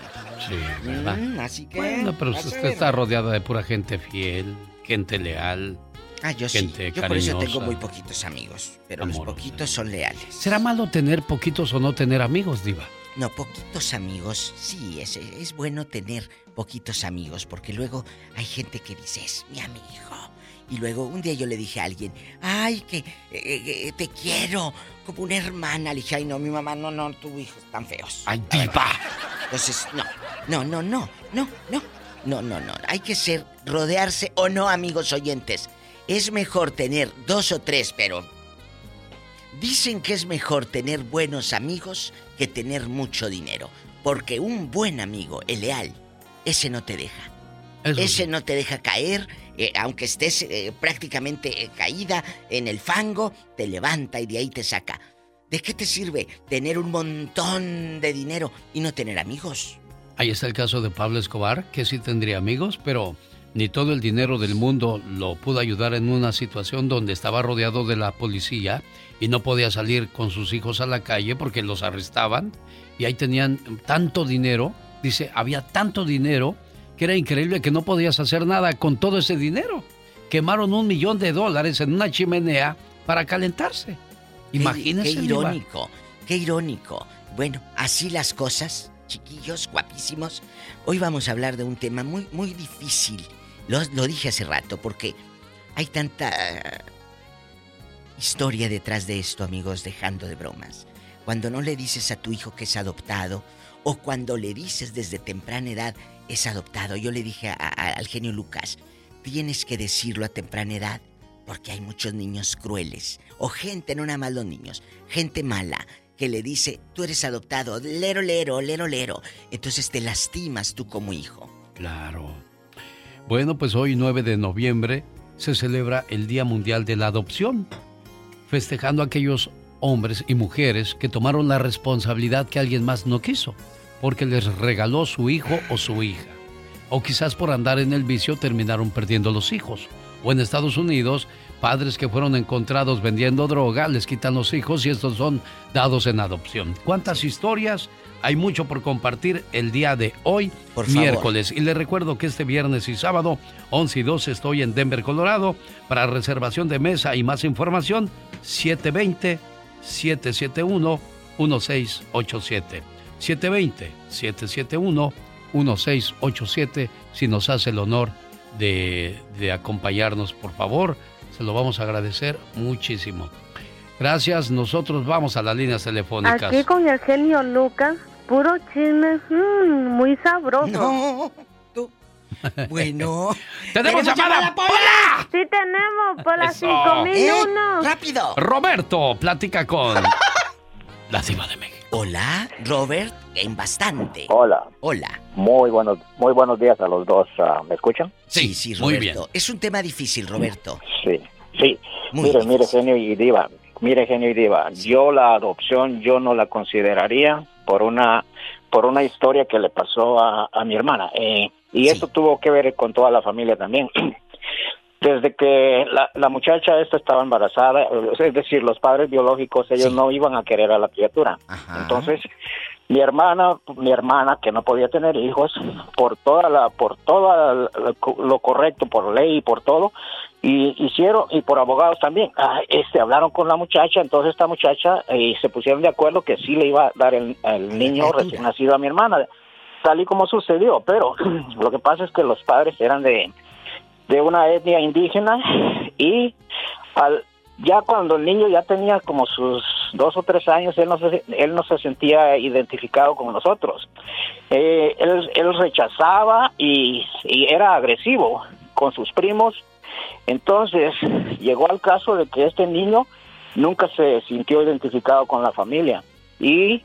Sí, ¿verdad? Mm, así que. Bueno, pero usted está rodeada de pura gente fiel, gente leal. Ah, yo gente sí. Yo por eso tengo muy poquitos amigos, pero los poquitos son leales. ¿Será malo tener poquitos o no tener amigos, Diva? No, poquitos amigos, sí, es, es bueno tener poquitos amigos, porque luego hay gente que dice, es mi amigo. Y luego un día yo le dije a alguien, ay, que eh, eh, te quiero, como una hermana. Le dije, ay, no, mi mamá, no, no, tu hijo están feos. Ay, diva. Entonces, no, no, no, no, no, no, no, no, no. Hay que ser, rodearse o no, amigos oyentes es mejor tener dos o tres, pero dicen que es mejor tener buenos amigos que tener mucho dinero. Porque un buen amigo, el leal, ese no te deja. ese no te deja caer, eh, aunque estés eh, prácticamente eh, caída en el fango, te levanta y de ahí te saca. ¿De qué te sirve tener un montón de dinero y no tener amigos? Ahí está el caso de Pablo Escobar, que sí tendría amigos, pero ni todo el dinero del mundo lo pudo ayudar en una situación donde estaba rodeado de la policía y no podía salir con sus hijos a la calle porque los arrestaban y ahí tenían tanto dinero, dice, había tanto dinero que era increíble que no podías hacer nada con todo ese dinero. Quemaron un millón de dólares en una chimenea para calentarse. Imagínense. Qué, irónico, qué irónico. Bueno, así las cosas, chiquillos, guapísimos. Hoy vamos a hablar de un tema muy, muy difícil lo, dije hace rato porque hay tanta historia detrás de esto, amigos, dejando de bromas. Cuando no le dices a tu hijo que es adoptado o cuando le dices desde temprana edad es adoptado. Yo le dije al genio Lucas, tienes que decirlo a temprana edad porque hay muchos niños crueles o gente, no nada más los niños, gente mala que le dice, tú eres adoptado, lero, lero, lero, lero. Entonces te lastimas tú como hijo. Claro. Bueno, pues hoy 9 de noviembre se celebra el Día Mundial de la Adopción, festejando a aquellos hombres y mujeres que tomaron la responsabilidad que alguien más no quiso, porque les regaló su hijo o su hija. O quizás por andar en el vicio terminaron perdiendo los hijos. O en Estados Unidos, padres que fueron encontrados vendiendo droga les quitan los hijos y estos son dados en adopción. ¿Cuántas historias? Hay mucho por compartir el día de hoy, Por favor. miércoles. Y les recuerdo que este viernes y sábado, 11 y 12, estoy en Denver, Colorado. Para reservación de mesa y más información, 720-771-1687. 720-771-1687. Si nos hace el honor de, de acompañarnos, por favor, se lo vamos a agradecer muchísimo. Gracias, nosotros vamos a las líneas telefónicas. Aquí con el genio Lucas, puro chisme, mm, muy sabroso. No, Bueno. ¡Tenemos llamada! ¡Pola! Sí tenemos, por las Eso. 5001. ¡Rápido! Roberto, platica con la diva de México. Hola, Robert, en bastante. Hola. Hola. Muy buenos, muy buenos días a los dos. ah, ¿Me escuchan? Sí, sí, muy Roberto. Es un tema difícil, Roberto. Sí, sí. Muy mire, mire, genio y diva. Mire, genio y diva. Yo la adopción, yo no la consideraría por una, por una historia que le pasó a, a mi hermana. Eh, y esto tuvo que ver con toda la familia también. Desde que la, la muchacha esta estaba embarazada, es decir, los padres biológicos, ellos no iban a querer a la criatura. Entonces, mi hermana, mi hermana que no podía tener hijos, por toda la, por todo lo correcto, por ley y por todo, y hicieron y por abogados también, ah, este hablaron con la muchacha, entonces esta muchacha y se pusieron de acuerdo que sí le iba a dar el, el niño recién nacido a mi hermana, tal y como sucedió, pero lo que pasa es que los padres eran de de una etnia indígena y al ya cuando el niño ya tenía como sus dos o tres años, él no se, él no se sentía identificado con nosotros. Eh, él, él rechazaba y, y era agresivo con sus primos. Entonces llegó al caso de que este niño nunca se sintió identificado con la familia y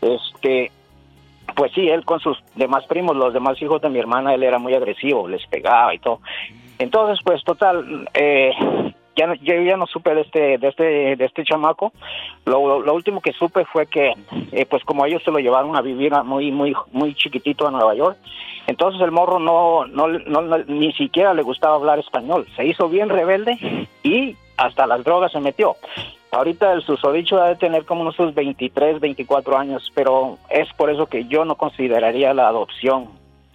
este pues sí, él con sus demás primos, los demás hijos de mi hermana, él era muy agresivo, les pegaba y todo. Entonces, pues total, eh, ya no- yo ya no supe de este de este de este chamaco. Lo, lo último que supe fue que, eh, pues como ellos se lo llevaron a vivir a muy muy muy chiquitito a Nueva York, entonces el morro no, no, no, no- ni siquiera le gustaba hablar español. Se hizo bien rebelde y hasta las drogas se metió. Ahorita el susodicho debe tener como unos 23, 24 años, pero es por eso que yo no consideraría la adopción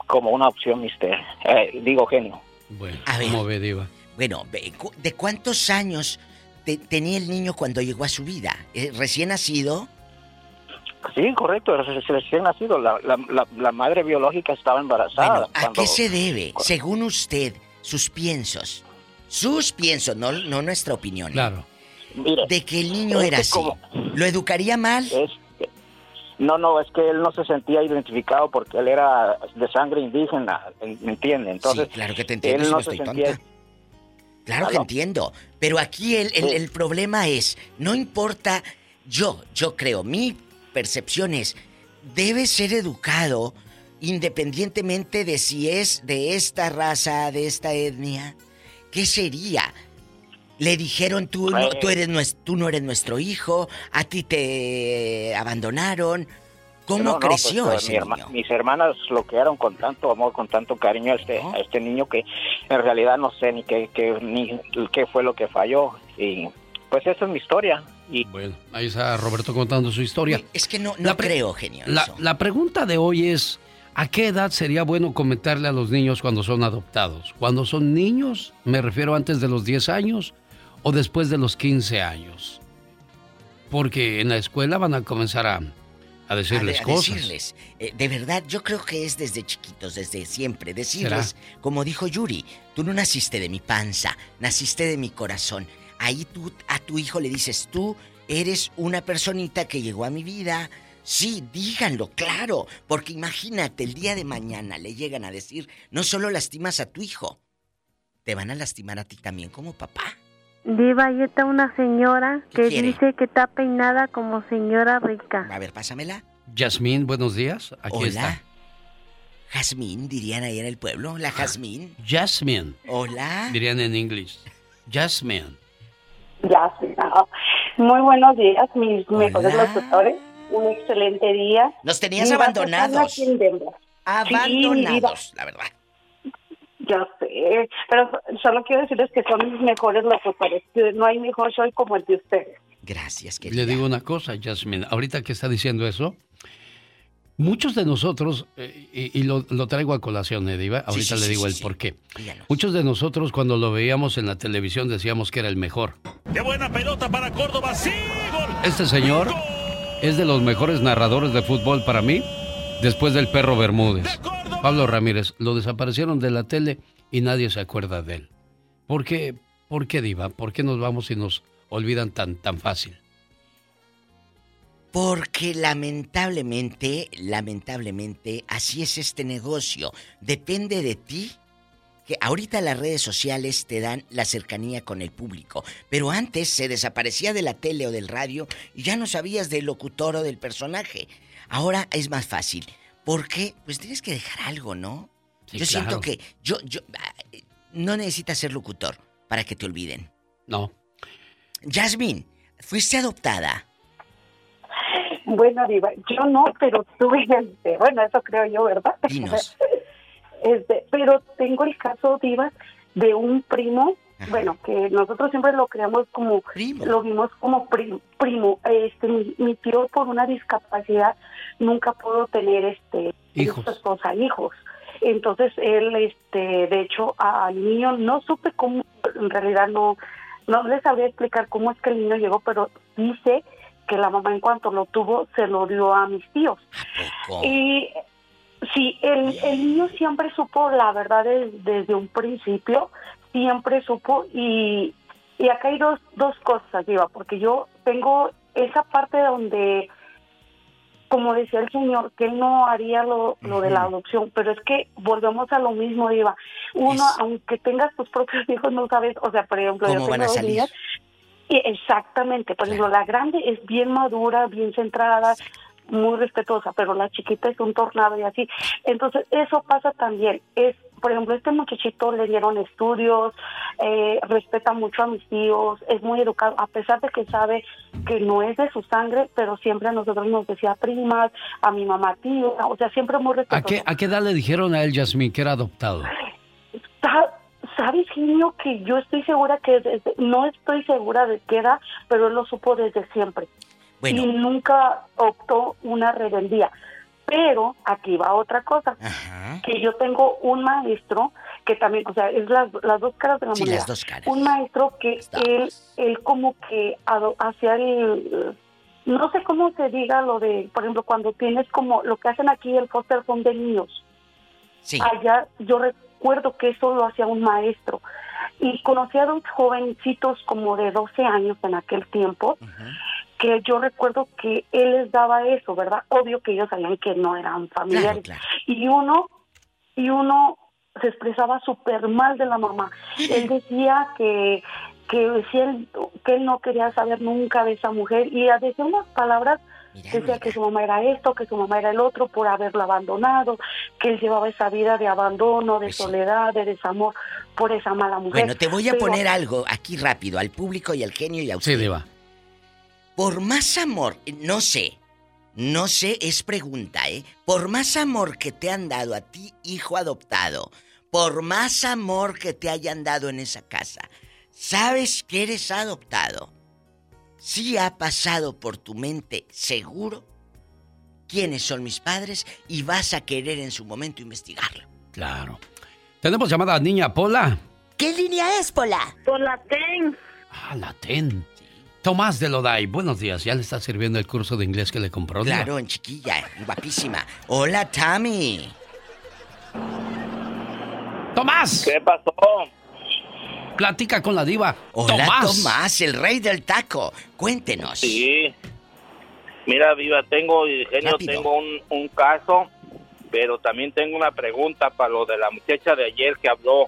como una opción, mister. Eh, digo genio. Bueno, A ver. ¿cómo ve, diva? Bueno, ve, cu- ¿de cuántos años te- tenía el niño cuando llegó a su vida? ¿Recién nacido? Sí, correcto, recién nacido. La, la, la, la madre biológica estaba embarazada. Bueno, ¿a cuando- qué se debe, según usted, sus piensos? Sus piensos, no, no nuestra opinión. ¿eh? Claro. de que el niño era así. como- ¿Lo educaría mal? Es no, no, es que él no se sentía identificado porque él era de sangre indígena, ¿me entiende? Entonces, sí, claro que te entiendo, él si no no se estoy sentía... tonta. Claro que entiendo. Pero aquí el, el- el problema es, no importa, yo, yo creo, mi percepción es, debe ser educado independientemente de si es de esta raza, de esta etnia. ¿Qué sería? Le dijeron tú no, Pues- tú eres tú no eres nuestro hijo, a ti te abandonaron. ¿Cómo No, no, creció pues, ese mi herma- niño? Mis hermanas lo criaron con tanto amor, con tanto cariño a este, a este niño que en realidad no sé ni qué, qué, ni qué fue lo que falló. Y pues esa es mi historia. Y Bueno, ahí está Roberto contando su historia. Es que no, no creo, genio. La, la pregunta de hoy es, ¿a qué edad sería bueno comentarle a los niños cuando son adoptados? Cuando son niños, me refiero antes de los 10 años o después de los 15 años. Porque en la escuela van a comenzar a, a decirles a, de- a cosas. decirles. Eh, de verdad, yo creo que es desde chiquitos, desde siempre. Decirles, como dijo Yuri, tú no naciste de mi panza, naciste de mi corazón. Ahí tú a tu hijo le dices, tú eres una personita que llegó a mi vida. Sí, díganlo, claro, porque imagínate, el día de mañana le llegan a decir, no solo lastimas a tu hijo, te van a lastimar a ti también como papá. Diva, ahí está una señora que quiere? dice que está peinada como señora rica. A ver, pásamela. Yasmín, buenos días. Aquí Hola. está. Jazmín, dirían ahí en el pueblo, la Jazmín. Jasmine, Hola. dirían en inglés. Jasmine. Sí, ah, Muy buenos días, mis mejores locutores. Un excelente día. Nos tenías Diva, abandonados. Denver. Sí. Abandonados, la verdad. Ya sé, pero solo quiero decirles que son mis mejores locutores. No hay mejor show como el de ustedes. Gracias, Le digo una cosa, Jasmine. Ahorita que está diciendo eso, muchos de nosotros, eh, y, y lo, lo traigo a colación, eh, Diva, ahorita sí, le digo sí, el sí. por qué. Muchos de nosotros cuando lo veíamos en la televisión decíamos que era el mejor. ¡Qué buena pelota para Córdoba! ¡Sí! ¡Gol! Este señor es de los mejores narradores de fútbol para mí, después del perro Bermúdez. Pablo Ramírez, lo desaparecieron de la tele y nadie se acuerda de él. ¿Por qué, por qué Diva? ¿Por qué nos vamos y nos olvidan tan, tan fácil? Porque lamentablemente, lamentablemente, así es este negocio. Depende de ti. Que ahorita las redes sociales te dan la cercanía con el público, pero antes se desaparecía de la tele o del radio y ya no sabías del locutor o del personaje. Ahora es más fácil. ¿Por qué? Pues tienes que dejar algo, ¿no? Sí, yo siento que yo, yo, ah, no necesitas ser locutor para que te olviden. No. Jasmine, fuiste adoptada. Bueno, Diva, yo no, pero tuve, este, bueno, eso creo yo, ¿verdad? Dinos. Este, pero tengo el caso, Diva, de un primo, bueno, que nosotros siempre lo creamos como, lo vimos como pri- primo. Este, mi, mi tío por una discapacidad nunca pudo tener, este, Hijos. su esposa, hijos. Entonces él, este, de hecho, al niño no supe cómo, en realidad no, no les sabría explicar cómo es que el niño llegó, pero dice que la mamá en cuanto lo tuvo se lo dio a mis tíos. Y sí, el, el niño siempre supo la verdad des- desde un principio, siempre supo y, y acá hay dos, dos cosas, Diva, porque yo tengo esa parte donde, como decía el señor, que él no haría lo, lo de la adopción, pero es que volvemos a lo mismo, Diva. Uno, aunque tengas tus propios hijos, no sabes, o sea, por ejemplo, yo ¿Cómo van tengo a dos salir? niñas, y exactamente, por ejemplo, la grande es bien madura, bien centrada, muy respetuosa, pero la chiquita es un tornado y así. Entonces, eso pasa también. Es, por ejemplo, este muchachito le dieron estudios, eh, respeta mucho a mis tíos, es muy educado, a pesar de que sabe que no es de su sangre, pero siempre a nosotros nos decía primas, a mi mamá tío, o sea, siempre muy ¿A respetuoso. qué, ¿A qué edad le dijeron a él, Jasmine, que era adoptado? Sa- ¿Sabes, genio, que yo estoy segura que desde- no estoy segura de qué edad, pero él lo supo desde siempre. Y nunca optó una rebeldía. Pero aquí va otra cosa, que yo tengo un maestro que también, o sea, es las, las dos caras de la Sí, moneda. las dos caras. Un maestro que él, él como que hacía el, no sé cómo se diga lo de, por ejemplo, cuando tienes como lo que hacen aquí el foster home de niños. Allá yo recuerdo que eso lo hacía un maestro. Y conocí a dos jovencitos como de 12 años en aquel tiempo, que yo recuerdo que él les daba eso, ¿verdad? Obvio que ellos sabían que no eran familiares. Y uno, y uno se expresaba súper mal de la mamá. Él decía que que si él, que él no quería saber nunca de esa mujer y decía unas palabras decía que su mamá era esto, que su mamá era el otro por haberla abandonado, que él llevaba esa vida de abandono, de soledad, de desamor por esa mala mujer. Bueno, te voy a Pero- poner algo aquí rápido, al público y al genio y a usted. Sí. Por más amor, no sé, no sé, es pregunta, ¿eh? Por más amor que te han dado a ti, hijo adoptado, por más amor que te hayan dado en esa casa, sabes que eres adoptado. Sí ha pasado por tu mente, seguro, quiénes son mis padres y vas a querer en su momento investigarlo. Claro. Tenemos llamada a niña Pola. ¿Qué línea es, Pola? Pola Ten. Ah, la ten. Tomás de Loday, buenos días. ¿Ya le está sirviendo el curso de inglés que le compró? Claro, en chiquilla, guapísima. Hola, Tammy. ¡Tomás! ¿Qué pasó? Platica con la diva. Hola, Tomás. Tomás. el rey del taco. Cuéntenos. Sí. Mira, Viva, tengo, genio, Rápido. tengo un, un caso, pero también tengo una pregunta para lo de la muchacha de ayer que habló,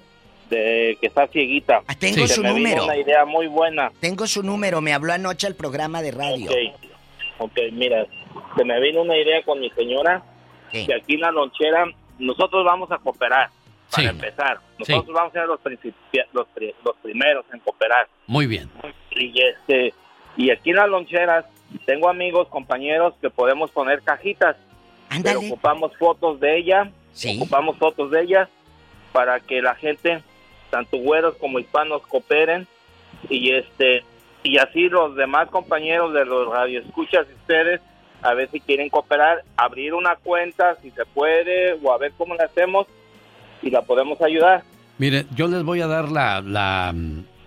de que está cieguita. Ah, tengo Se su me vino número. una idea muy buena. Tengo su número, me habló anoche al programa de radio. Ok, ok, mira, se me vino una idea con mi señora, que aquí en la lonchera nosotros vamos a cooperar, para Sí. empezar. Nosotros vamos a ser los, los, pri- los primeros en cooperar. Muy bien. Y este y aquí en las loncheras tengo amigos, compañeros que podemos poner cajitas. Pero ocupamos fotos de ella, ocupamos fotos de ella para que la gente, tanto güeros como hispanos, cooperen y este y así los demás compañeros de los radioescuchas y ustedes a ver si quieren cooperar, abrir una cuenta si se puede o a ver cómo la hacemos y la podemos ayudar. Mire, yo les voy a dar la, la,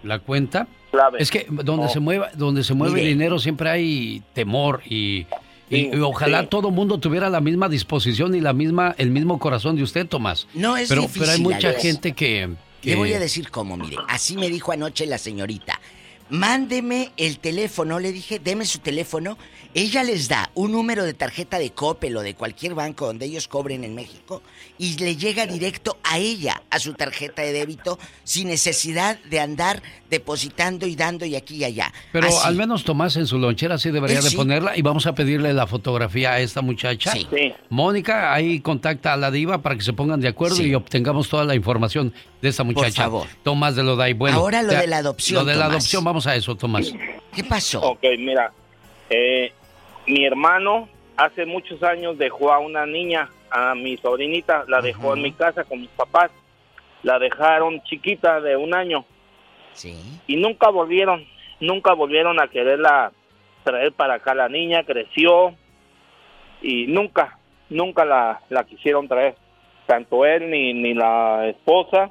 la cuenta. Es que donde Oh. se mueva, donde se mueve Mire. el dinero siempre hay temor y, y- Sí, y ojalá sí. todo mundo tuviera la misma disposición y la misma, el mismo corazón de usted, Tomás. No es pero, difícil, pero hay mucha gente que, que- Le voy a decir cómo, mire. Así me dijo anoche la señorita. Mándeme el teléfono, le dije, deme su teléfono. Ella les da un número de tarjeta de Coppel o de cualquier banco donde ellos cobren en México y le llega directo a ella, a su tarjeta de débito, sin necesidad de andar depositando y dando y aquí y allá. Pero Así. al menos Tomás en su lonchera sí debería Él de sí. ponerla y vamos a pedirle la fotografía a esta muchacha. Sí. Mónica, ahí contacta a la diva para que se pongan de acuerdo Sí. y obtengamos toda la información de esta muchacha. favor. Tomás de Loday. Bueno, Ahora lo te- de la adopción, Lo de la adopción, vamos a eso, Tomás. ¿Qué pasó? Ok, mira, eh, mi hermano hace muchos años dejó a una niña, a mi sobrinita, la dejó en mi casa con mis papás. La dejaron chiquita de un año Sí. y nunca volvieron, nunca volvieron a quererla traer para acá. La niña creció y nunca, nunca la, la quisieron traer, tanto él ni, ni la esposa.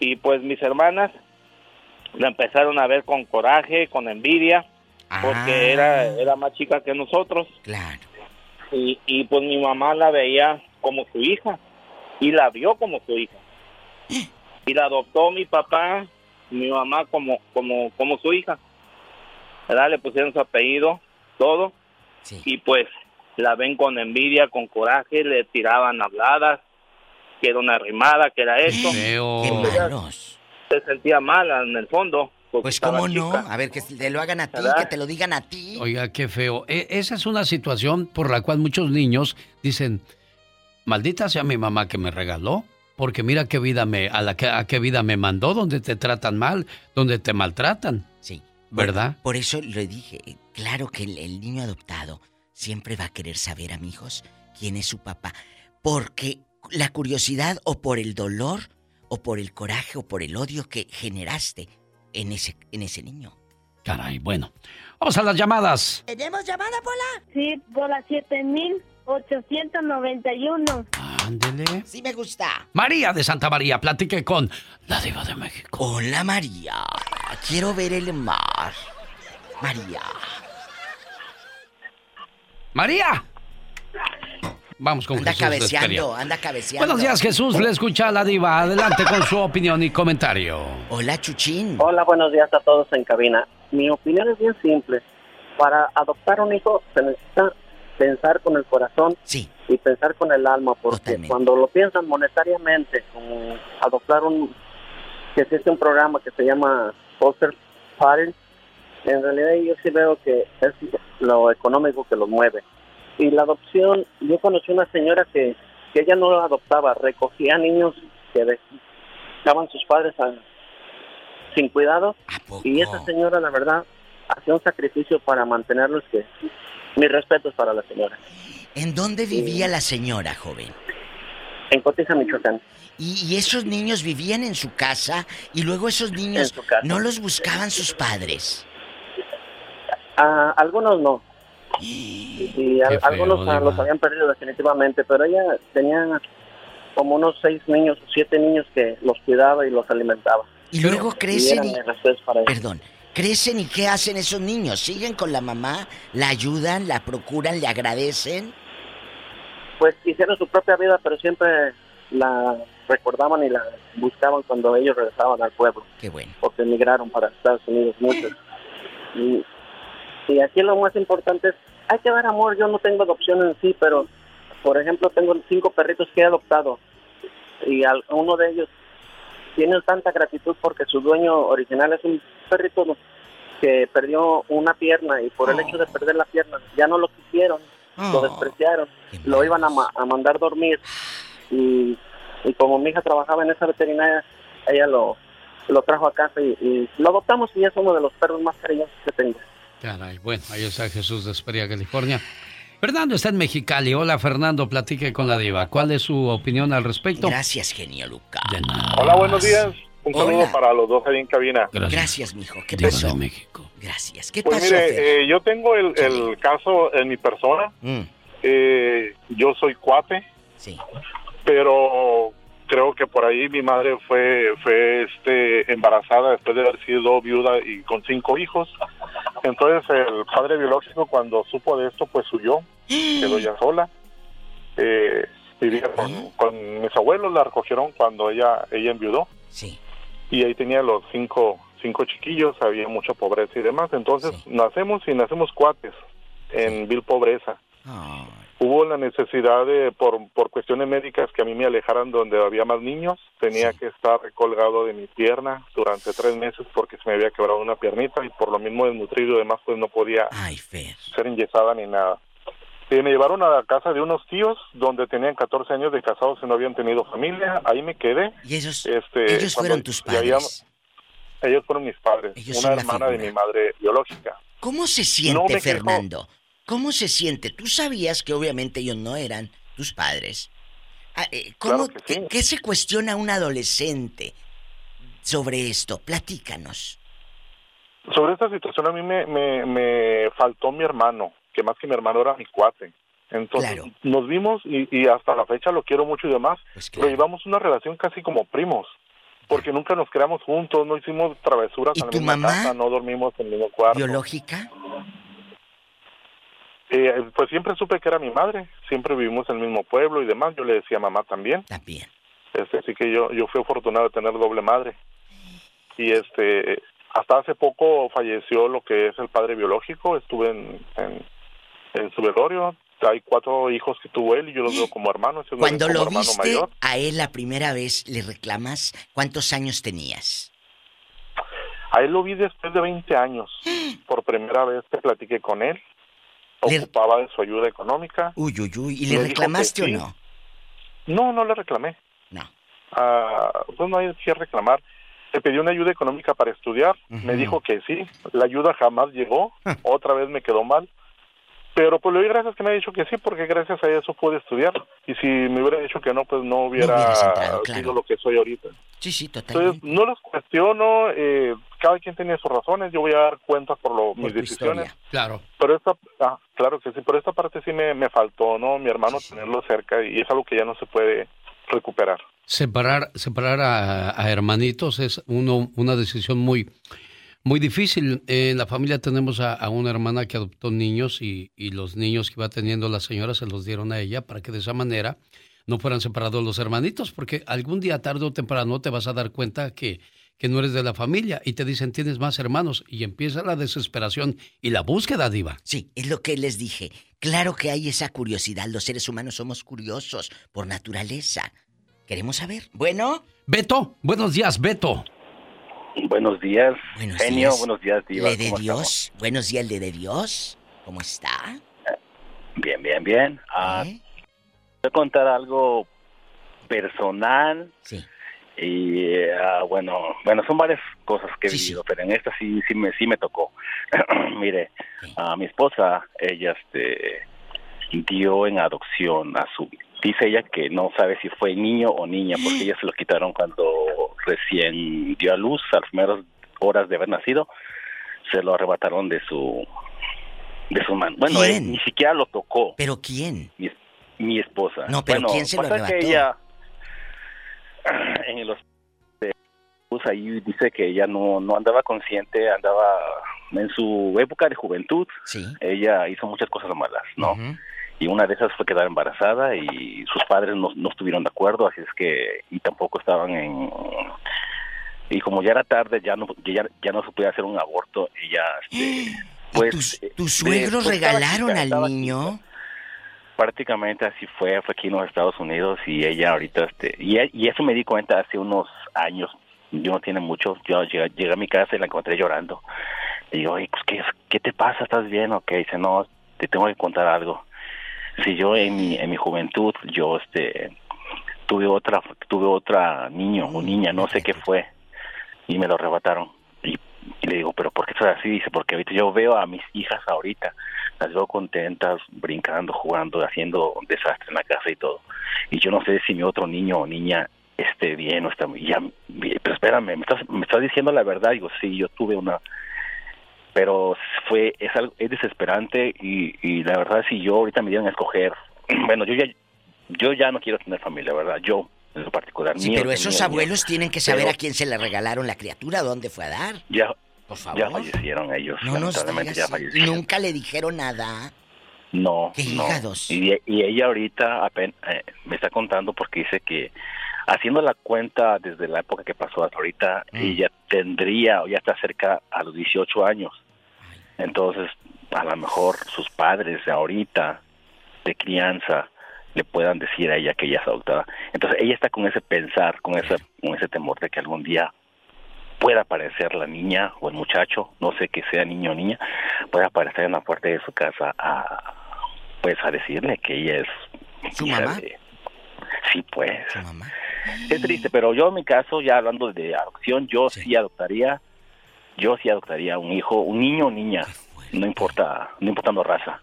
Y pues mis hermanas la empezaron a ver con coraje, con envidia, porque era, era más chica que nosotros. Claro. Y, y pues mi mamá la veía como su hija y la vio como su hija. Y la adoptó mi papá, mi mamá como como como su hija. ¿Verdad? Le pusieron su apellido, todo. Y pues la ven con envidia, con coraje, le tiraban habladas, que era una rimada, que era esto. Feo. Qué Ella malos. Se sentía mala en el fondo. Pues cómo no, chica. a ver que te lo hagan a ti, que te lo digan a ti. Oiga, qué feo. E- esa es una situación por la cual muchos niños dicen, maldita sea mi mamá que me regaló, porque mira qué vida me, a la que, a qué vida me mandó, donde te tratan mal, donde te maltratan. Sí. ¿Verdad? Por eso le dije, claro que el, el niño adoptado siempre va a querer saber, amigos, quién es su papá. Porque la curiosidad o por el dolor o por el coraje o por el odio que generaste en ese, en ese niño. Caray, bueno. Vamos a las llamadas. ¿Tenemos llamada, Pola? Sí, Pola 7891. Ándele. Sí me gusta. María de Santa María, platique con la diva de México. Hola, María. Quiero ver el mar. María. María. Vamos con Anda Jesús de cabeceando, anda cabeceando. Buenos días, Jesús. Le escucha a la diva. Adelante con su opinión y comentario. Hola, Chuchín. Hola, buenos días a todos en cabina. Mi opinión es bien simple. Para adoptar un hijo se necesita pensar con el corazón y pensar con el alma, porque cuando lo piensan monetariamente, como adoptar un, que existe un programa que se llama Foster Parent, en realidad yo sí veo que es lo económico que los mueve. Y la adopción, yo conocí una señora que, que ella no adoptaba, recogía niños que dejaban sus padres a- sin cuidado y esa señora la verdad hacía un sacrificio para mantenerlos que mis respetos para la señora ¿En dónde vivía la señora, joven? en Cotiza, Michoacán. Y, y esos niños vivían en su casa y luego esos niños no los buscaban sus padres. A algunos no. Y a- Qué feo, algunos ah, los habían perdido definitivamente, pero ella tenía como unos seis niños, siete niños que los cuidaba y los alimentaba. Y luego crecen y- para. Perdón, crecen y ¿qué hacen esos niños? ¿Siguen con la mamá? ¿La ayudan? ¿La procuran? ¿Le agradecen? Pues hicieron su propia vida, pero siempre la recordaban y la buscaban cuando ellos regresaban al pueblo. Qué bueno. Porque emigraron para Estados Unidos muchos. Y, y aquí lo más importante es, hay que dar amor. Yo no tengo adopción en sí, pero, por ejemplo, tengo cinco perritos que he adoptado. Y al- uno de ellos tiene tanta gratitud porque su dueño original es un perrito que perdió una pierna y por el hecho de perder la pierna ya no lo quisieron, lo despreciaron, lo iban a, ma- a mandar dormir y, y como mi hija trabajaba en esa veterinaria, ella lo, lo trajo a casa y, y lo adoptamos y es uno de los perros más cariñosos que tengo. Caray, bueno, ahí está Jesús de Esperia, California. Fernando está en Mexicali. Hola, Fernando, platique con la diva. ¿Cuál es su opinión al respecto? Gracias, genio Lucas. Hola, buenos días. Un saludo para los dos ahí en cabina. Gracias, mijo. ¿Qué pasó? de México. Gracias. ¿Qué Pues pasó, mire, eh, yo tengo el, el caso en mi persona. Mm. Eh, yo soy cuate. Sí. Pero creo que por ahí mi madre fue fue este embarazada después de haber sido viuda y con cinco hijos. Entonces el padre biológico cuando supo de esto pues huyó, quedó ya sola. Eh, vivía con, con mis abuelos, la recogieron cuando ella ella enviudó. Sí. Y ahí tenía los cinco cinco chiquillos, había mucha pobreza y demás. Entonces nacemos y nacemos cuates en vil pobreza hubo la necesidad de, por, por cuestiones médicas, que a mí me alejaran donde había más niños. Tenía que estar colgado de mi pierna durante tres meses porque se me había quebrado una piernita y por lo mismo desnutrido y demás, pues no podía ser enyesada ni nada. Y me llevaron a la casa de unos tíos donde tenían 14 años de casados y no habían tenido familia. Ahí me quedé. ¿Y ellos, este, ellos fueron tus y había- padres? ellos fueron mis padres. Ellos una hermana de mi madre biológica. ¿Cómo se No siente, me quejo. ¿Cómo se siente? Tú sabías que obviamente ellos no eran tus padres. Ah, eh, ¿Cómo, Claro que sí. qué, se cuestiona un adolescente sobre esto? Platícanos. Sobre esta situación a mí me, me, me faltó mi hermano, que más que mi hermano era mi cuate. Entonces nos vimos y, y hasta la fecha lo quiero mucho y demás, Pues pero llevamos una relación casi como primos, porque nunca nos creamos juntos, no hicimos travesuras en la tu misma mamá? casa, no dormimos en el mismo cuarto. ¿Biológica? Eh, pues siempre supe que era mi madre, siempre vivimos en el mismo pueblo y demás, yo le decía mamá también. También. Este, así que yo, yo fui afortunado de tener doble madre. Y este, hasta hace poco falleció lo que es el padre biológico, estuve en, en, en su velorio, hay cuatro hijos que tuvo él y yo los veo como hermanos. Cuando como lo hermano viste mayor. a él la primera vez, ¿le reclamas cuántos años tenías? A él lo vi después de 20 años. Por primera vez que platiqué con él. Ocupaba de su ayuda económica. Uy, uy, uy. ¿Y le reclamaste o no? No, no le reclamé. No. Ah, pues no hay que reclamar. Le pedí una ayuda económica para estudiar. Me dijo que sí. La ayuda jamás llegó. Otra vez me quedó mal. Pero pues le doy gracias que me ha dicho que sí, porque gracias a eso pude estudiar. Y si me hubiera dicho que no, pues no hubiera entrado, sido claro. lo que soy ahorita. Sí, sí, totalmente. Entonces, no los cuestiono. eh, cada quien tiene sus razones. Yo voy a dar cuenta por lo, mis decisiones. historia. Claro. Pero esta, ah, claro que sí, pero esta parte sí me, me faltó, ¿no? Mi hermano tenerlo cerca y es algo que ya no se puede recuperar. Separar, separar a, a hermanitos es uno, una decisión muy, muy difícil. En la familia tenemos a, a una hermana que adoptó niños y, y los niños que iba teniendo la señora se los dieron a ella para que de esa manera no fueran separados los hermanitos, porque algún día tarde o temprano te vas a dar cuenta que, que no eres de la familia y te dicen tienes más hermanos y empieza la desesperación y la búsqueda diva. Sí, es lo que les dije. Claro que hay esa curiosidad. Los seres humanos somos curiosos por naturaleza. Queremos saber. Bueno. Beto, buenos días, Beto. Buenos días, Buenos genio. días. Buenos días, Diva. ¿Le de ¿Cómo Dios? Buenos días, ¿le de Dios? ¿Cómo está? Bien, bien, bien. Ah, Voy a contar algo personal. Sí. Y ah, bueno, bueno, son varias cosas que he vivido, pero en esta sí, sí me, sí me tocó. Mire, a mi esposa, ella, este, dio en adopción a su, dice ella que no sabe si fue niño o niña, porque ella se lo quitaron cuando recién dio a luz, a las primeras horas de haber nacido, se lo arrebataron de su, de su mano. Bueno, él ni siquiera lo tocó. ¿Pero quién? Mi, mi esposa. No, pero Bueno, ¿quién se lo pasa que arrebató? ella en el hospital pues ahí dice que ella no, no andaba consciente, andaba en su época de juventud. Ella hizo muchas cosas malas, ¿no? Y una de esas fue quedar embarazada y sus padres no, no estuvieron de acuerdo, así es que, y tampoco estaban en... Y como ya era tarde, ya no, ya, ya no se podía hacer un aborto, ella, este, pues... eh, ¿Tus de- suegros pues, regalaron chica, al niño? prácticamente así fue, fue aquí en los Estados Unidos y ella ahorita, este, y, y eso me di cuenta hace unos años, yo no tiene mucho, yo llegué, llegué a mi casa y la encontré llorando. Y digo, oye, pues, ¿qué, ¿qué te pasa? ¿Estás bien? Ok, dice, no, te tengo que contar algo. Si yo en mi, en mi juventud, yo, este, tuve otra, tuve otra niño o niña, no sé qué fue, y me lo arrebataron. Y, le digo, pero ¿por qué estás así? Dice, porque ahorita yo veo a mis hijas ahorita, las veo contentas, brincando, jugando, haciendo desastre en la casa y todo. Y yo no sé si mi otro niño o niña esté bien o está ya pero espérame me estás, me estás diciendo la verdad digo sí yo tuve una pero fue es algo es desesperante y, y la verdad si yo ahorita me dieran a escoger bueno yo ya yo ya no quiero tener familia verdad yo en lo particular sí pero esos abuelos tienen que saber a quién se le regalaron la criatura dónde fue a dar. Ya por favor. ya fallecieron ellos no lamentablemente ya fallecieron. Nunca le dijeron nada. No, ¿Qué no. Y, y, ella ahorita apenas, eh, me está contando porque dice que haciendo la cuenta desde la época que pasó hasta ahorita, mm. ella tendría o ya está cerca a los 18 años. Entonces, a lo mejor sus padres de ahorita, de crianza, le puedan decir a ella que ella es adoptada. Entonces, ella está con ese pensar, con ese, con ese temor de que algún día pueda aparecer la niña o el muchacho, no sé que sea niño o niña, pueda aparecer en la puerta de su casa a, pues, a decirle que ella es... ¿Su mamá? Sí, pues. Es triste, pero yo en mi caso, ya hablando de adopción, yo sí, adoptaría, yo sí adoptaría un hijo, un niño o niña, no importa, no importando raza.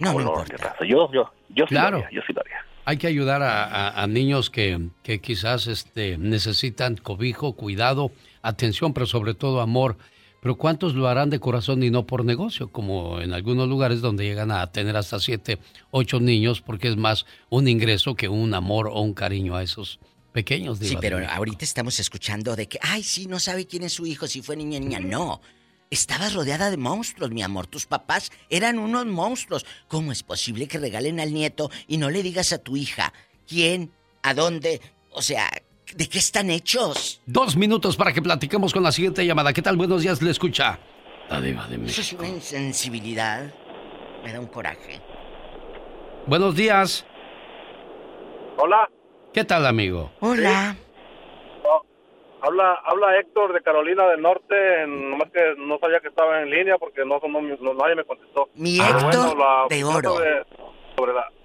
No, importa. raza. Yo, yo, yo claro. sí yo sí lo haría. Hay que ayudar a, niños que, que, quizás este, necesitan cobijo, cuidado, atención, pero sobre todo amor. Pero ¿cuántos lo harán de corazón y no por negocio? Como en algunos lugares donde llegan a tener hasta siete, ocho niños, porque es más un ingreso que un amor o un cariño a esos pequeños. Sí, pero ahorita estamos escuchando de que, ay, sí, no sabe quién es su hijo, si fue niña o niña. No, estabas rodeada de monstruos, mi amor. Tus papás eran unos monstruos. ¿Cómo es posible que regalen al nieto y no le digas a tu hija quién, a dónde? O sea, ¿de qué están hechos? Dos minutos para que platiquemos con la siguiente llamada. ¿Qué tal? Buenos días, le escucha. La de Eso es una insensibilidad. Me da un coraje. Buenos días. Hola. ¿Qué tal, amigo? Hola. habla, habla Héctor de Carolina del Norte, nomás que no sabía que estaba en línea porque no, nadie me contestó. Mi Héctor de oro.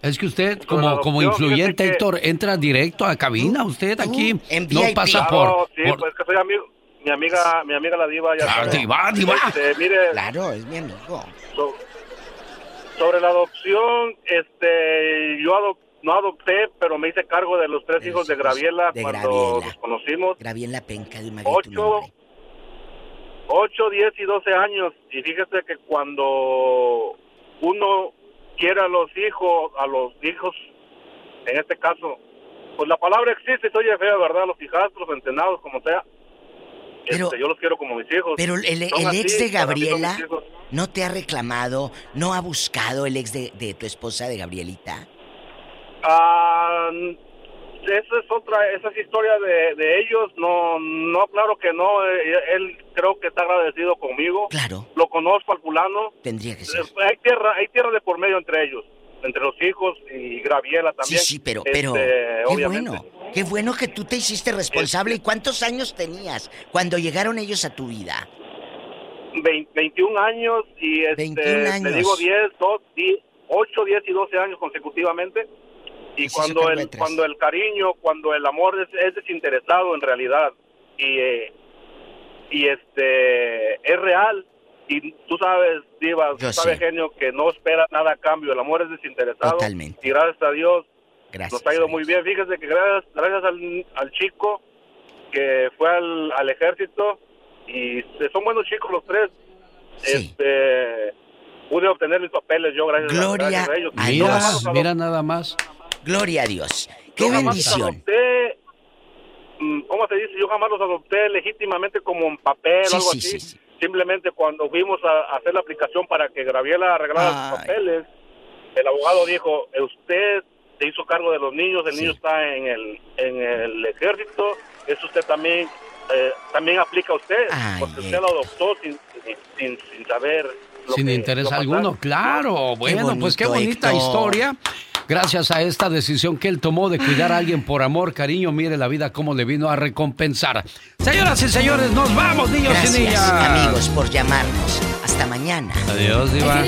Es que usted, como, como influyente, Héctor, entra directo a cabina. Usted aquí no pasa por... sí, pues que soy amigo mi amiga, mi amiga la diva ya claro, diva, diva. Este, mire, claro, es mi amigo. sobre la adopción, este, yo adopté no adopté, pero me hice cargo de los tres hijos de Graviela cuando nos conocimos. Graviela Penca de Ocho, ocho, diez y doce años. Y fíjese que cuando uno quiere a los hijos, a los hijos, en este caso, pues la palabra existe, soy fea, ¿verdad? Los hijastros, entrenados, como sea. Pero, este, yo los quiero como mis hijos. Pero el, ex de Gabriela no te ha reclamado, no ha buscado el ex de, de tu esposa, de Gabrielita. Ah, esa es otra, esa es historia de, de, ellos. No, no, claro que no. Eh, él creo que está agradecido conmigo. Claro. Lo conozco al fulano. Tendría que ser. Hay tierra, hay tierra de por medio entre ellos, entre los hijos y Graviela también. Sí, sí, pero, pero este, qué bueno, qué bueno que tú te hiciste responsable. ¿Y cuántos años tenías cuando llegaron ellos a tu vida? 21 años y este, 21 años. te digo 10, 2, 8, 10 y 12 años consecutivamente. Y cuando el, cuando el cariño, cuando el amor es, desinteresado en realidad y, eh, y este es real, y tú sabes, Diva, tú sabes, genio, que no espera nada a cambio, el amor es desinteresado. Totalmente. Y gracias a Dios nos ha ido muy bien. Fíjese que gracias, gracias al, al chico que fue al, al ejército y son buenos chicos los tres. Este pude obtener mis papeles yo gracias, Gloria a, ellos. Mira, mira nada más. Gloria a Dios. ¡Qué bendición! Adopté, mm, ¿Cómo se dice? Yo jamás los adopté legítimamente como en papel o algo así. Simplemente cuando fuimos a, hacer la aplicación para que Graviela arreglara sus papeles, el abogado dijo, usted se hizo cargo de los niños, el niño está en el, en el ejército, eso usted también eh, también aplica a usted, porque usted lo adoptó sin, sin, sin saber. sin interés alguno, claro. Bueno, pues qué bonita historia. Gracias a esta decisión que él tomó de cuidar a alguien por amor, cariño, mire la vida cómo le vino a recompensar. Señoras y señores, nos vamos, niños y niñas. amigos, por llamarnos. Hasta mañana. Adiós, Diva.